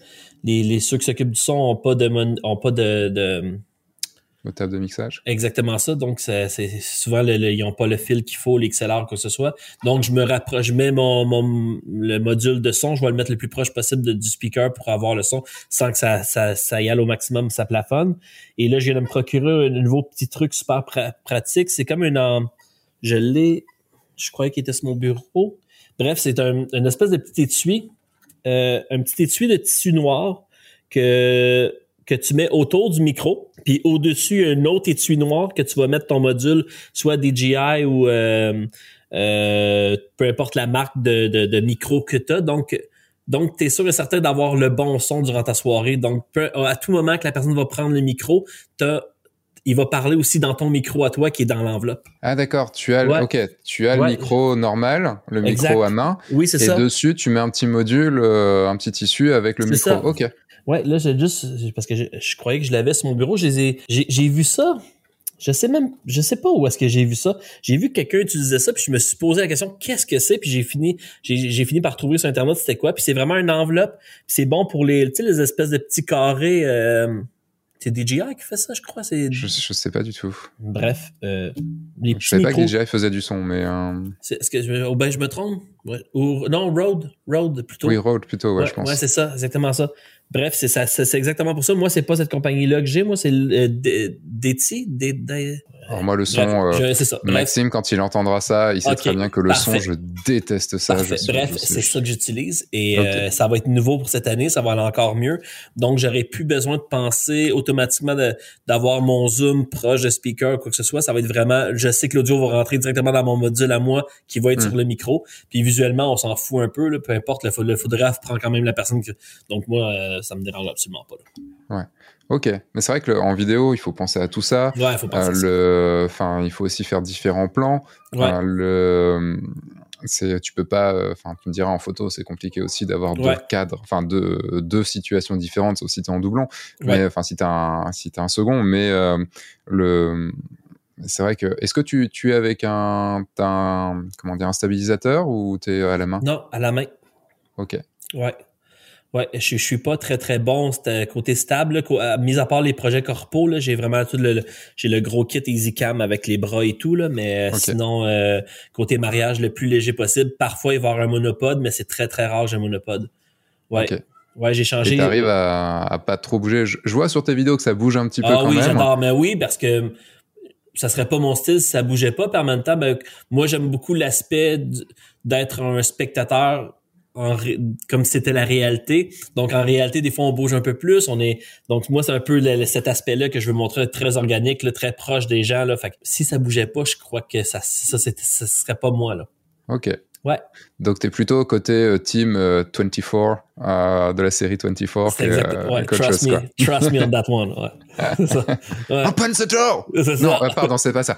les, les, ceux qui s'occupent du son ont pas de, ont pas de, de table de mixage? Exactement ça. Donc, c'est souvent, ils n'ont pas le fil qu'il faut, quoi que ce soit. Donc, je me rapproche, je mets mon, mon, le module de son, je vais le mettre le plus proche possible du speaker pour avoir le son sans que ça, ça, ça y aille au maximum, ça plafonne. Et là, je viens de me procurer un nouveau petit truc super pratique. C'est comme une... Je l'ai... Je croyais qu'il était sur mon bureau. Bref, c'est un, une espèce de petit étui. Euh, un petit étui de tissu noir que que tu mets autour du micro, puis au-dessus un autre étui noir que tu vas mettre ton module, soit DJI ou euh, euh, peu importe la marque de, de, micro que tu as. Donc, donc tu es sûr et certain d'avoir le bon son durant ta soirée. Donc, à tout moment que la personne va prendre le micro, il va parler aussi dans ton micro à toi qui est dans l'enveloppe. Ah d'accord, tu as OK, tu as le micro normal, le micro à main. Oui, c'est ça. Et dessus, tu mets un petit module, euh, un petit tissu avec le micro. OK. Ouais, là, j'ai juste, parce que je, croyais que je l'avais sur mon bureau, j'ai, vu ça. Je sais même, je sais pas où est-ce que j'ai vu ça. J'ai vu que quelqu'un utilisait ça, puis je me suis posé la question, qu'est-ce que c'est? Puis j'ai fini, j'ai fini par trouver sur Internet c'était quoi. Puis c'est vraiment une enveloppe. C'est bon pour les, tu sais, les espèces de petits carrés. Euh, c'est DJI qui fait ça, je crois. C'est... Je, je sais pas du tout. Bref, euh, les Je savais pas que DJI faisait du son, mais. Euh... Est-ce que je, oh ben, je me trompe? Ou, non, Rode, Rode plutôt. Oui, Rode plutôt, ouais, je pense. Ouais, c'est ça, exactement ça. Bref, c'est ça, c'est exactement pour ça. Moi, c'est pas cette compagnie-là que j'ai. Moi, c'est euh, DT, alors moi, le son, euh, ça. Maxime, quand il entendra ça, il sait très bien que le son, je déteste ça. Bref, c'est ça que j'utilise et euh, ça va être nouveau pour cette année, ça va aller encore mieux. Donc, j'aurais plus besoin de penser automatiquement d'avoir mon zoom proche de speaker, quoi que ce soit. Ça va être vraiment, je sais que l'audio va rentrer directement dans mon module à moi qui va être hmm. sur le micro. Puis visuellement, on s'en fout un peu, là, peu importe, le, le photographe prend quand même la personne que... Donc moi, euh, ça me dérange absolument pas. Ouais. Ok, mais c'est vrai que en vidéo, il faut penser à tout ça. Ouais, il faut penser euh, le, enfin, il faut aussi faire différents plans. Ouais. Euh, le, c'est tu peux pas euh, enfin tu me diras en photo c'est compliqué aussi d'avoir deux cadres enfin deux deux situations différentes sauf si t'es en doublon. Mais enfin si t'as un si t'as un second. Mais euh, le c'est vrai que est-ce que tu, tu es avec un, un comment dire un stabilisateur ou tu es à la main? Non à la main. Ok. Ouais Ouais, je, je suis pas très très bon côté stable. Là, mis à part les projets corpo, j'ai vraiment tout le, j'ai le gros kit EasyCam avec les bras et tout là, mais euh, sinon euh, côté mariage le plus léger possible. Parfois il va y avoir un monopode, mais c'est très très rare j'ai un monopode. Ouais. Ouais, j'ai changé. Tu arrives à, à, pas trop bouger. Je, vois sur tes vidéos que ça bouge un petit peu ah, quand oui, j'adore, mais oui, parce que ça serait pas mon style si ça bougeait pas. En même temps, ben, moi j'aime beaucoup l'aspect d'être un spectateur comme si c'était la réalité. Donc en réalité, des fois on bouge un peu plus. On est donc moi c'est un peu cet aspect-là que je veux montrer très organique, très proche des gens. Là. Fait que si ça bougeait pas, je crois que ça ça, ça serait pas moi là. Ok. Ouais. Donc, tu es plutôt côté euh, team 24 euh, euh, de la série 24. C'est exactement. Ouais, trust, me, trust me on that one. Ouais. ça. Ouais. Open the door! Non, pardon, c'est pas ça.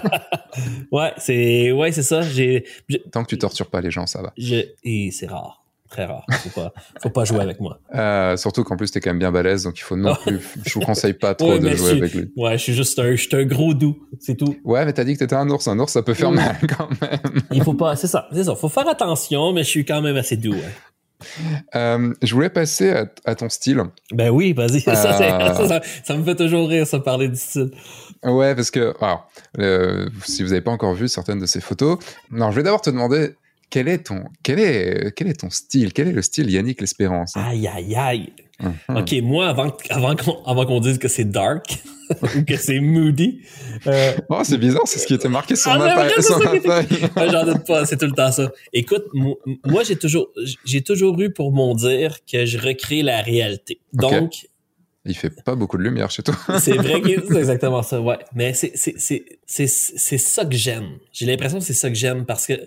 ouais, c'est ouais, c'est ça. J'ai, Tant que tu tortures pas les gens, ça va. Et c'est rare très rare. Faut pas, faut pas jouer avec moi. Euh, surtout qu'en plus, t'es quand même bien balèze, donc il faut non plus. je vous conseille pas trop de jouer avec lui. Ouais, je suis juste un, je suis un gros doux, c'est tout. Ouais, mais t'as dit que t'étais un ours. Un ours, ça peut faire mal quand même. il faut pas, c'est ça, c'est ça. Faut faire attention, mais je suis quand même assez doux. Euh, je voulais passer à, ton style. Ben oui, vas-y. Ça, ça, me fait toujours rire, ça, parler du style. Ouais, parce que, alors, si vous n'avez pas encore vu certaines de ces photos, non, je vais d'abord te demander quel est ton, quel est, quel est ton style? Quel est le style Yannick L'Espérance Aïe, aïe, aïe. Mhm. Ok, moi, avant, avant qu'on avant qu'on dise que c'est dark ou que c'est moody. Euh, oh, c'est bizarre, c'est ce qui était marqué sur ah, ma feuille. J'en doute pas, c'est tout le temps ça. Écoute, moi, j'ai toujours, j'ai toujours eu pour mon dire que je recrée la réalité. Donc, Il fait pas beaucoup de lumière chez toi. c'est vrai que c'est exactement ça, ouais. Mais c'est ça que j'aime. J'ai l'impression que c'est ça que j'aime parce que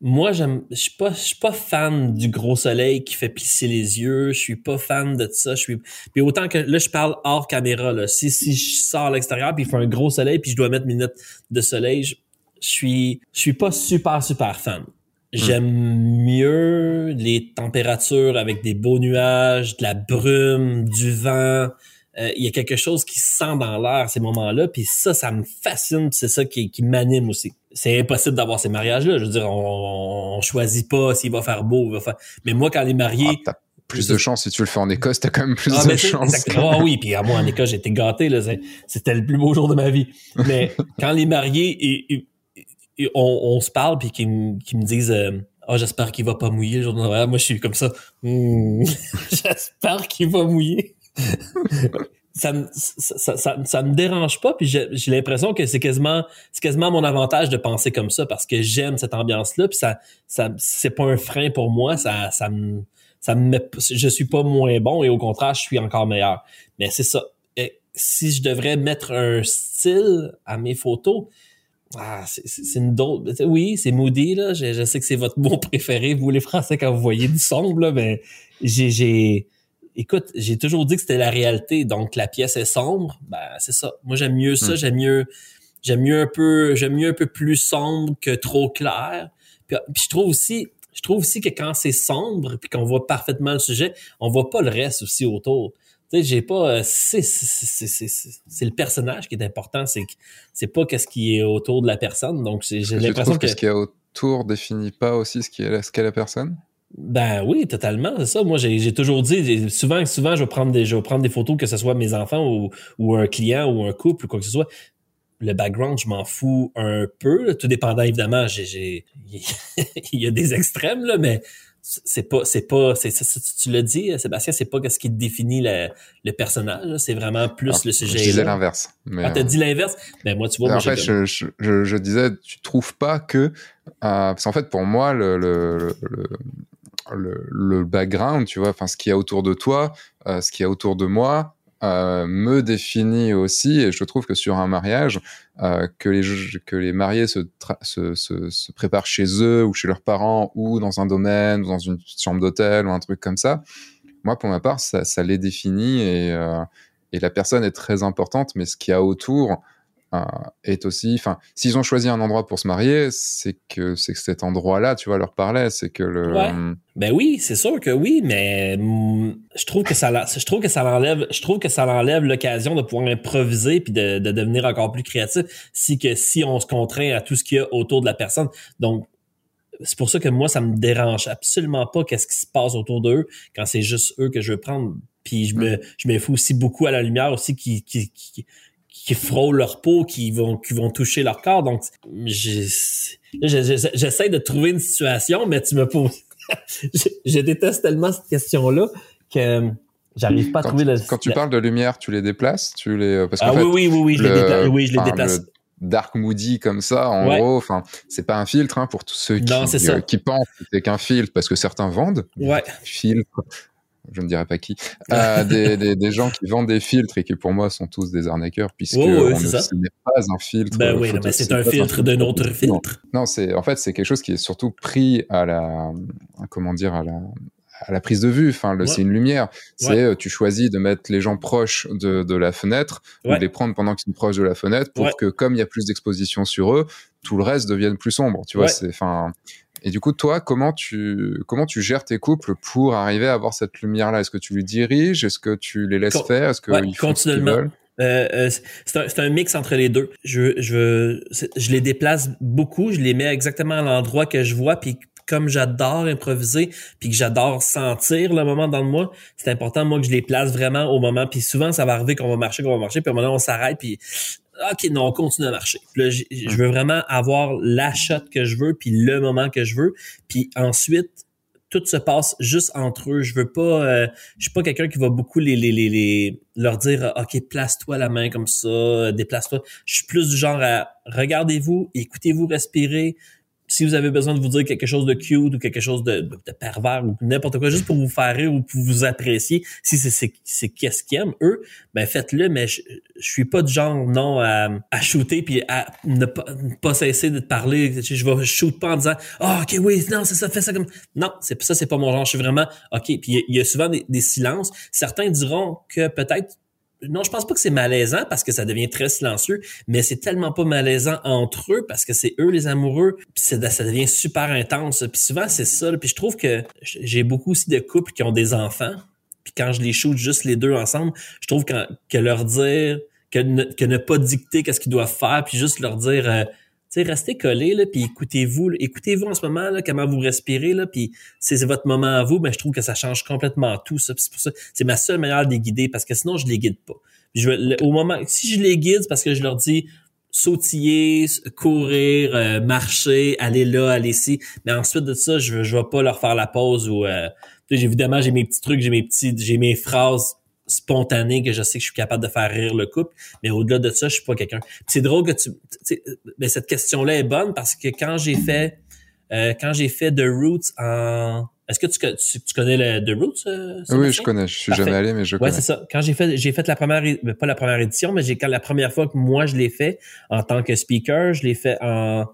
moi, j'aime, je suis pas, je suis pas fan du gros soleil qui fait plisser les yeux. Je suis pas fan de ça. Je suis, puis autant que là, je parle hors caméra. Là. Si, si je sors à l'extérieur puis il fait un gros soleil puis je dois mettre mes notes de soleil, je, suis, je suis pas super super fan. J'aime mieux les températures avec des beaux nuages, de la brume, du vent. Euh, il y a quelque chose qui sent dans l'air ces moments-là, puis ça, ça me fascine, c'est ça qui, qui m'anime aussi c'est impossible d'avoir ces mariages-là. Je veux dire, on, on choisit pas s'il va faire beau. va faire... Mais moi, quand les mariés... Ah, t'as plus de chance si tu le fais en Écosse, t'as quand même plus ah, de chance. Ah oui, puis à moi en Écosse, j'étais gâté. Là, c'était le plus beau jour de ma vie. Mais quand les mariés, et, on, on, se parle, puis qu'ils me disent... Euh, ah, j'espère qu'il va pas mouiller le jour de Noël. Moi, je suis comme ça. Hmm, j'espère qu'il va mouiller ça me ça, ça, ça, me dérange pas puis j'ai l'impression que c'est quasiment quasiment mon avantage de penser comme ça parce que j'aime cette ambiance là puis ça ça c'est pas un frein pour moi ça ça me ça me met, je suis pas moins bon et au contraire je suis encore meilleur mais c'est ça si je devrais mettre un style à mes photos ah, c'est une d'autre. Oui, c'est moody, là. Je, je sais que c'est votre mot préféré, vous les Français, quand vous voyez du sombre, là, mais j'ai écoute, j'ai toujours dit que c'était la réalité, donc la pièce est sombre, ben c'est ça. Moi j'aime mieux ça, hmm. j'aime mieux j'aime mieux un peu j'aime mieux un peu plus sombre que trop clair. Puis, je trouve aussi je trouve aussi que quand c'est sombre puis qu'on voit parfaitement le sujet, on voit pas le reste aussi autour. Tu sais, j'ai pas euh, c'est c'est le personnage qui est important, c'est c'est pas qu'est-ce qui est autour de la personne. Donc j'ai l'impression que ce qui est autour définit pas aussi ce qui est ce qu'est la personne? Ben oui, totalement, c'est ça. Moi, j'ai toujours dit, souvent, souvent, je vais prendre des, je vais prendre des photos, que ce soit mes enfants ou, ou un client ou un couple ou quoi que ce soit. Le background, je m'en fous un peu, tout dépendant évidemment. J'ai, il y a des extrêmes là, mais c'est pas, c'est pas, c'est, tu l'as dit, Sébastien, c'est pas ce qui définit le, le personnage. C'est vraiment plus le sujet. Je disais l'inverse. Ah, t'as dit l'inverse? Ben moi, tu vois. en fait, je, je, je, disais, tu trouves pas que, euh, parce qu'en fait, pour moi, le, le, le le, background, tu vois, enfin ce qu'il y a autour de toi, euh, ce qu'il y a autour de moi, euh, me définit aussi. Et je trouve que sur un mariage, euh, que les que les mariés se, se, se, préparent chez eux ou chez leurs parents ou dans un domaine ou dans une chambre d'hôtel ou un truc comme ça. Moi, pour ma part, ça, ça les définit et, et la personne est très importante, mais ce qu'il y a autour, est aussi, enfin, s'ils ont choisi un endroit pour se marier, c'est que c'est que cet endroit-là, tu vois, leur parlait, c'est que le. Ben oui, c'est sûr que oui, mais mm, je trouve que ça, je trouve que ça l'enlève, je trouve que ça l'enlève l'occasion de pouvoir improviser puis de, de, devenir encore plus créatif si que si on se contraint à tout ce qu'il y a autour de la personne. Donc c'est pour ça que moi ça me dérange absolument pas qu'est-ce qui se passe autour d'eux quand c'est juste eux que je veux prendre. Puis je me, je me fous aussi beaucoup à la lumière aussi qui, qui, qui qui frôlent leur peau, qui vont, qui vont toucher leur corps. Donc, j'essaie de trouver une situation, mais tu me poses. je, déteste tellement cette question-là que j'arrive pas à trouver le. Quand tu parles de lumière, tu les déplaces, tu les. Parce ah oui, oui, oui, oui, je les déplace. Oui, je les déplace. dark moody comme ça, en gros, enfin, c'est pas un filtre hein, pour tous ceux qui, euh, qui pensent que c'est qu'un filtre, parce que certains vendent ouais. filtre je ne dirais pas qui, des, des, des, gens qui vendent des filtres et qui pour moi sont tous des arnaqueurs puisque on ne, ce n'est pas un filtre. Ben oui, c'est un filtre d'un autre filtre. Non, c'est en fait c'est quelque chose qui est surtout pris à la comment dire à la à la prise de vue. Enfin, c'est une lumière. C'est euh, tu choisis de mettre les gens proches de, de la fenêtre ou de les prendre pendant qu'ils sont proches de la fenêtre pour que comme il y a plus d'exposition sur eux, tout le reste devienne plus sombre. Tu vois, c'est enfin et du coup, toi, comment tu, comment tu gères tes couples pour arriver à avoir cette lumière-là? Est-ce que tu les diriges? Est-ce que tu les laisses faire? Est-ce que ouais, continuellement. Euh, euh, c'est un, un, mix entre les deux. Je, je, je les déplace beaucoup, je les mets exactement à l'endroit que je vois, puis comme j'adore improviser, puis que j'adore sentir le moment dans le moi, c'est important moi que je les place vraiment au moment. Puis souvent ça va arriver qu'on va marcher, qu'on va marcher, puis à un moment on s'arrête, puis OK, non, on continue à marcher. là, je veux vraiment avoir la shot que je veux, puis le moment que je veux. Puis ensuite, tout se passe juste entre eux. Je veux pas, euh, je suis pas quelqu'un qui va beaucoup les, les, les, les leur dire, OK, place-toi la main comme ça, déplace-toi. Je suis plus du genre à regardez-vous, écoutez-vous respirer, si vous avez besoin de vous dire quelque chose de cute ou quelque chose de, pervers ou n'importe quoi, juste pour vous faire rire ou pour vous apprécier, si c'est qu'est-ce qu'ils aiment eux, ben faites-le. Mais je, je suis pas du genre non à, à shooter puis à ne pas, pas cesser de parler. Je vais shoot pas en disant oh, ok oui non c'est ça fais ça comme non c'est ça c'est pas mon genre. Je suis vraiment ok. Puis il y, a souvent des, des silences. Certains diront que peut-être non, je pense pas que c'est malaisant parce que ça devient très silencieux, mais c'est tellement pas malaisant entre eux parce que c'est eux les amoureux, puis ça devient super intense. Puis souvent c'est ça. Puis je trouve que j'ai beaucoup aussi de couples qui ont des enfants, puis quand je les shoot juste les deux ensemble, je trouve que, leur dire que ne, que ne pas dicter qu'est-ce qu'ils doivent faire, puis juste leur dire euh, restez collés, là, puis écoutez-vous, écoutez-vous en ce moment, là, comment vous respirez, là, puis c'est votre moment à vous, mais je trouve que ça change complètement tout, ça. C'est pour c'est ma seule manière de les guider, parce que sinon, je les guide pas. au moment, si je les guide, parce que je leur dis, sautiller, courir, euh, marcher, aller là, aller ici. Mais ensuite de ça, je, je vais pas leur faire la pause ou euh, évidemment j'ai mes petits trucs, j'ai mes petits, j'ai mes phrases spontané que je sais que je suis capable de faire rire le couple, mais au-delà de ça, je suis pas quelqu'un. C'est drôle que tu, mais cette question-là est bonne parce que quand j'ai fait, euh, quand j'ai fait The Roots en, est-ce que tu, tu, connais le The Roots euh, Oui, je connais. Je suis jamais allé, mais je connais. Ouais, c'est ça. Quand j'ai fait, j'ai fait la première, pas la première édition, mais j'ai quand la première fois que moi je l'ai fait en tant que speaker, je l'ai fait en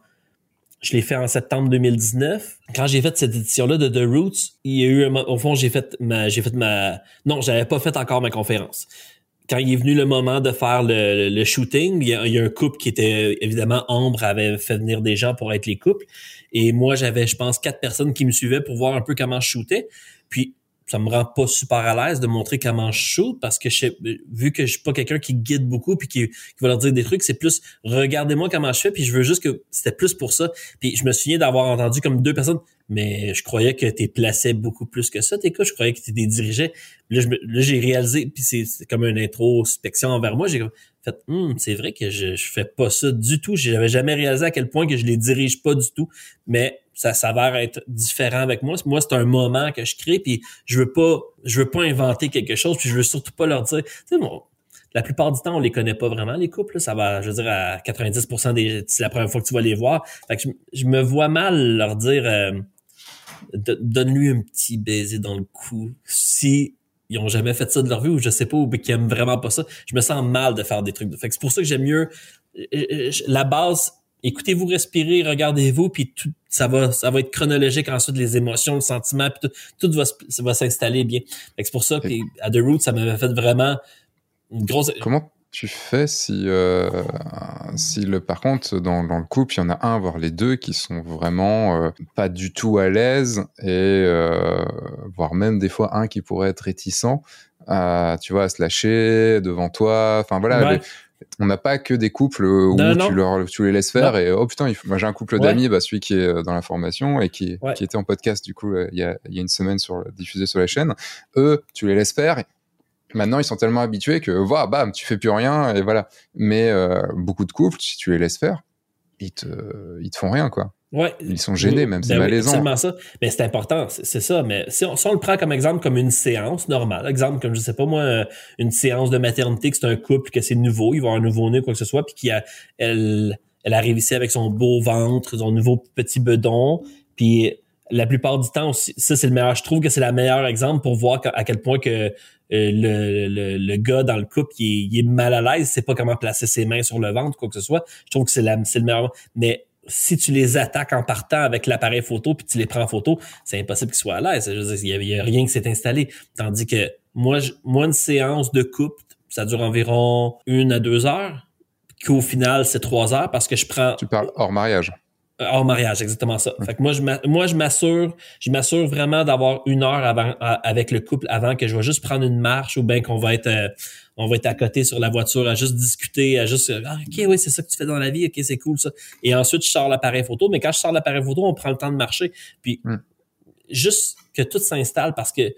je l'ai fait en septembre 2019. Quand j'ai fait cette édition-là de The Roots, il y a eu au fond j'ai fait ma j'ai fait ma non j'avais pas fait encore ma conférence. Quand il est venu le moment de faire le, shooting, il y, a, un couple qui était évidemment Ambre avait fait venir des gens pour être les couples et moi j'avais je pense quatre personnes qui me suivaient pour voir un peu comment je shootais. Puis ça me rend pas super à l'aise de montrer comment je shoot parce que je, vu que je suis pas quelqu'un qui guide beaucoup puis qui, va leur dire des trucs, c'est plus regardez-moi comment je fais puis je veux juste que c'était plus pour ça. Puis je me souviens d'avoir entendu comme deux personnes mais je croyais que tu plaçais beaucoup plus que ça tes je croyais que tu les dirigeais. Là j'ai réalisé puis c'est comme une introspection envers moi, j'ai fait hum, c'est vrai que je, je fais pas ça du tout, j'avais jamais réalisé à quel point que je les dirige pas du tout, mais ça s'avère être différent avec moi. Moi, c'est un moment que je crée, puis je veux pas, je veux pas inventer quelque chose, puis je veux surtout pas leur dire, tu sais, bon, la plupart du temps, on les connaît pas vraiment, les couples. Ça va, je veux dire, à 90% des, c'est la première fois que tu vas les voir. Fait que je, me vois mal leur dire, euh, donne-lui un petit baiser dans le cou. Si ils ont jamais fait ça de leur vie ou je sais pas ou qu'ils aiment vraiment pas ça, je me sens mal de faire des trucs. Fait que c'est pour ça que j'aime mieux euh, euh, la base écoutez-vous respirer, regardez-vous, puis tout, ça va, ça va être chronologique ensuite les émotions, le sentiment, puis tout, tout va, va s'installer bien. C'est pour ça, puis à The Roots, ça m'avait fait vraiment une grosse. Comment tu fais si, euh, si le, par contre, dans, dans, le couple, il y en a un, voire les deux, qui sont vraiment euh, pas du tout à l'aise et euh, voire même des fois un qui pourrait être réticent à, tu vois, à se lâcher devant toi. Enfin voilà, on n'a pas que des couples où tu, leur, tu les laisses faire et oh putain, moi j'ai un couple d'amis, bah, celui qui est dans la formation et qui, qui était en podcast du coup il y a, il y a une semaine sur diffusé sur la chaîne. Eux, tu les laisses faire Maintenant, ils sont tellement habitués que, voilà, bam, tu fais plus rien et voilà. Mais euh, beaucoup de couples, si tu les laisses faire, ils te, ils te font rien, quoi. Ouais. Ils sont gênés, même, c'est ben malaisant. Oui, ça. Mais c'est important, c'est ça. Mais si on, le prend comme exemple, comme une séance normale, exemple, comme je sais pas moi, une séance de maternité, que c'est un couple, que c'est nouveau, ils vont avoir un nouveau-né, quoi que ce soit, puis qu'elle elle, elle arrive ici avec son beau ventre, son nouveau petit bedon, puis la plupart du temps aussi, ça c'est le meilleur. Je trouve que c'est le meilleur exemple pour voir à quel point que euh, le, le, le, gars dans le couple il est, mal à l'aise, c'est pas comment placer ses mains sur le ventre quoi que ce soit. Je trouve que c'est le meilleur. Mais si tu les attaques en partant avec l'appareil photo puis tu les prends en photo, c'est impossible qu'ils soient à l'aise. Il y, a rien qui s'est installé. Tandis que moi, moi une séance de couple, ça dure environ une à deux heures. Qu'au final, c'est trois heures parce que je prends. Tu parles hors mariage. Euh, hors mariage, exactement ça. Fait que moi, je moi, je m'assure, je m'assure vraiment d'avoir une heure avant, avec le couple avant que je vais juste prendre une marche ou bien qu'on va être, euh, on va être à côté sur la voiture à juste discuter, à juste, ah, ok, oui, c'est ça que tu fais dans la vie, ok, c'est cool ça. Et ensuite, je sors l'appareil photo. Mais quand je sors l'appareil photo, on prend le temps de marcher. Puis, hmm. juste que tout s'installe parce que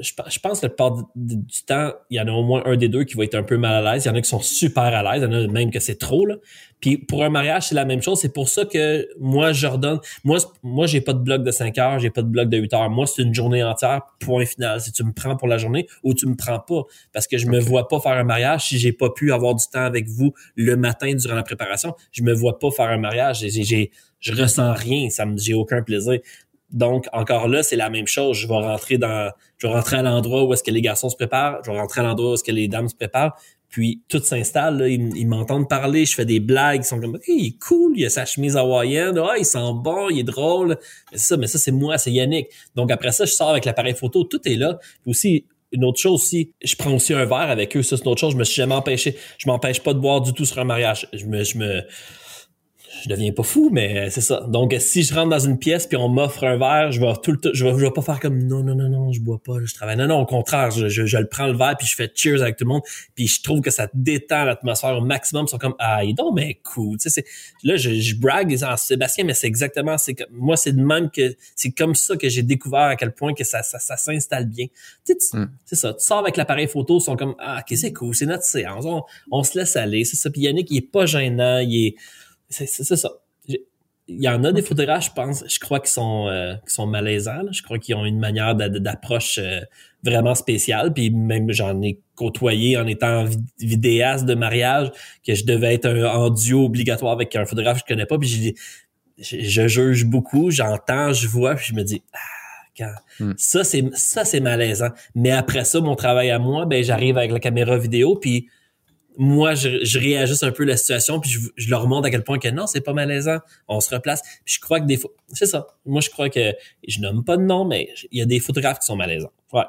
je, pense que la plupart du, temps, il y en a au moins un des deux qui va être un peu mal à l'aise. Il y en a qui sont super à l'aise. Il y en a même que c'est trop, là. Puis pour un mariage, c'est la même chose. C'est pour ça que moi, je redonne. Moi, moi, j'ai pas de bloc de 5 heures, j'ai pas de bloc de 8 heures. Moi, c'est une journée entière, point final. Si tu me prends pour la journée ou tu me prends pas. Parce que je me vois pas faire un mariage si j'ai pas pu avoir du temps avec vous le matin durant la préparation. Je me vois pas faire un mariage. J'ai, je ressens rien. Ça me, j'ai aucun plaisir. Donc, encore là, c'est la même chose. Je vais rentrer dans, je vais rentrer à l'endroit où est-ce que les garçons se préparent. Je vais rentrer à l'endroit où est-ce que les dames se préparent. Puis, tout s'installe, ils, m'entendent parler, je fais des blagues, ils sont comme, il est cool, il a sa chemise hawaïenne, ah, il sent bon, il est drôle. Mais ça, mais ça, c'est moi, c'est Yannick. Donc, après ça, je sors avec l'appareil photo, tout est là. Puis aussi, une autre chose aussi, je prends aussi un verre avec eux, ça, c'est une autre chose. Je me suis jamais empêché. Je m'empêche pas de boire du tout sur un mariage. Je me, je me, je deviens pas fou, mais c'est ça. Donc, si je rentre dans une pièce puis on m'offre un verre, je vais tout le je vais, je vais pas faire comme non, non, non, non, je bois pas, je travaille. Non, non, au contraire, je, je, le prends le verre puis je fais cheers avec tout le monde. Puis je trouve que ça détend l'atmosphère au maximum. Ils sont comme ah, il donc mais cool. Tu sais, là, je, je brague en Sébastien, mais c'est exactement, c'est moi, c'est de même que c'est comme ça que j'ai découvert à quel point que ça, ça, ça s'installe bien. Tu sais, mm. c'est ça. Tu sors avec l'appareil photo, ils sont comme ah, ok, c'est cool, c'est notre séance, on, on se laisse aller, c'est ça. Puis Yannick, il est pas gênant, il est c'est ça. Il y en a des photographes, je pense, je crois qu'ils sont euh, sont malaisants. Je crois qu'ils ont une manière d'approche euh, vraiment spéciale. Puis même j'en ai côtoyé en étant vidéaste de mariage que je devais être en duo obligatoire avec un photographe que je connais pas. Puis je, je juge beaucoup, j'entends, je vois, puis je me dis ah, hmm. ça c'est ça c'est malaisant. Mais après ça, mon travail à moi, ben j'arrive avec la caméra vidéo, puis moi, je, je réajuste un peu la situation, puis je, leur montre à quel point que non, c'est pas malaisant, on se replace. je crois que des fois, c'est ça. Moi, je crois que, je nomme pas de nom, mais il y a des photographes qui sont malaisants. Ouais.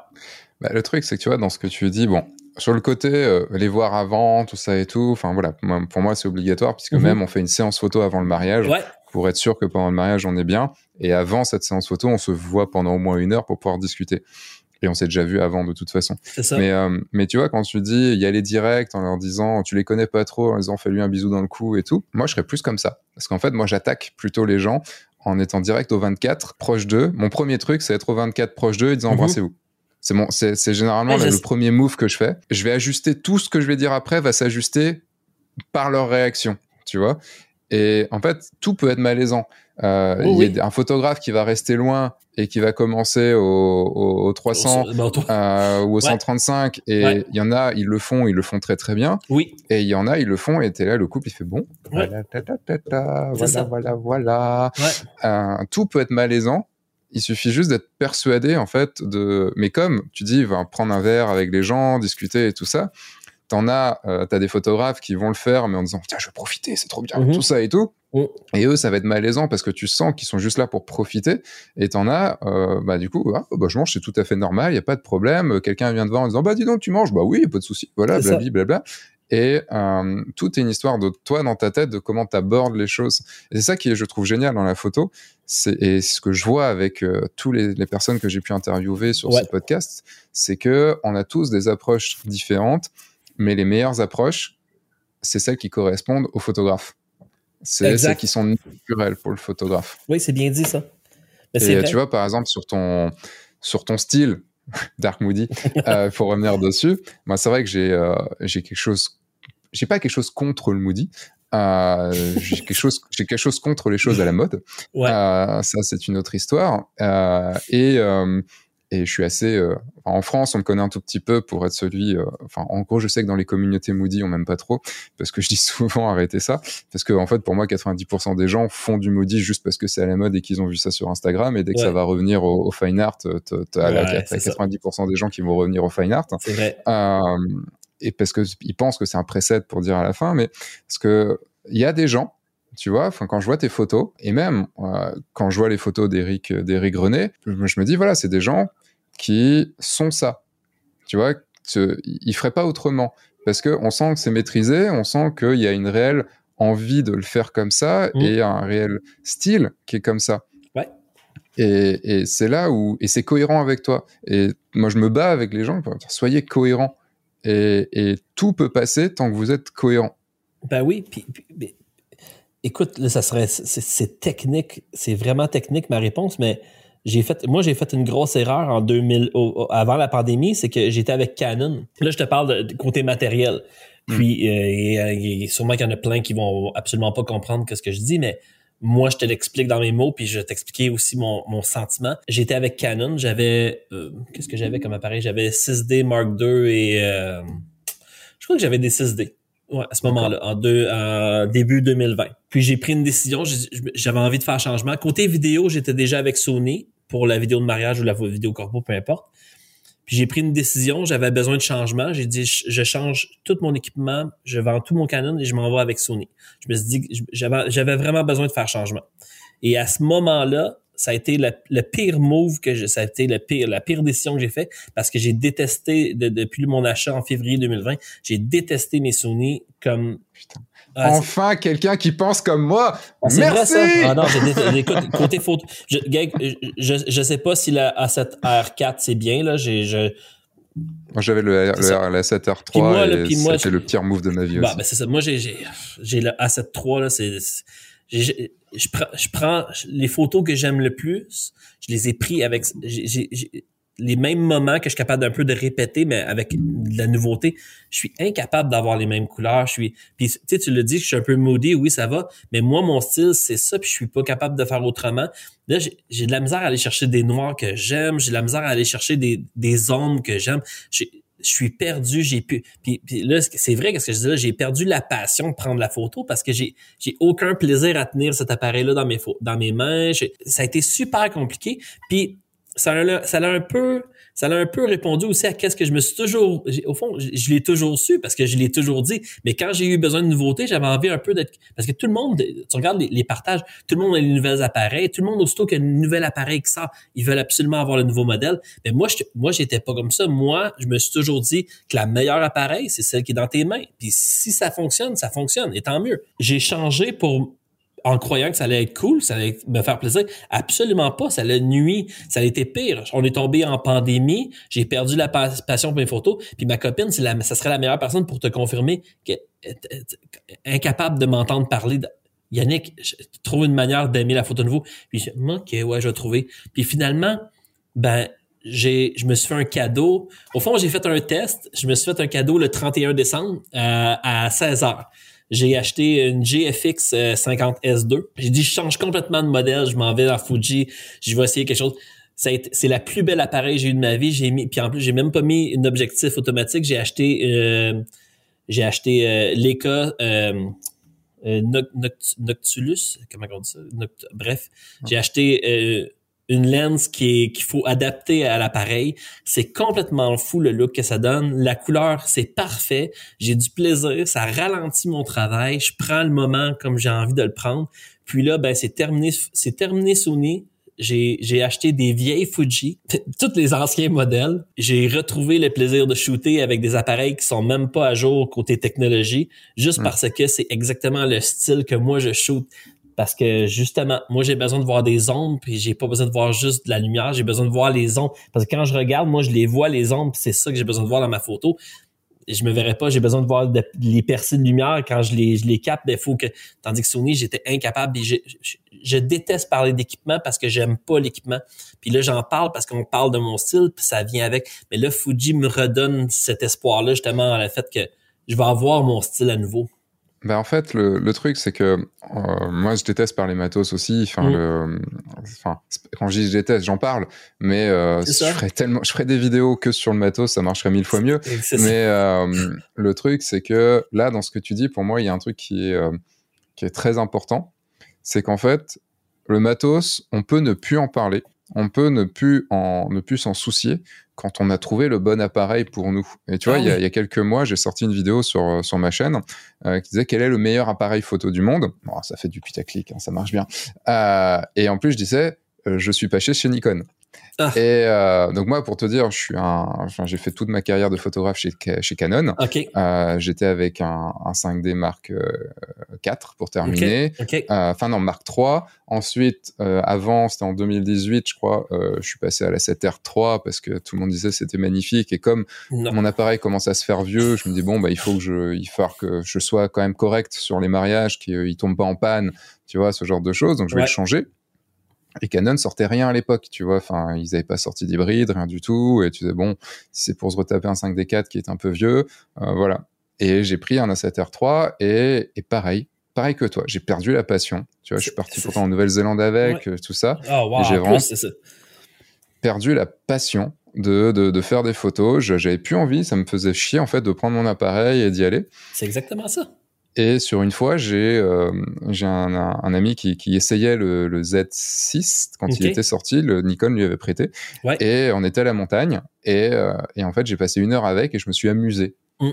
Bah, le truc, c'est que tu vois, dans ce que tu dis, bon, sur le côté, euh, les voir avant, tout ça et tout, enfin voilà, pour moi, c'est obligatoire, puisque mm-hmm. même on fait une séance photo avant le mariage, pour être sûr que pendant le mariage, on est bien. Et avant cette séance photo, on se voit pendant au moins une heure pour pouvoir discuter et on s'est déjà vu avant de toute façon. Ça. Mais, euh, mais tu vois, quand tu dis y a les directs en leur disant tu les connais pas trop, en disant fais-lui un bisou dans le cou et tout, moi je serais plus comme ça. Parce qu'en fait, moi j'attaque plutôt les gens en étant direct au 24, proche d'eux. Mon premier truc, c'est être au 24 proche d'eux et disant mhm. embrassez-vous. C'est c'est, c'est généralement le, premier move que je fais. Je vais ajuster tout ce que je vais dire après va s'ajuster par leur réaction, tu vois. Et en fait, tout peut être malaisant. Euh, oh il y a un photographe qui va rester loin et qui va commencer au, au, 300 bah, euh, ou au 135 et il y en a ils le font ils le font très très bien. Oui. Et il y en a ils le font et t'es là le couple il fait bon. Voilà voilà voilà voilà. Euh, tout peut être malaisant. Il suffit juste d'être persuadé en fait de mais comme tu dis va prendre un verre avec les gens discuter et tout ça t'en as, euh, t'as des photographes qui vont le faire, mais en disant tiens, je vais profiter, c'est trop bien, mhm. tout ça et tout. Mm. Et eux, ça va être malaisant parce que tu sens qu'ils sont juste là pour profiter. Et t'en as, euh, bah du coup, ah, bah, je mange, c'est tout à fait normal, il y a pas de problème. Quelqu'un vient te voir en disant bah dis donc, tu manges, bah oui, y a pas de souci, voilà, blabli, blabla. Et euh, tout est une histoire de toi dans ta tête, de comment tu abordes les choses. Et c'est ça qui je trouve, génial dans la photo. C'est, et ce que je vois avec euh, tous les, les, personnes que j'ai pu interviewer sur ce podcast, c'est que on a tous des approches différentes, mais les meilleures approches, c'est celles qui correspondent aux photographes. C'est celles qui sont naturelles pour le photographe. Oui, c'est bien dit ça. Et tu vois, par exemple, sur ton, sur ton style, Dark Moody, euh, pour revenir dessus, moi, c'est vrai que j'ai euh, quelque chose, j'ai pas quelque chose contre le Moody. Euh, j'ai quelque chose, j'ai quelque chose contre les choses à la mode. Ouais. Euh, ça, c'est une autre histoire. Euh, et et je suis assez euh, en France on me connaît un tout petit peu pour être celui euh, enfin en gros je sais que dans les communautés Moody on m'aime pas trop parce que je dis souvent arrêtez ça. Parce que en fait pour moi 90% des gens font du Moody juste parce que c'est à la mode et qu'ils ont vu ça sur Instagram. Et dès que ça va revenir au, fine art t'as ouais, 90% des gens qui vont revenir au fine art. C'est vrai. Euh, et parce que ils pensent que c'est un preset pour dire à la fin mais parce que il y a des gens tu vois, enfin quand je vois tes photos et même euh, quand je vois les photos d'Éric d'Éric René, je, je, me dis voilà, c'est des gens qui sont ça. Tu vois, ils feraient pas autrement parce que on sent que c'est maîtrisé, on sent qu'il y a une réelle envie de le faire comme ça mmh. et un réel style qui est comme ça. Ouais. Et, et c'est là où et c'est cohérent avec toi. Et moi je me bats avec les gens pour dire soyez cohérents et, et, tout peut passer tant que vous êtes cohérent. Ben oui, puis, puis écoute, là, ça serait c'est technique, c'est vraiment technique ma réponse, mais j'ai fait, moi, j'ai fait une grosse erreur en 2000, avant la pandémie, c'est que j'étais avec Canon. Là, je te parle de, côté matériel. Hmm. Puis, euh, et, sûrement qu'il y en a plein qui vont absolument pas comprendre ce que je dis, mais moi, je te l'explique dans mes mots, puis je t'expliquer aussi mon, mon sentiment. J'étais avec Canon, j'avais, euh, qu'est-ce que j'avais comme appareil? J'avais 6D Mark II et, euh, je crois que j'avais des 6D. Ouais, à ce moment-là, en, deux, en début 2020. Puis j'ai pris une décision, j'avais envie de faire changement. Côté vidéo, j'étais déjà avec Sony pour la vidéo de mariage ou la vidéo corpo, peu importe. Puis j'ai pris une décision, j'avais besoin de changement. J'ai dit, je change tout mon équipement, je vends tout mon Canon et je m'en vais avec Sony. Je me suis dit, j'avais vraiment besoin de faire changement. Et à ce moment-là, ça a été le, pire move que je, ça a été le pire, la pire décision que j'ai fait parce que j'ai détesté depuis mon achat en février 2020, j'ai détesté mes Sony comme. Putain. enfin, quelqu'un qui pense comme moi. Ah, Merci. Vrai, ça. Ah non, j'ai écoute, côté photo, je, je, je, sais pas si la A7R4 c'est bien là. J'ai, je, moi, j'avais le, le, A7R3 et c'était le pire move de ma vie bah, aussi. Ben, c'est ça. Moi, j'ai, j'ai, j'ai le A7 III, là, c'est, je, prends, je prends les photos que j'aime le plus, je les ai pris avec j'ai, les mêmes moments que je suis capable d'un peu de répéter, mais avec de la nouveauté. Je suis incapable d'avoir les mêmes couleurs. Je suis, puis tu sais, tu le dis, je suis un peu moody, oui, ça va, mais moi, mon style, c'est ça, puis je suis pas capable de faire autrement. Là, j'ai de la misère à aller chercher des noirs que j'aime, j'ai de la misère à aller chercher des, des ombres que j'aime je suis perdu, j'ai pu puis, là c'est vrai qu'est-ce que je dis là, j'ai perdu la passion de prendre la photo parce que j'ai j'ai aucun plaisir à tenir cet appareil là dans mes dans mes mains, ça a été super compliqué. Puis ça a, ça a un peu ça a un peu répondu aussi à qu'est-ce que je me suis toujours, au fond, je, l'ai toujours su parce que je l'ai toujours dit. Mais quand j'ai eu besoin de nouveautés, j'avais envie un peu d'être, parce que tout le monde, tu regardes les, partages, tout le monde a les nouvelles appareils, tout le monde aussitôt qu'il y a un nouvel appareil qui sort, ils veulent absolument avoir le nouveau modèle. Mais moi, je, moi, j'étais pas comme ça. Moi, je me suis toujours dit que la meilleure appareil, c'est celle qui est dans tes mains. Puis si ça fonctionne, ça fonctionne. Et tant mieux. J'ai changé pour en croyant que ça allait être cool, ça allait me faire plaisir. Absolument pas. Ça l'a nuit. Ça a été pire. On est tombé en pandémie. J'ai perdu la passion pour mes photos. Puis ma copine, la, ça serait la meilleure personne pour te confirmer qu'elle est incapable de m'entendre parler. Yannick, je trouve une manière d'aimer la photo de vous. Puis je, ok, ouais, je vais trouver. Puis finalement, ben, j'ai, je me suis fait un cadeau. Au fond, j'ai fait un test. Je me suis fait un cadeau le 31 décembre euh, à 16 heures j'ai acheté une GFX 50S2. Euh, j'ai dit, je change complètement de modèle, je m'en vais dans Fuji, je vais essayer quelque chose. C'est la plus belle appareil que j'ai eu de ma vie. J'ai mis, puis en plus, j'ai même pas mis un objectif automatique. J'ai acheté, euh, j'ai acheté euh, Leica euh, euh Noctulus, comment on dit ça? bref, j'ai acheté une lens qui qu'il faut adapter à l'appareil. C'est complètement fou le look que ça donne. La couleur, c'est parfait. J'ai du plaisir. Ça ralentit mon travail. Je prends le moment comme j'ai envie de le prendre. Puis là, ben, c'est terminé, c'est terminé Sony. j'ai acheté des vieilles Fuji, tous les anciens modèles. J'ai retrouvé le plaisir de shooter avec des appareils qui sont même pas à jour côté technologie, juste hmm. parce que c'est exactement le style que moi je shoot. Parce que justement, moi j'ai besoin de voir des ombres, puis j'ai pas besoin de voir juste de la lumière, j'ai besoin de voir les ombres. Parce que quand je regarde, moi je les vois les ombres, c'est ça que j'ai besoin de voir dans ma photo je me verrais pas, j'ai besoin de voir les percées de lumière quand je les, je les capte, il faut que, tandis que Sony, j'étais incapable, je, je, déteste parler d'équipement parce que j'aime pas l'équipement. Puis là, j'en parle parce qu'on parle de mon style, puis ça vient avec. Mais là, Fuji me redonne cet espoir-là, justement, le fait que je vais avoir mon style à nouveau. Ben en fait, le, le truc, c'est que euh, moi, je déteste parler matos aussi. Enfin, mm. enfin, quand je dis je déteste, j'en parle, mais euh, je ferais tellement, je ferais des vidéos que sur le matos, ça marcherait mille fois mieux. Mais euh, le truc, c'est que là, dans ce que tu dis, pour moi, il y a un truc qui est euh, qui est très important, c'est qu'en fait, le matos, on peut ne plus en parler on peut ne plus en ne plus s'en soucier quand on a trouvé le bon appareil pour nous. Et tu vois, ah il, y a, quelques mois, j'ai sorti une vidéo sur sur ma chaîne euh, qui disait quel est le meilleur appareil photo du monde. Ça fait du putaclic, hein, ça marche bien. Euh, et en plus, je disais, euh, je suis pas chez Nikon. Ah. Et euh, donc moi, pour te dire, je suis un, enfin, j'ai fait toute ma carrière de photographe chez, chez Canon. Euh, j'étais avec un, un, 5D Mark 4 euh, pour terminer. Euh, enfin non, Mark 3. Ensuite, euh, avant, c'était en 2018, je crois, je suis passé à la 7R3 parce que tout le monde disait c'était magnifique. Et comme mon appareil commence à se faire vieux, je me dis bon bah il faut que je, il faut que je sois quand même correct sur les mariages, qu'il tombe pas en panne, tu vois, ce genre de choses. Donc je vais le changer. Et Canon sortait rien à l'époque, tu vois. Enfin, ils n'avaient pas sorti d'hybride, rien du tout. Et tu disais, bon, si c'est pour se retaper un 5D4 qui est un peu vieux, euh, voilà. Et j'ai pris un A7R3 et, et pareil, pareil que toi, j'ai perdu la passion. Tu vois, je suis parti pourtant en Nouvelle-Zélande avec, euh, tout ça. Oh, wow, j'ai vraiment perdu la passion de, de, de faire des photos. J'avais plus envie, ça me faisait chier en fait de prendre mon appareil et d'y aller. C'est exactement ça. Et sur une fois, j'ai euh, j'ai un, un, ami qui, qui essayait le, le Z6 quand il était sorti, le Nikon lui avait prêté. Ouais. Et on était à la montagne. Et, euh, et en fait, j'ai passé une heure avec et je me suis amusé. Mm.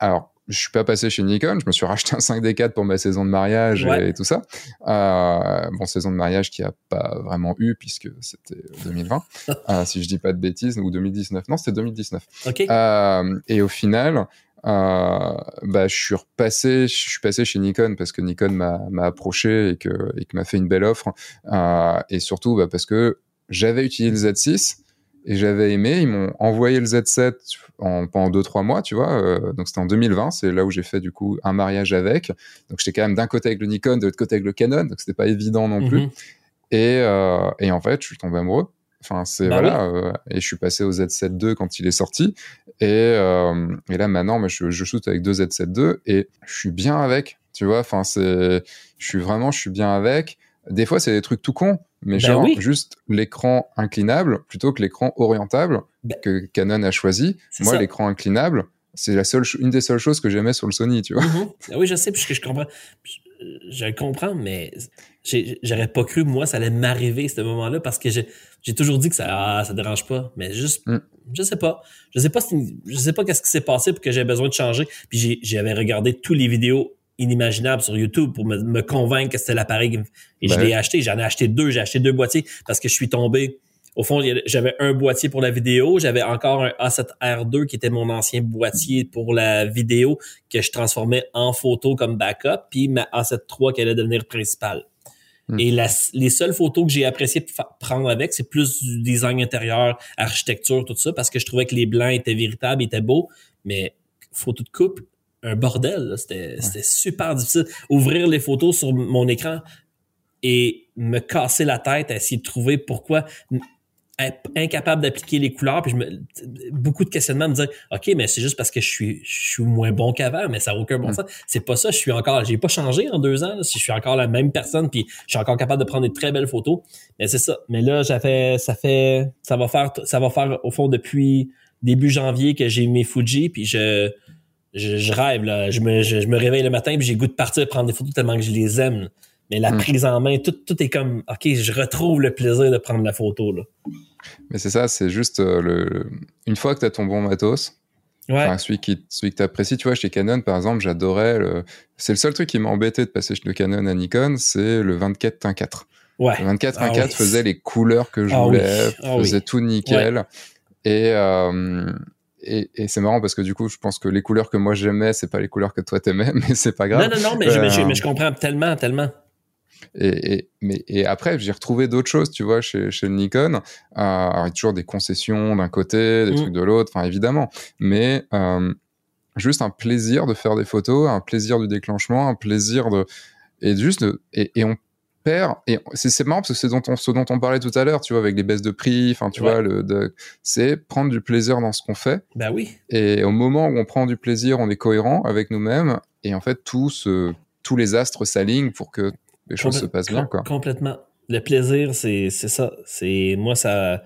Alors, je suis pas passé chez Nikon, je me suis racheté un 5D4 pour ma saison de mariage et, tout ça. Euh, bon, saison de mariage qui a pas vraiment eu puisque c'était 2020, euh, si je dis pas de bêtises, ou 2019. Non, c'était 2019. Okay. Euh, et au final, euh, bah, je suis repassé, je suis passé chez Nikon parce que Nikon m'a approché et que, et que m'a fait une belle offre. Euh, et surtout bah, parce que j'avais utilisé le Z6 et j'avais aimé. Ils m'ont envoyé le Z7 en, pendant 2-3 mois, tu vois. Euh, donc c'était en 2020, c'est là où j'ai fait du coup un mariage avec. Donc j'étais quand même d'un côté avec le Nikon, de l'autre côté avec le Canon, donc c'était pas évident non plus. Mhm. Et, euh, et en fait, je suis tombé amoureux. Enfin, c'est bah voilà. Euh, et je suis passé au Z7 II quand il est sorti. Et, euh, et là maintenant, je, je shoot avec deux Z7 II et je suis bien avec. Tu vois, enfin c'est, je suis vraiment, je suis bien avec. Des fois, c'est des trucs tout cons, mais bah genre juste l'écran inclinable plutôt que l'écran orientable bah que Canon a choisi. Moi, l'écran inclinable, c'est la seule, une des seules choses que j'aimais sur le Sony, tu vois. Mm-hmm. Ah oui, je sais, puisque je comprends. Je, le comprends, mais j'aurais pas cru, moi, ça allait m'arriver à ce moment-là parce que j'ai toujours dit que ça, ah, ça dérange pas. Mais juste, mm. je sais pas. Je sais pas, je sais pas qu'est-ce qui s'est passé pour que j'ai besoin de changer. Puis j'avais regardé tous les vidéos inimaginables sur YouTube pour me, convaincre que c'était l'appareil. Et je ben l'ai acheté. J'en ai acheté deux. J'ai acheté deux boîtiers parce que je suis tombé au fond, j'avais un boîtier pour la vidéo, j'avais encore un A7R2 qui était mon ancien boîtier pour la vidéo que je transformais en photo comme backup, puis ma A7 III qui allait devenir principale. Hmm. Et les seules photos que j'ai apprécié prendre avec, c'est plus du design intérieur, architecture, tout ça, parce que je trouvais que les blancs étaient véritables, étaient beaux, mais photo de coupe, un bordel, c'était super difficile. Ouvrir les photos sur mon écran et me casser la tête à essayer de trouver pourquoi incapable d'appliquer les couleurs puis je me beaucoup de questionnements me dire ok mais c'est juste parce que je suis je suis moins bon qu'avant mais ça n'a aucun bon mm. sens c'est pas ça je suis encore j'ai pas changé en deux ans si je suis encore la même personne puis je suis encore capable de prendre des très belles photos mais c'est ça mais là j'avais ça fait ça va faire ça va faire au fond depuis début janvier que j'ai mes Fuji puis je je, rêve là je me je, me réveille le matin puis j'ai goût de partir prendre des photos tellement que je les aime mais la mm. prise en main, tout, tout est comme, OK, je retrouve le plaisir de prendre la photo. Là. Mais c'est ça, c'est juste euh, le... une fois que tu as ton bon matos, ouais. celui, qui, celui que tu apprécies, tu vois, chez Canon, par exemple, j'adorais. Le... C'est le seul truc qui m'a embêté de passer de Canon à Nikon, c'est le 24 1.4. Ouais. 24 Ah 1.4 oui. faisait les couleurs que je Ah oui. voulais, Ah oui. faisait tout nickel. Et, euh, et, et c'est marrant parce que du coup, je pense que les couleurs que moi j'aimais, c'est pas les couleurs que toi t'aimais, mais c'est pas grave. Non, non, non, mais, je, mais je- Euh, mais je comprends tellement, tellement. Et, et, mais, et après, j'ai retrouvé d'autres choses, tu vois, chez, chez le Nikon. Euh, alors, il y a toujours des concessions d'un côté, des Mm. trucs de l'autre, enfin, évidemment. Mais euh, juste un plaisir de faire des photos, un plaisir du déclenchement, un plaisir de... Et juste, de- et, et on perd... Et c'est marrant parce que c'est dont on, ce dont on parlait tout à l'heure, tu vois, avec les baisses de prix, enfin, tu Ouais. vois, le, c'est prendre du plaisir dans ce qu'on fait. Ben oui. Et au moment où on prend du plaisir, on est cohérent avec nous-mêmes. Et en fait, tout se- tous les astres s'alignent pour que les choses se passent bien, quoi. Complètement. Le plaisir, c'est c'est ça. C'est moi ça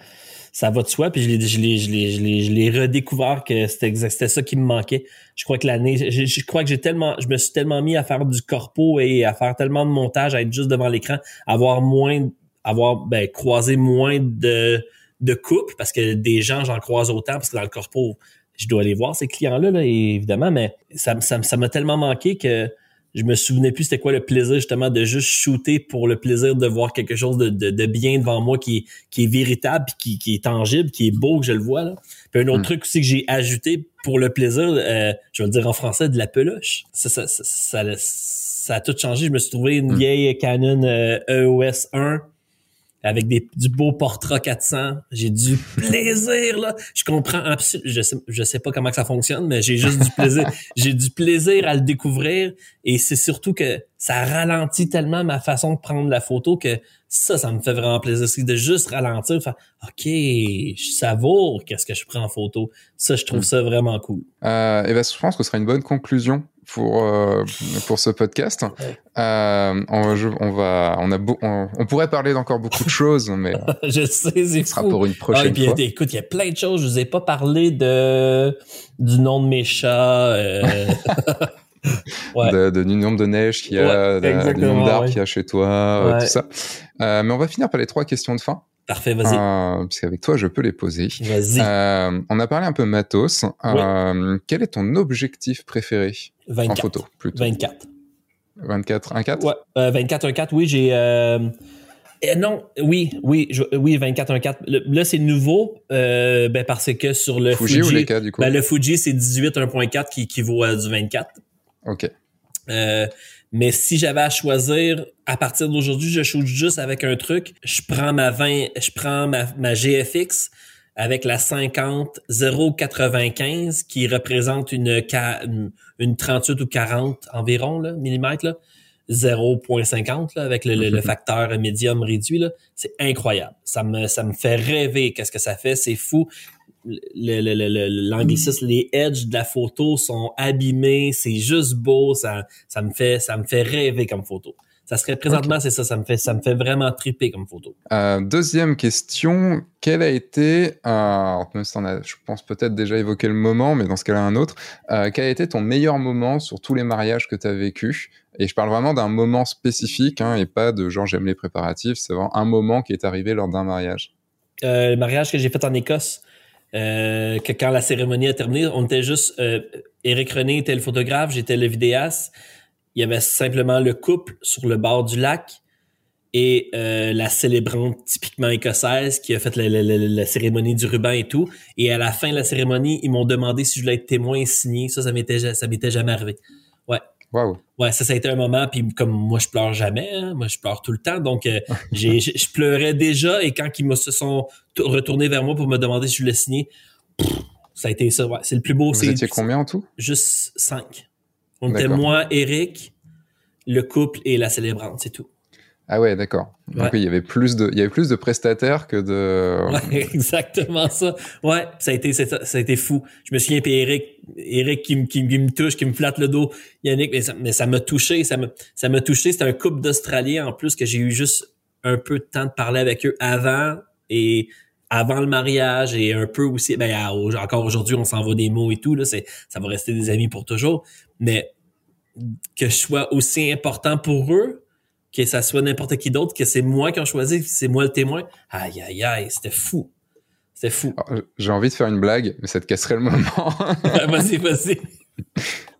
ça va de soi. Puis je l'ai je l'ai je l'ai je l'ai redécouvert que c'était ça qui me manquait. Je crois que l'année je, je crois que j'ai tellement je me suis tellement mis à faire du corpo et à faire tellement de montage, à être juste devant l'écran, avoir moins avoir ben croiser moins de de coupes parce que des gens j'en croise autant parce que dans le corpo je dois aller voir ces clients-là, là, évidemment, mais ça, ça, ça m'a tellement manqué que je me souvenais plus c'était quoi le plaisir justement de juste shooter pour le plaisir de voir quelque chose de, de, de bien devant moi qui est, qui est véritable, qui, qui est tangible, qui est beau que je le vois. Là. Puis un autre Mm. truc aussi que j'ai ajouté pour le plaisir, euh, je vais le dire en français, de la peluche. Ça, ça, ça, ça, ça a tout changé. Je me suis trouvé une Mm. vieille Canon euh, EOS 1 avec des, du beau Portra 400. J'ai du plaisir, là. Je comprends absolument, je sais, je sais pas comment que ça fonctionne, mais j'ai juste du plaisir. j'ai du plaisir à le découvrir et c'est surtout que ça ralentit tellement ma façon de prendre la photo que ça, ça me fait vraiment plaisir. C'est de juste ralentir, faire, OK, je savoure qu'est-ce que je prends en photo. Ça, je trouve Mm. ça vraiment cool. Euh, et ben, je pense que ce sera une bonne conclusion pour euh, pour ce podcast. Euh, on, je- on va, on a, beau- on, on pourrait parler d'encore beaucoup de choses, mais je sais, c'est ce sera fou. pour une Ah, et prochaine puis, fois. écoute, il y a plein de choses. Je vous ai pas parlé de du nom de mes chats. euh, ouais. De, de- du nombre de neige qu'il y a, Ouais, de- du nombre d'arbres ouais. qu'il y a chez toi, euh, tout ça. Euh, mais on va finir par les trois questions de fin, Parfait, vas-y. euh, puisqu'avec toi, je peux les poser. Vas-y. Euh, on a parlé un peu matos. Euh, Quel est ton objectif préféré en 24. photo plutôt? 24. 24, 1,4 Ouais, euh, 24 1.4, oui, j'ai euh, eh, non, oui, oui, je- oui, 24 1.4. Le- Là, c'est nouveau euh, ben parce que sur le Fuji, Fuji, ou les cas du coup? ben, le Fuji, c'est 18 1.4 qui équivaut à du 24. Ok. Euh, mais si j'avais à choisir, à partir d'aujourd'hui, je shoot juste avec un truc. Je prends ma 20, je prends ma, ma GFX avec la 50 095 qui représente une, une, une 38 ou 40 environ là, millimètres là. 0.50 là, avec le, le- le facteur médium réduit là, c'est incroyable. Ça me ça me fait rêver qu'est-ce que ça fait, c'est fou. Le- le- le- le- L'anglicisme, les edges de la photo sont abîmés, c'est juste beau, ça ça me fait ça me fait rêver comme photo. Ça serait présentement c'est ça, ça me fait ça me fait vraiment triper comme photo. Euh, deuxième question, quel a été, euh, même si je pense peut-être déjà évoqué le moment, mais dans ce cas-là un autre, euh, quel a été ton meilleur moment sur tous les mariages que tu as vécu? Et je parle vraiment d'un moment spécifique, hein, et pas de genre j'aime les préparatifs, c'est vraiment un moment qui est arrivé lors d'un mariage. Le mariage que j'ai fait en Écosse, euh, que quand la cérémonie a terminé, on était juste euh, Éric René était le photographe, j'étais le vidéaste. Il y avait simplement le couple sur le bord du lac et euh, la célébrante typiquement écossaise qui a fait la, la- la- cérémonie du ruban et tout. Et à la fin de la cérémonie, ils m'ont demandé si je voulais être témoin et signer. Ça, ça m'était ça m'était jamais arrivé. Waouh. Ouais, ça, ça a été un moment, puis comme moi, je pleure jamais, hein, moi, je pleure tout le temps, donc euh, j'ai, je je pleurais déjà, et quand ils me se sont retournés vers moi pour me demander si je voulais signer, pff, ça a été ça, ouais, c'est le plus beau, Vous c'est étiez combien en tout? Juste cinq. On était moi, Eric, le couple et la célébrante, c'est tout. Ah ouais, d'accord. Donc Ouais. il y avait plus de, il y avait plus de prestataires que de. Ouais, exactement ça. Ouais, ça a été, ça, ça a été fou. Je me souviens, puis Eric, Eric qui, me- qui, me- qui me touche, qui me flatte le dos. Yannick, mais ça, mais ça m'a touché, ça m'a, ça m'a touché. C'était un couple d'Australiens en plus que j'ai eu juste un peu de temps de parler avec eux avant et avant le mariage et un peu aussi, ben, encore aujourd'hui, on s'envoie des mots et tout, là, c'est, ça va rester des amis pour toujours. Mais que je sois aussi important pour eux, que ça soit n'importe qui d'autre, que c'est moi qui ont choisi, c'est moi le témoin. Aïe, aïe, aïe, c'était fou. C'était fou. Alors, J'ai envie de faire une blague, mais ça te casserait le moment. vas-y, vas-y.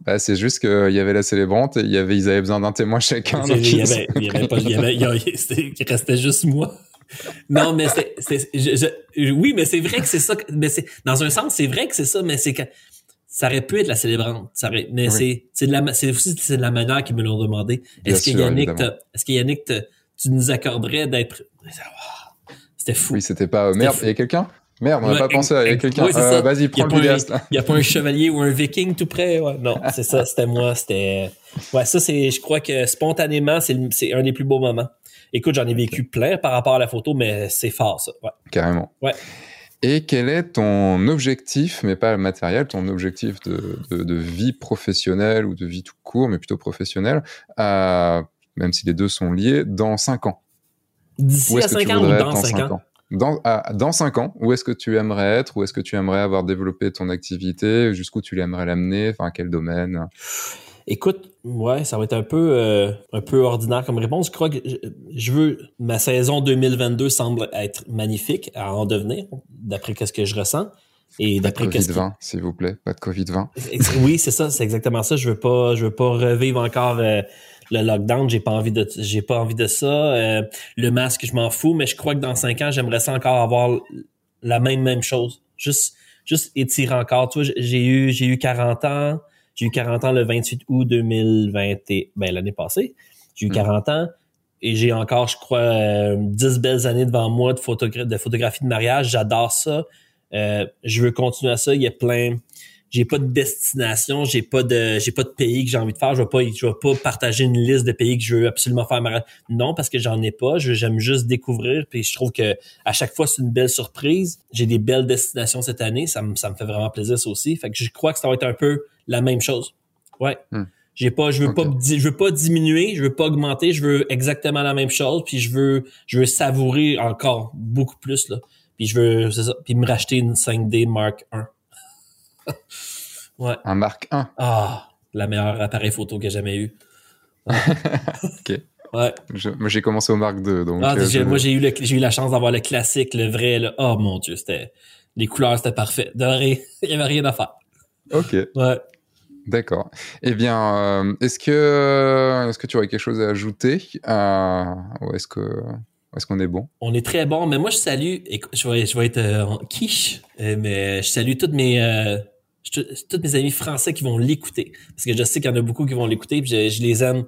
Bah, c'est juste qu'il y avait la célébrante et il y avait, ils avaient besoin d'un témoin chacun. Il y avait, il y avait pas, il y avait, il y avait- c'était- il restait juste moi. Non, mais c'est, oui, mais c'est vrai que c'est ça. Mais c'est, dans un sens, c'est vrai que c'est ça, mais c'est que ça aurait pu être la célébrante. Ça aurait, mais Oui. c'est, c'est de la, c'est aussi c'est de la manière qu'ils me l'ont demandé. Est-ce que Yannick, est-ce que Yannick, te- tu nous accorderais d'être, c'était fou. Oui, c'était pas. euh, merde, il y a quelqu'un? Merde, on n'a Ouais, pas pensé. Il y a ex- quelqu'un. Euh. Vas-y, prends le vidéaste. Il y a pas un chevalier ou un viking tout près, ouais. Non, c'est ça, c'était moi, c'était. Ouais, ça c'est, je crois que spontanément, c'est un des plus beaux moments. Écoute, j'en ai vécu plein par rapport à la photo, mais c'est fort ça. Ouais. Carrément. Ouais. Et quel est ton objectif, mais pas matériel, ton objectif de, de, de vie professionnelle ou de vie tout court, mais plutôt professionnelle, même si les deux sont liés, dans 5 ans? D'ici à est-ce que 5 tu ans ou dans dans 5 5 ans? ans? Dans, à- dans 5 ans, où est-ce que tu aimerais être? Où est-ce que tu aimerais avoir développé ton activité? Jusqu'où tu aimerais l'amener? Enfin, quel domaine? Écoute, ouais, ça va être un peu, euh, un peu ordinaire comme réponse. Je crois que je, je veux, ma saison 2022 semble être magnifique à en devenir, d'après ce que je ressens. Et d'après qu'est-ce que, Covid-20, s'il vous plaît. Pas de Covid-20. Ex- Oui, c'est ça, c'est exactement ça. Je veux pas, je veux pas revivre encore euh, le lockdown. J'ai pas envie de, j'ai pas envie de ça. Euh, le masque, je m'en fous, mais je crois que dans cinq ans, j'aimerais ça encore avoir la même même chose. Juste, juste étirer encore. Tu vois, j'ai eu, j'ai eu 40 ans. J'ai eu 40 ans le 28 août 2020, et- ben l'année passée. J'ai eu Mm. 40 ans et j'ai encore, je crois, euh, 10 belles années devant moi de, photogra- de photographie de mariage. J'adore ça. Euh, je veux continuer à ça. Il y a plein. J'ai pas de destination, j'ai pas de, j'ai pas de pays que j'ai envie de faire. Je vais pas, je vais pas partager une liste de pays que je veux absolument faire. mariage. Non, parce que j'en ai pas. J'aime juste découvrir. Puis je trouve que à chaque fois c'est une belle surprise. J'ai des belles destinations cette année. Ça me, ça me fait vraiment plaisir ça aussi. Fait que je crois que ça va être un peu la même chose. Ouais. Hmm. J'ai pas, je veux pas, je veux pas diminuer, je veux pas augmenter, je veux exactement la même chose, puis je veux, je veux savourer encore beaucoup plus là. Puis je veux, c'est ça, puis me racheter une 5D Mark 1. ouais. Un Mark 1. Ah, la meilleure appareil photo que j'ai jamais eu. Ok. Ouais. Je- moi, j'ai commencé au Mark 2. Donc, Ah, euh, je- moi j'ai eu le, j'ai eu la chance d'avoir le classique, le vrai. Là. Oh mon dieu, c'était les couleurs c'était parfait. De rien- Il y avait rien à faire. Ok. Ouais. D'accord. Eh bien, euh, est-ce que est-ce que tu aurais quelque chose à ajouter euh, ou est-ce que est-ce qu'on est bon? On est très bon, mais moi je salue, je vais, je vais être euh, en quiche, euh, mais je salue toutes mes, euh, tous mes amis français qui vont l'écouter, parce que je sais qu'il y en a beaucoup qui vont l'écouter, puis je les aime.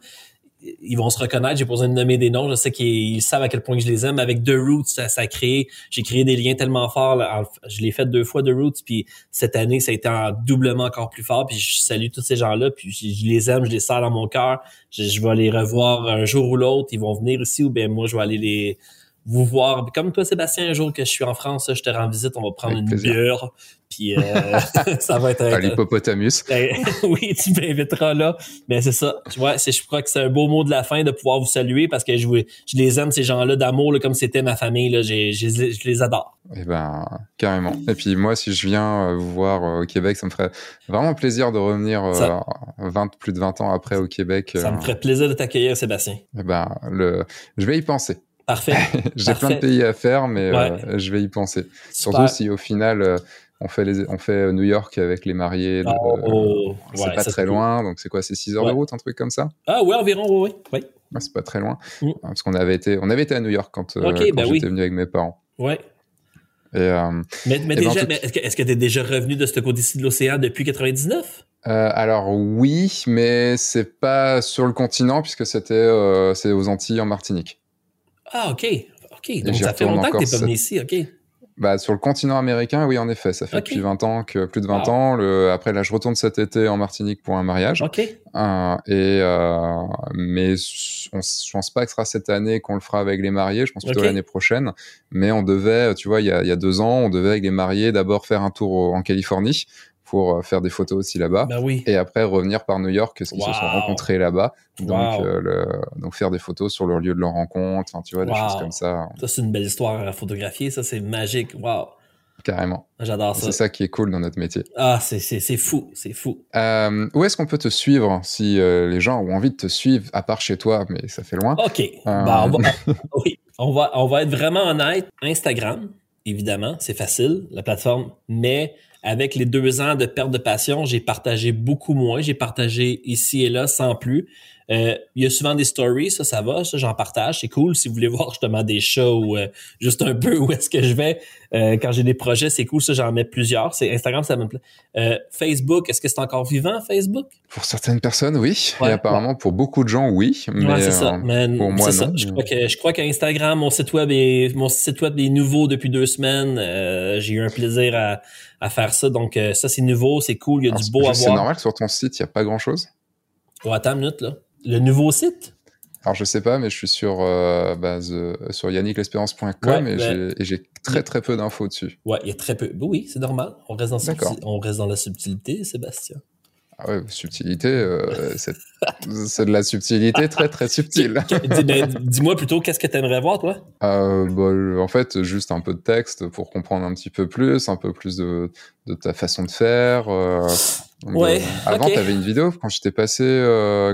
Ils vont se reconnaître. J'ai pas besoin de nommer des noms. Je sais qu'ils ils savent à quel point je les aime. Avec The Roots, ça, ça a créé. J'ai créé des liens tellement forts. là. Je l'ai fait deux fois The Roots, puis cette année, ça a été en doublement encore plus fort. Puis je salue tous ces gens-là. Puis je, les aime, je les sers dans mon cœur. Je, je vais les revoir un jour ou l'autre. Ils vont venir ici ou bien moi, je vais aller les vous voir. Comme toi, Sébastien, un jour que je suis en France, je te rends visite, on va prendre Avec une plaisir. bière. Puis euh, ça va être. À l'hippopotamus. Euh, oui, tu m'inviteras là. Mais c'est ça. Tu vois, c'est, je crois que c'est un beau mot de la fin de pouvoir vous saluer parce que je, vous- je les aime, ces gens-là, d'amour, là, comme c'était ma famille. Là, j'ai, j'ai- je les adore. Eh ben, carrément. Et puis moi, si je viens euh, vous voir euh, au Québec, ça me ferait vraiment plaisir de revenir euh, Ça- 20, plus de 20 ans après au Québec. Ça me ferait plaisir de t'accueillir, Sébastien. eh ben, le... Je vais y penser. Parfait. J'ai plein de pays à faire, mais Ouais. euh, je vais y penser. Surtout si au final, euh, on fait, les... on fait euh, New York avec les mariés. de- Oh, c'est ouais, pas très cool. loin, donc c'est quoi C'est 6 heures Ouais. de route, un truc comme ça? Ah oui, environ, oui. Ouais, C'est pas très loin. Mm. Parce qu'on avait été, on avait été à New York quand, euh, ben j'étais oui. venu avec mes parents. Ouais. Et, Mais, mais ben, tout- mais est-ce que que t'es déjà revenu de ce côté-ci de l'océan depuis 99? Euh, alors oui, mais c'est pas sur le continent puisque c'était euh, c'est aux Antilles en Martinique. Ah, OK. OK. Donc, ça fait longtemps que t'es encore pas venu ici. OK. Bah sur le continent américain, oui en effet, ça fait Ok. depuis 20 ans que plus de 20 Wow. ans. Le, après là, je retourne cet été en Martinique pour un mariage. OK. Euh, et euh, mais on, je pense pas que ce sera cette année qu'on le fera avec les mariés. Je pense plutôt l'année prochaine. Mais on devait, tu vois, il y a, il y a deux ans, on devait avec les mariés d'abord faire un tour en Californie pour euh, faire des photos aussi là-bas. Oui. et après revenir par New York parce qu'ils se sont rencontrés là-bas donc euh, le, donc faire des photos sur leur lieu de leur rencontre enfin tu vois des choses comme ça Ça, c'est une belle histoire à photographier. Ça, c'est magique. Wow. carrément J'adore ça. c'est ça qui est cool dans notre métier Ah, c'est, fou. C'est fou. euh, où est-ce qu'on peut te suivre si euh, les gens ont envie de te suivre à part chez toi mais ça fait loin? OK. Ben, on, va, oui. on, va, on va être vraiment honnête. Instagram. évidemment, c'est facile, la plateforme, mais avec les deux ans de perte de passion, j'ai partagé beaucoup moins. J'ai partagé ici et là sans plus. Euh, il y a souvent des stories, ça, ça va, ça, j'en partage. C'est cool. Si vous voulez voir justement des shows ou euh, juste un peu où est-ce que je vais euh, quand j'ai des projets, c'est cool. Ça, j'en mets plusieurs. C'est Instagram, ça me plaît. Facebook, est-ce que c'est encore vivant, Facebook? Pour certaines personnes, oui. et apparemment, pour beaucoup de gens, oui. Mais c'est ça. pour moi, non. Je crois que je crois qu'Instagram, mon site web est mon site web est nouveau depuis deux semaines. j'ai eu un plaisir à, à faire ça. Donc ça, c'est nouveau, c'est cool. Il y a du beau à voir. C'est normal que sur ton site, il n'y a pas grand-chose? Oh, attends une minute là. Le nouveau site? Alors je sais pas, mais je suis sur euh, bah, sur yannicklespérance.com et j'ai très très peu d'infos dessus. Ouais, il y a très peu. oui, c'est normal. On reste dans on reste dans la subtilité, Sébastien. Ah ouais, subtilité, euh, c'est de la subtilité très très subtile. Ben, dis-moi plutôt, qu'est-ce que tu aimerais voir, toi? Euh, bah, En fait, juste un peu de texte pour comprendre un petit peu plus, un peu plus de, de ta façon de faire. Euh, ouais. avant, tu avais une vidéo quand je t'ai passé,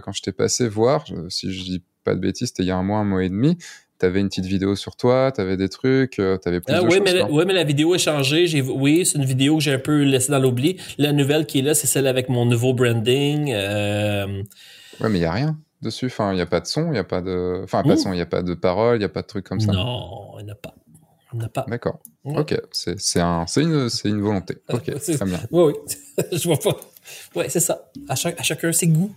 quand je passé voir, si je dis pas de bêtises, c'était il y a un mois, un mois et demi t'avais une petite vidéo sur toi, t'avais des trucs, euh, t'avais plus ah, de oui, choses. Mais la, oui, mais la vidéo a changé. J'ai, oui, c'est une vidéo que j'ai un peu laissée dans l'oubli. La nouvelle qui est là, c'est celle avec mon nouveau branding. Euh... Ouais, mais il y a rien dessus. Enfin, il n'y a pas de son, il n'y a pas de. Enfin, pas de son, il n'y a pas de parole, il n'y a pas de trucs comme ça. Non, il n'y en a pas. Il n'y a pas. D'accord. Ok, c'est, c'est, un, c'est, une, c'est une volonté. Ok, très bien. Oui, oui. Je vois pas. Ouais, c'est ça. À, chaque, à chacun ses goûts.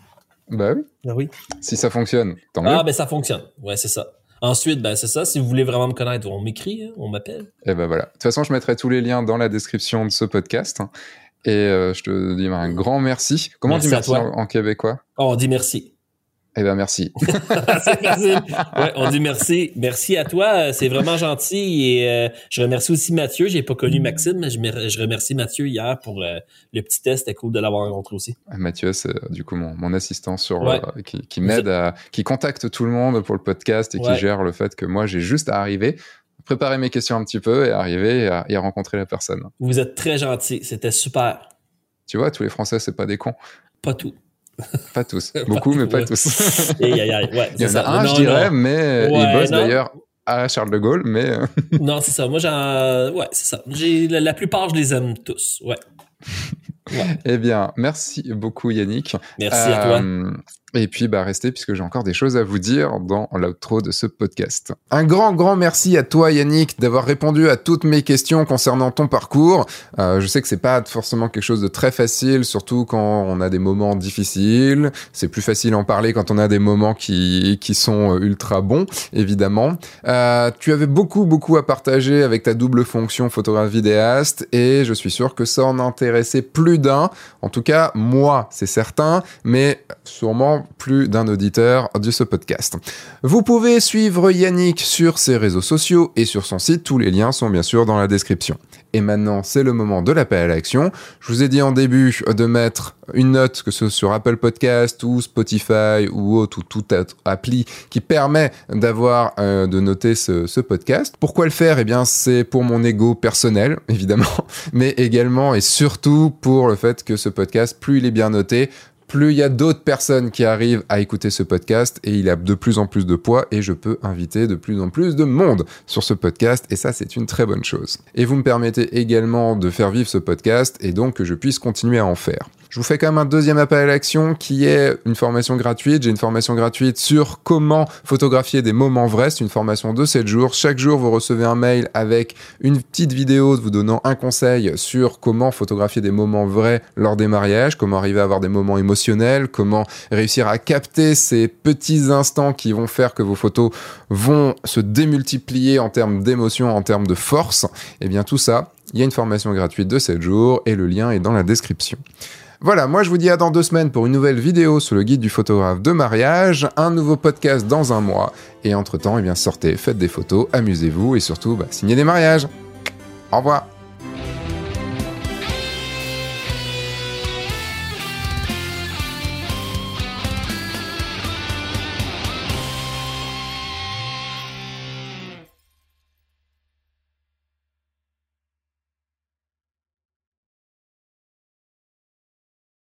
Bah oui. Bah oui. Si ça fonctionne, tant mieux. Ah, ben ça fonctionne. Ouais, c'est ça. Ensuite, ben, c'est ça. Si vous voulez vraiment me connaître, on m'écrit, hein, on m'appelle. Et eh ben voilà. De toute façon, je mettrai tous les liens dans la description de ce podcast. Et euh, je te dis un grand merci. Comment on dit merci en, québécois? Oh, On dit merci. Eh ben merci. ouais, on dit merci. Merci à toi. C'est vraiment gentil. Et euh, je remercie aussi Mathieu. J'ai pas connu Maxime, mais je, remercie Mathieu hier pour euh, le petit test. C'était cool de l'avoir rencontré aussi. Mathieu, c'est euh, du coup mon, assistant sur qui, m'aide à qui contacte tout le monde pour le podcast et qui gère le fait que moi j'ai juste à arriver préparer mes questions un petit peu et arriver et à, rencontrer la personne. Vous êtes très gentil. C'était super. Tu vois, tous les Français, c'est pas des cons. Pas tout. Pas tous. Beaucoup, mais pas tous. il y en a un, je dirais, mais il bosse d'ailleurs à Charles de Gaulle, mais. Euh, non, c'est ça. Moi, j'en. Ouais, c'est ça. La, la, plupart, je les aime tous. Ouais. Eh bien, merci beaucoup Yannick. Merci à toi. Euh, et puis, bah, restez puisque j'ai encore des choses à vous dire dans l'outro de ce podcast. Un grand, grand merci à toi, Yannick, d'avoir répondu à toutes mes questions concernant ton parcours. Euh, je sais que c'est pas forcément quelque chose de très facile, surtout quand on a des moments difficiles. C'est plus facile en parler quand on a des moments qui, qui sont ultra bons, évidemment. Euh, tu avais beaucoup, beaucoup à partager avec ta double fonction photographe vidéaste et je suis sûr que ça en intéressait plus d'un. En tout cas, moi, c'est certain, mais sûrement plus d'un auditeur de ce podcast. Vous pouvez suivre Yannick sur ses réseaux sociaux et sur son site, tous les liens sont bien sûr dans la description. Et maintenant, c'est le moment de l'appel à l'action. Je vous ai dit en début de mettre une note, que ce soit sur Apple Podcast ou Spotify ou autre, ou toute appli qui permet d'avoir, euh, de noter ce, ce, podcast. Pourquoi le faire? Eh bien, c'est pour mon ego personnel, évidemment, mais également et surtout pour le fait que ce podcast, plus il est bien noté, plus il y a d'autres personnes qui arrivent à écouter ce podcast et il a de plus en plus de poids et je peux inviter de plus en plus de monde sur ce podcast et ça c'est une très bonne chose. Et vous me permettez également de faire vivre ce podcast et donc que je puisse continuer à en faire. Je vous fais quand même un deuxième appel à l'action qui est une formation gratuite. J'ai une formation gratuite sur comment photographier des moments vrais. C'est une formation de 7 jours. Chaque jour, vous recevez un mail avec une petite vidéo vous donnant un conseil sur comment photographier des moments vrais lors des mariages, comment arriver à avoir des moments émotionnels, comment réussir à capter ces petits instants qui vont faire que vos photos vont se démultiplier en termes d'émotion, en termes de force. Et eh bien tout ça, il y a une formation gratuite de 7 jours et le lien est dans la description. Voilà, moi je vous dis à dans deux semaines pour une nouvelle vidéo sur le guide du photographe de mariage, un nouveau podcast dans un mois, et entre-temps, eh bien sortez, faites des photos, amusez-vous et surtout, bah, signez des mariages. Au revoir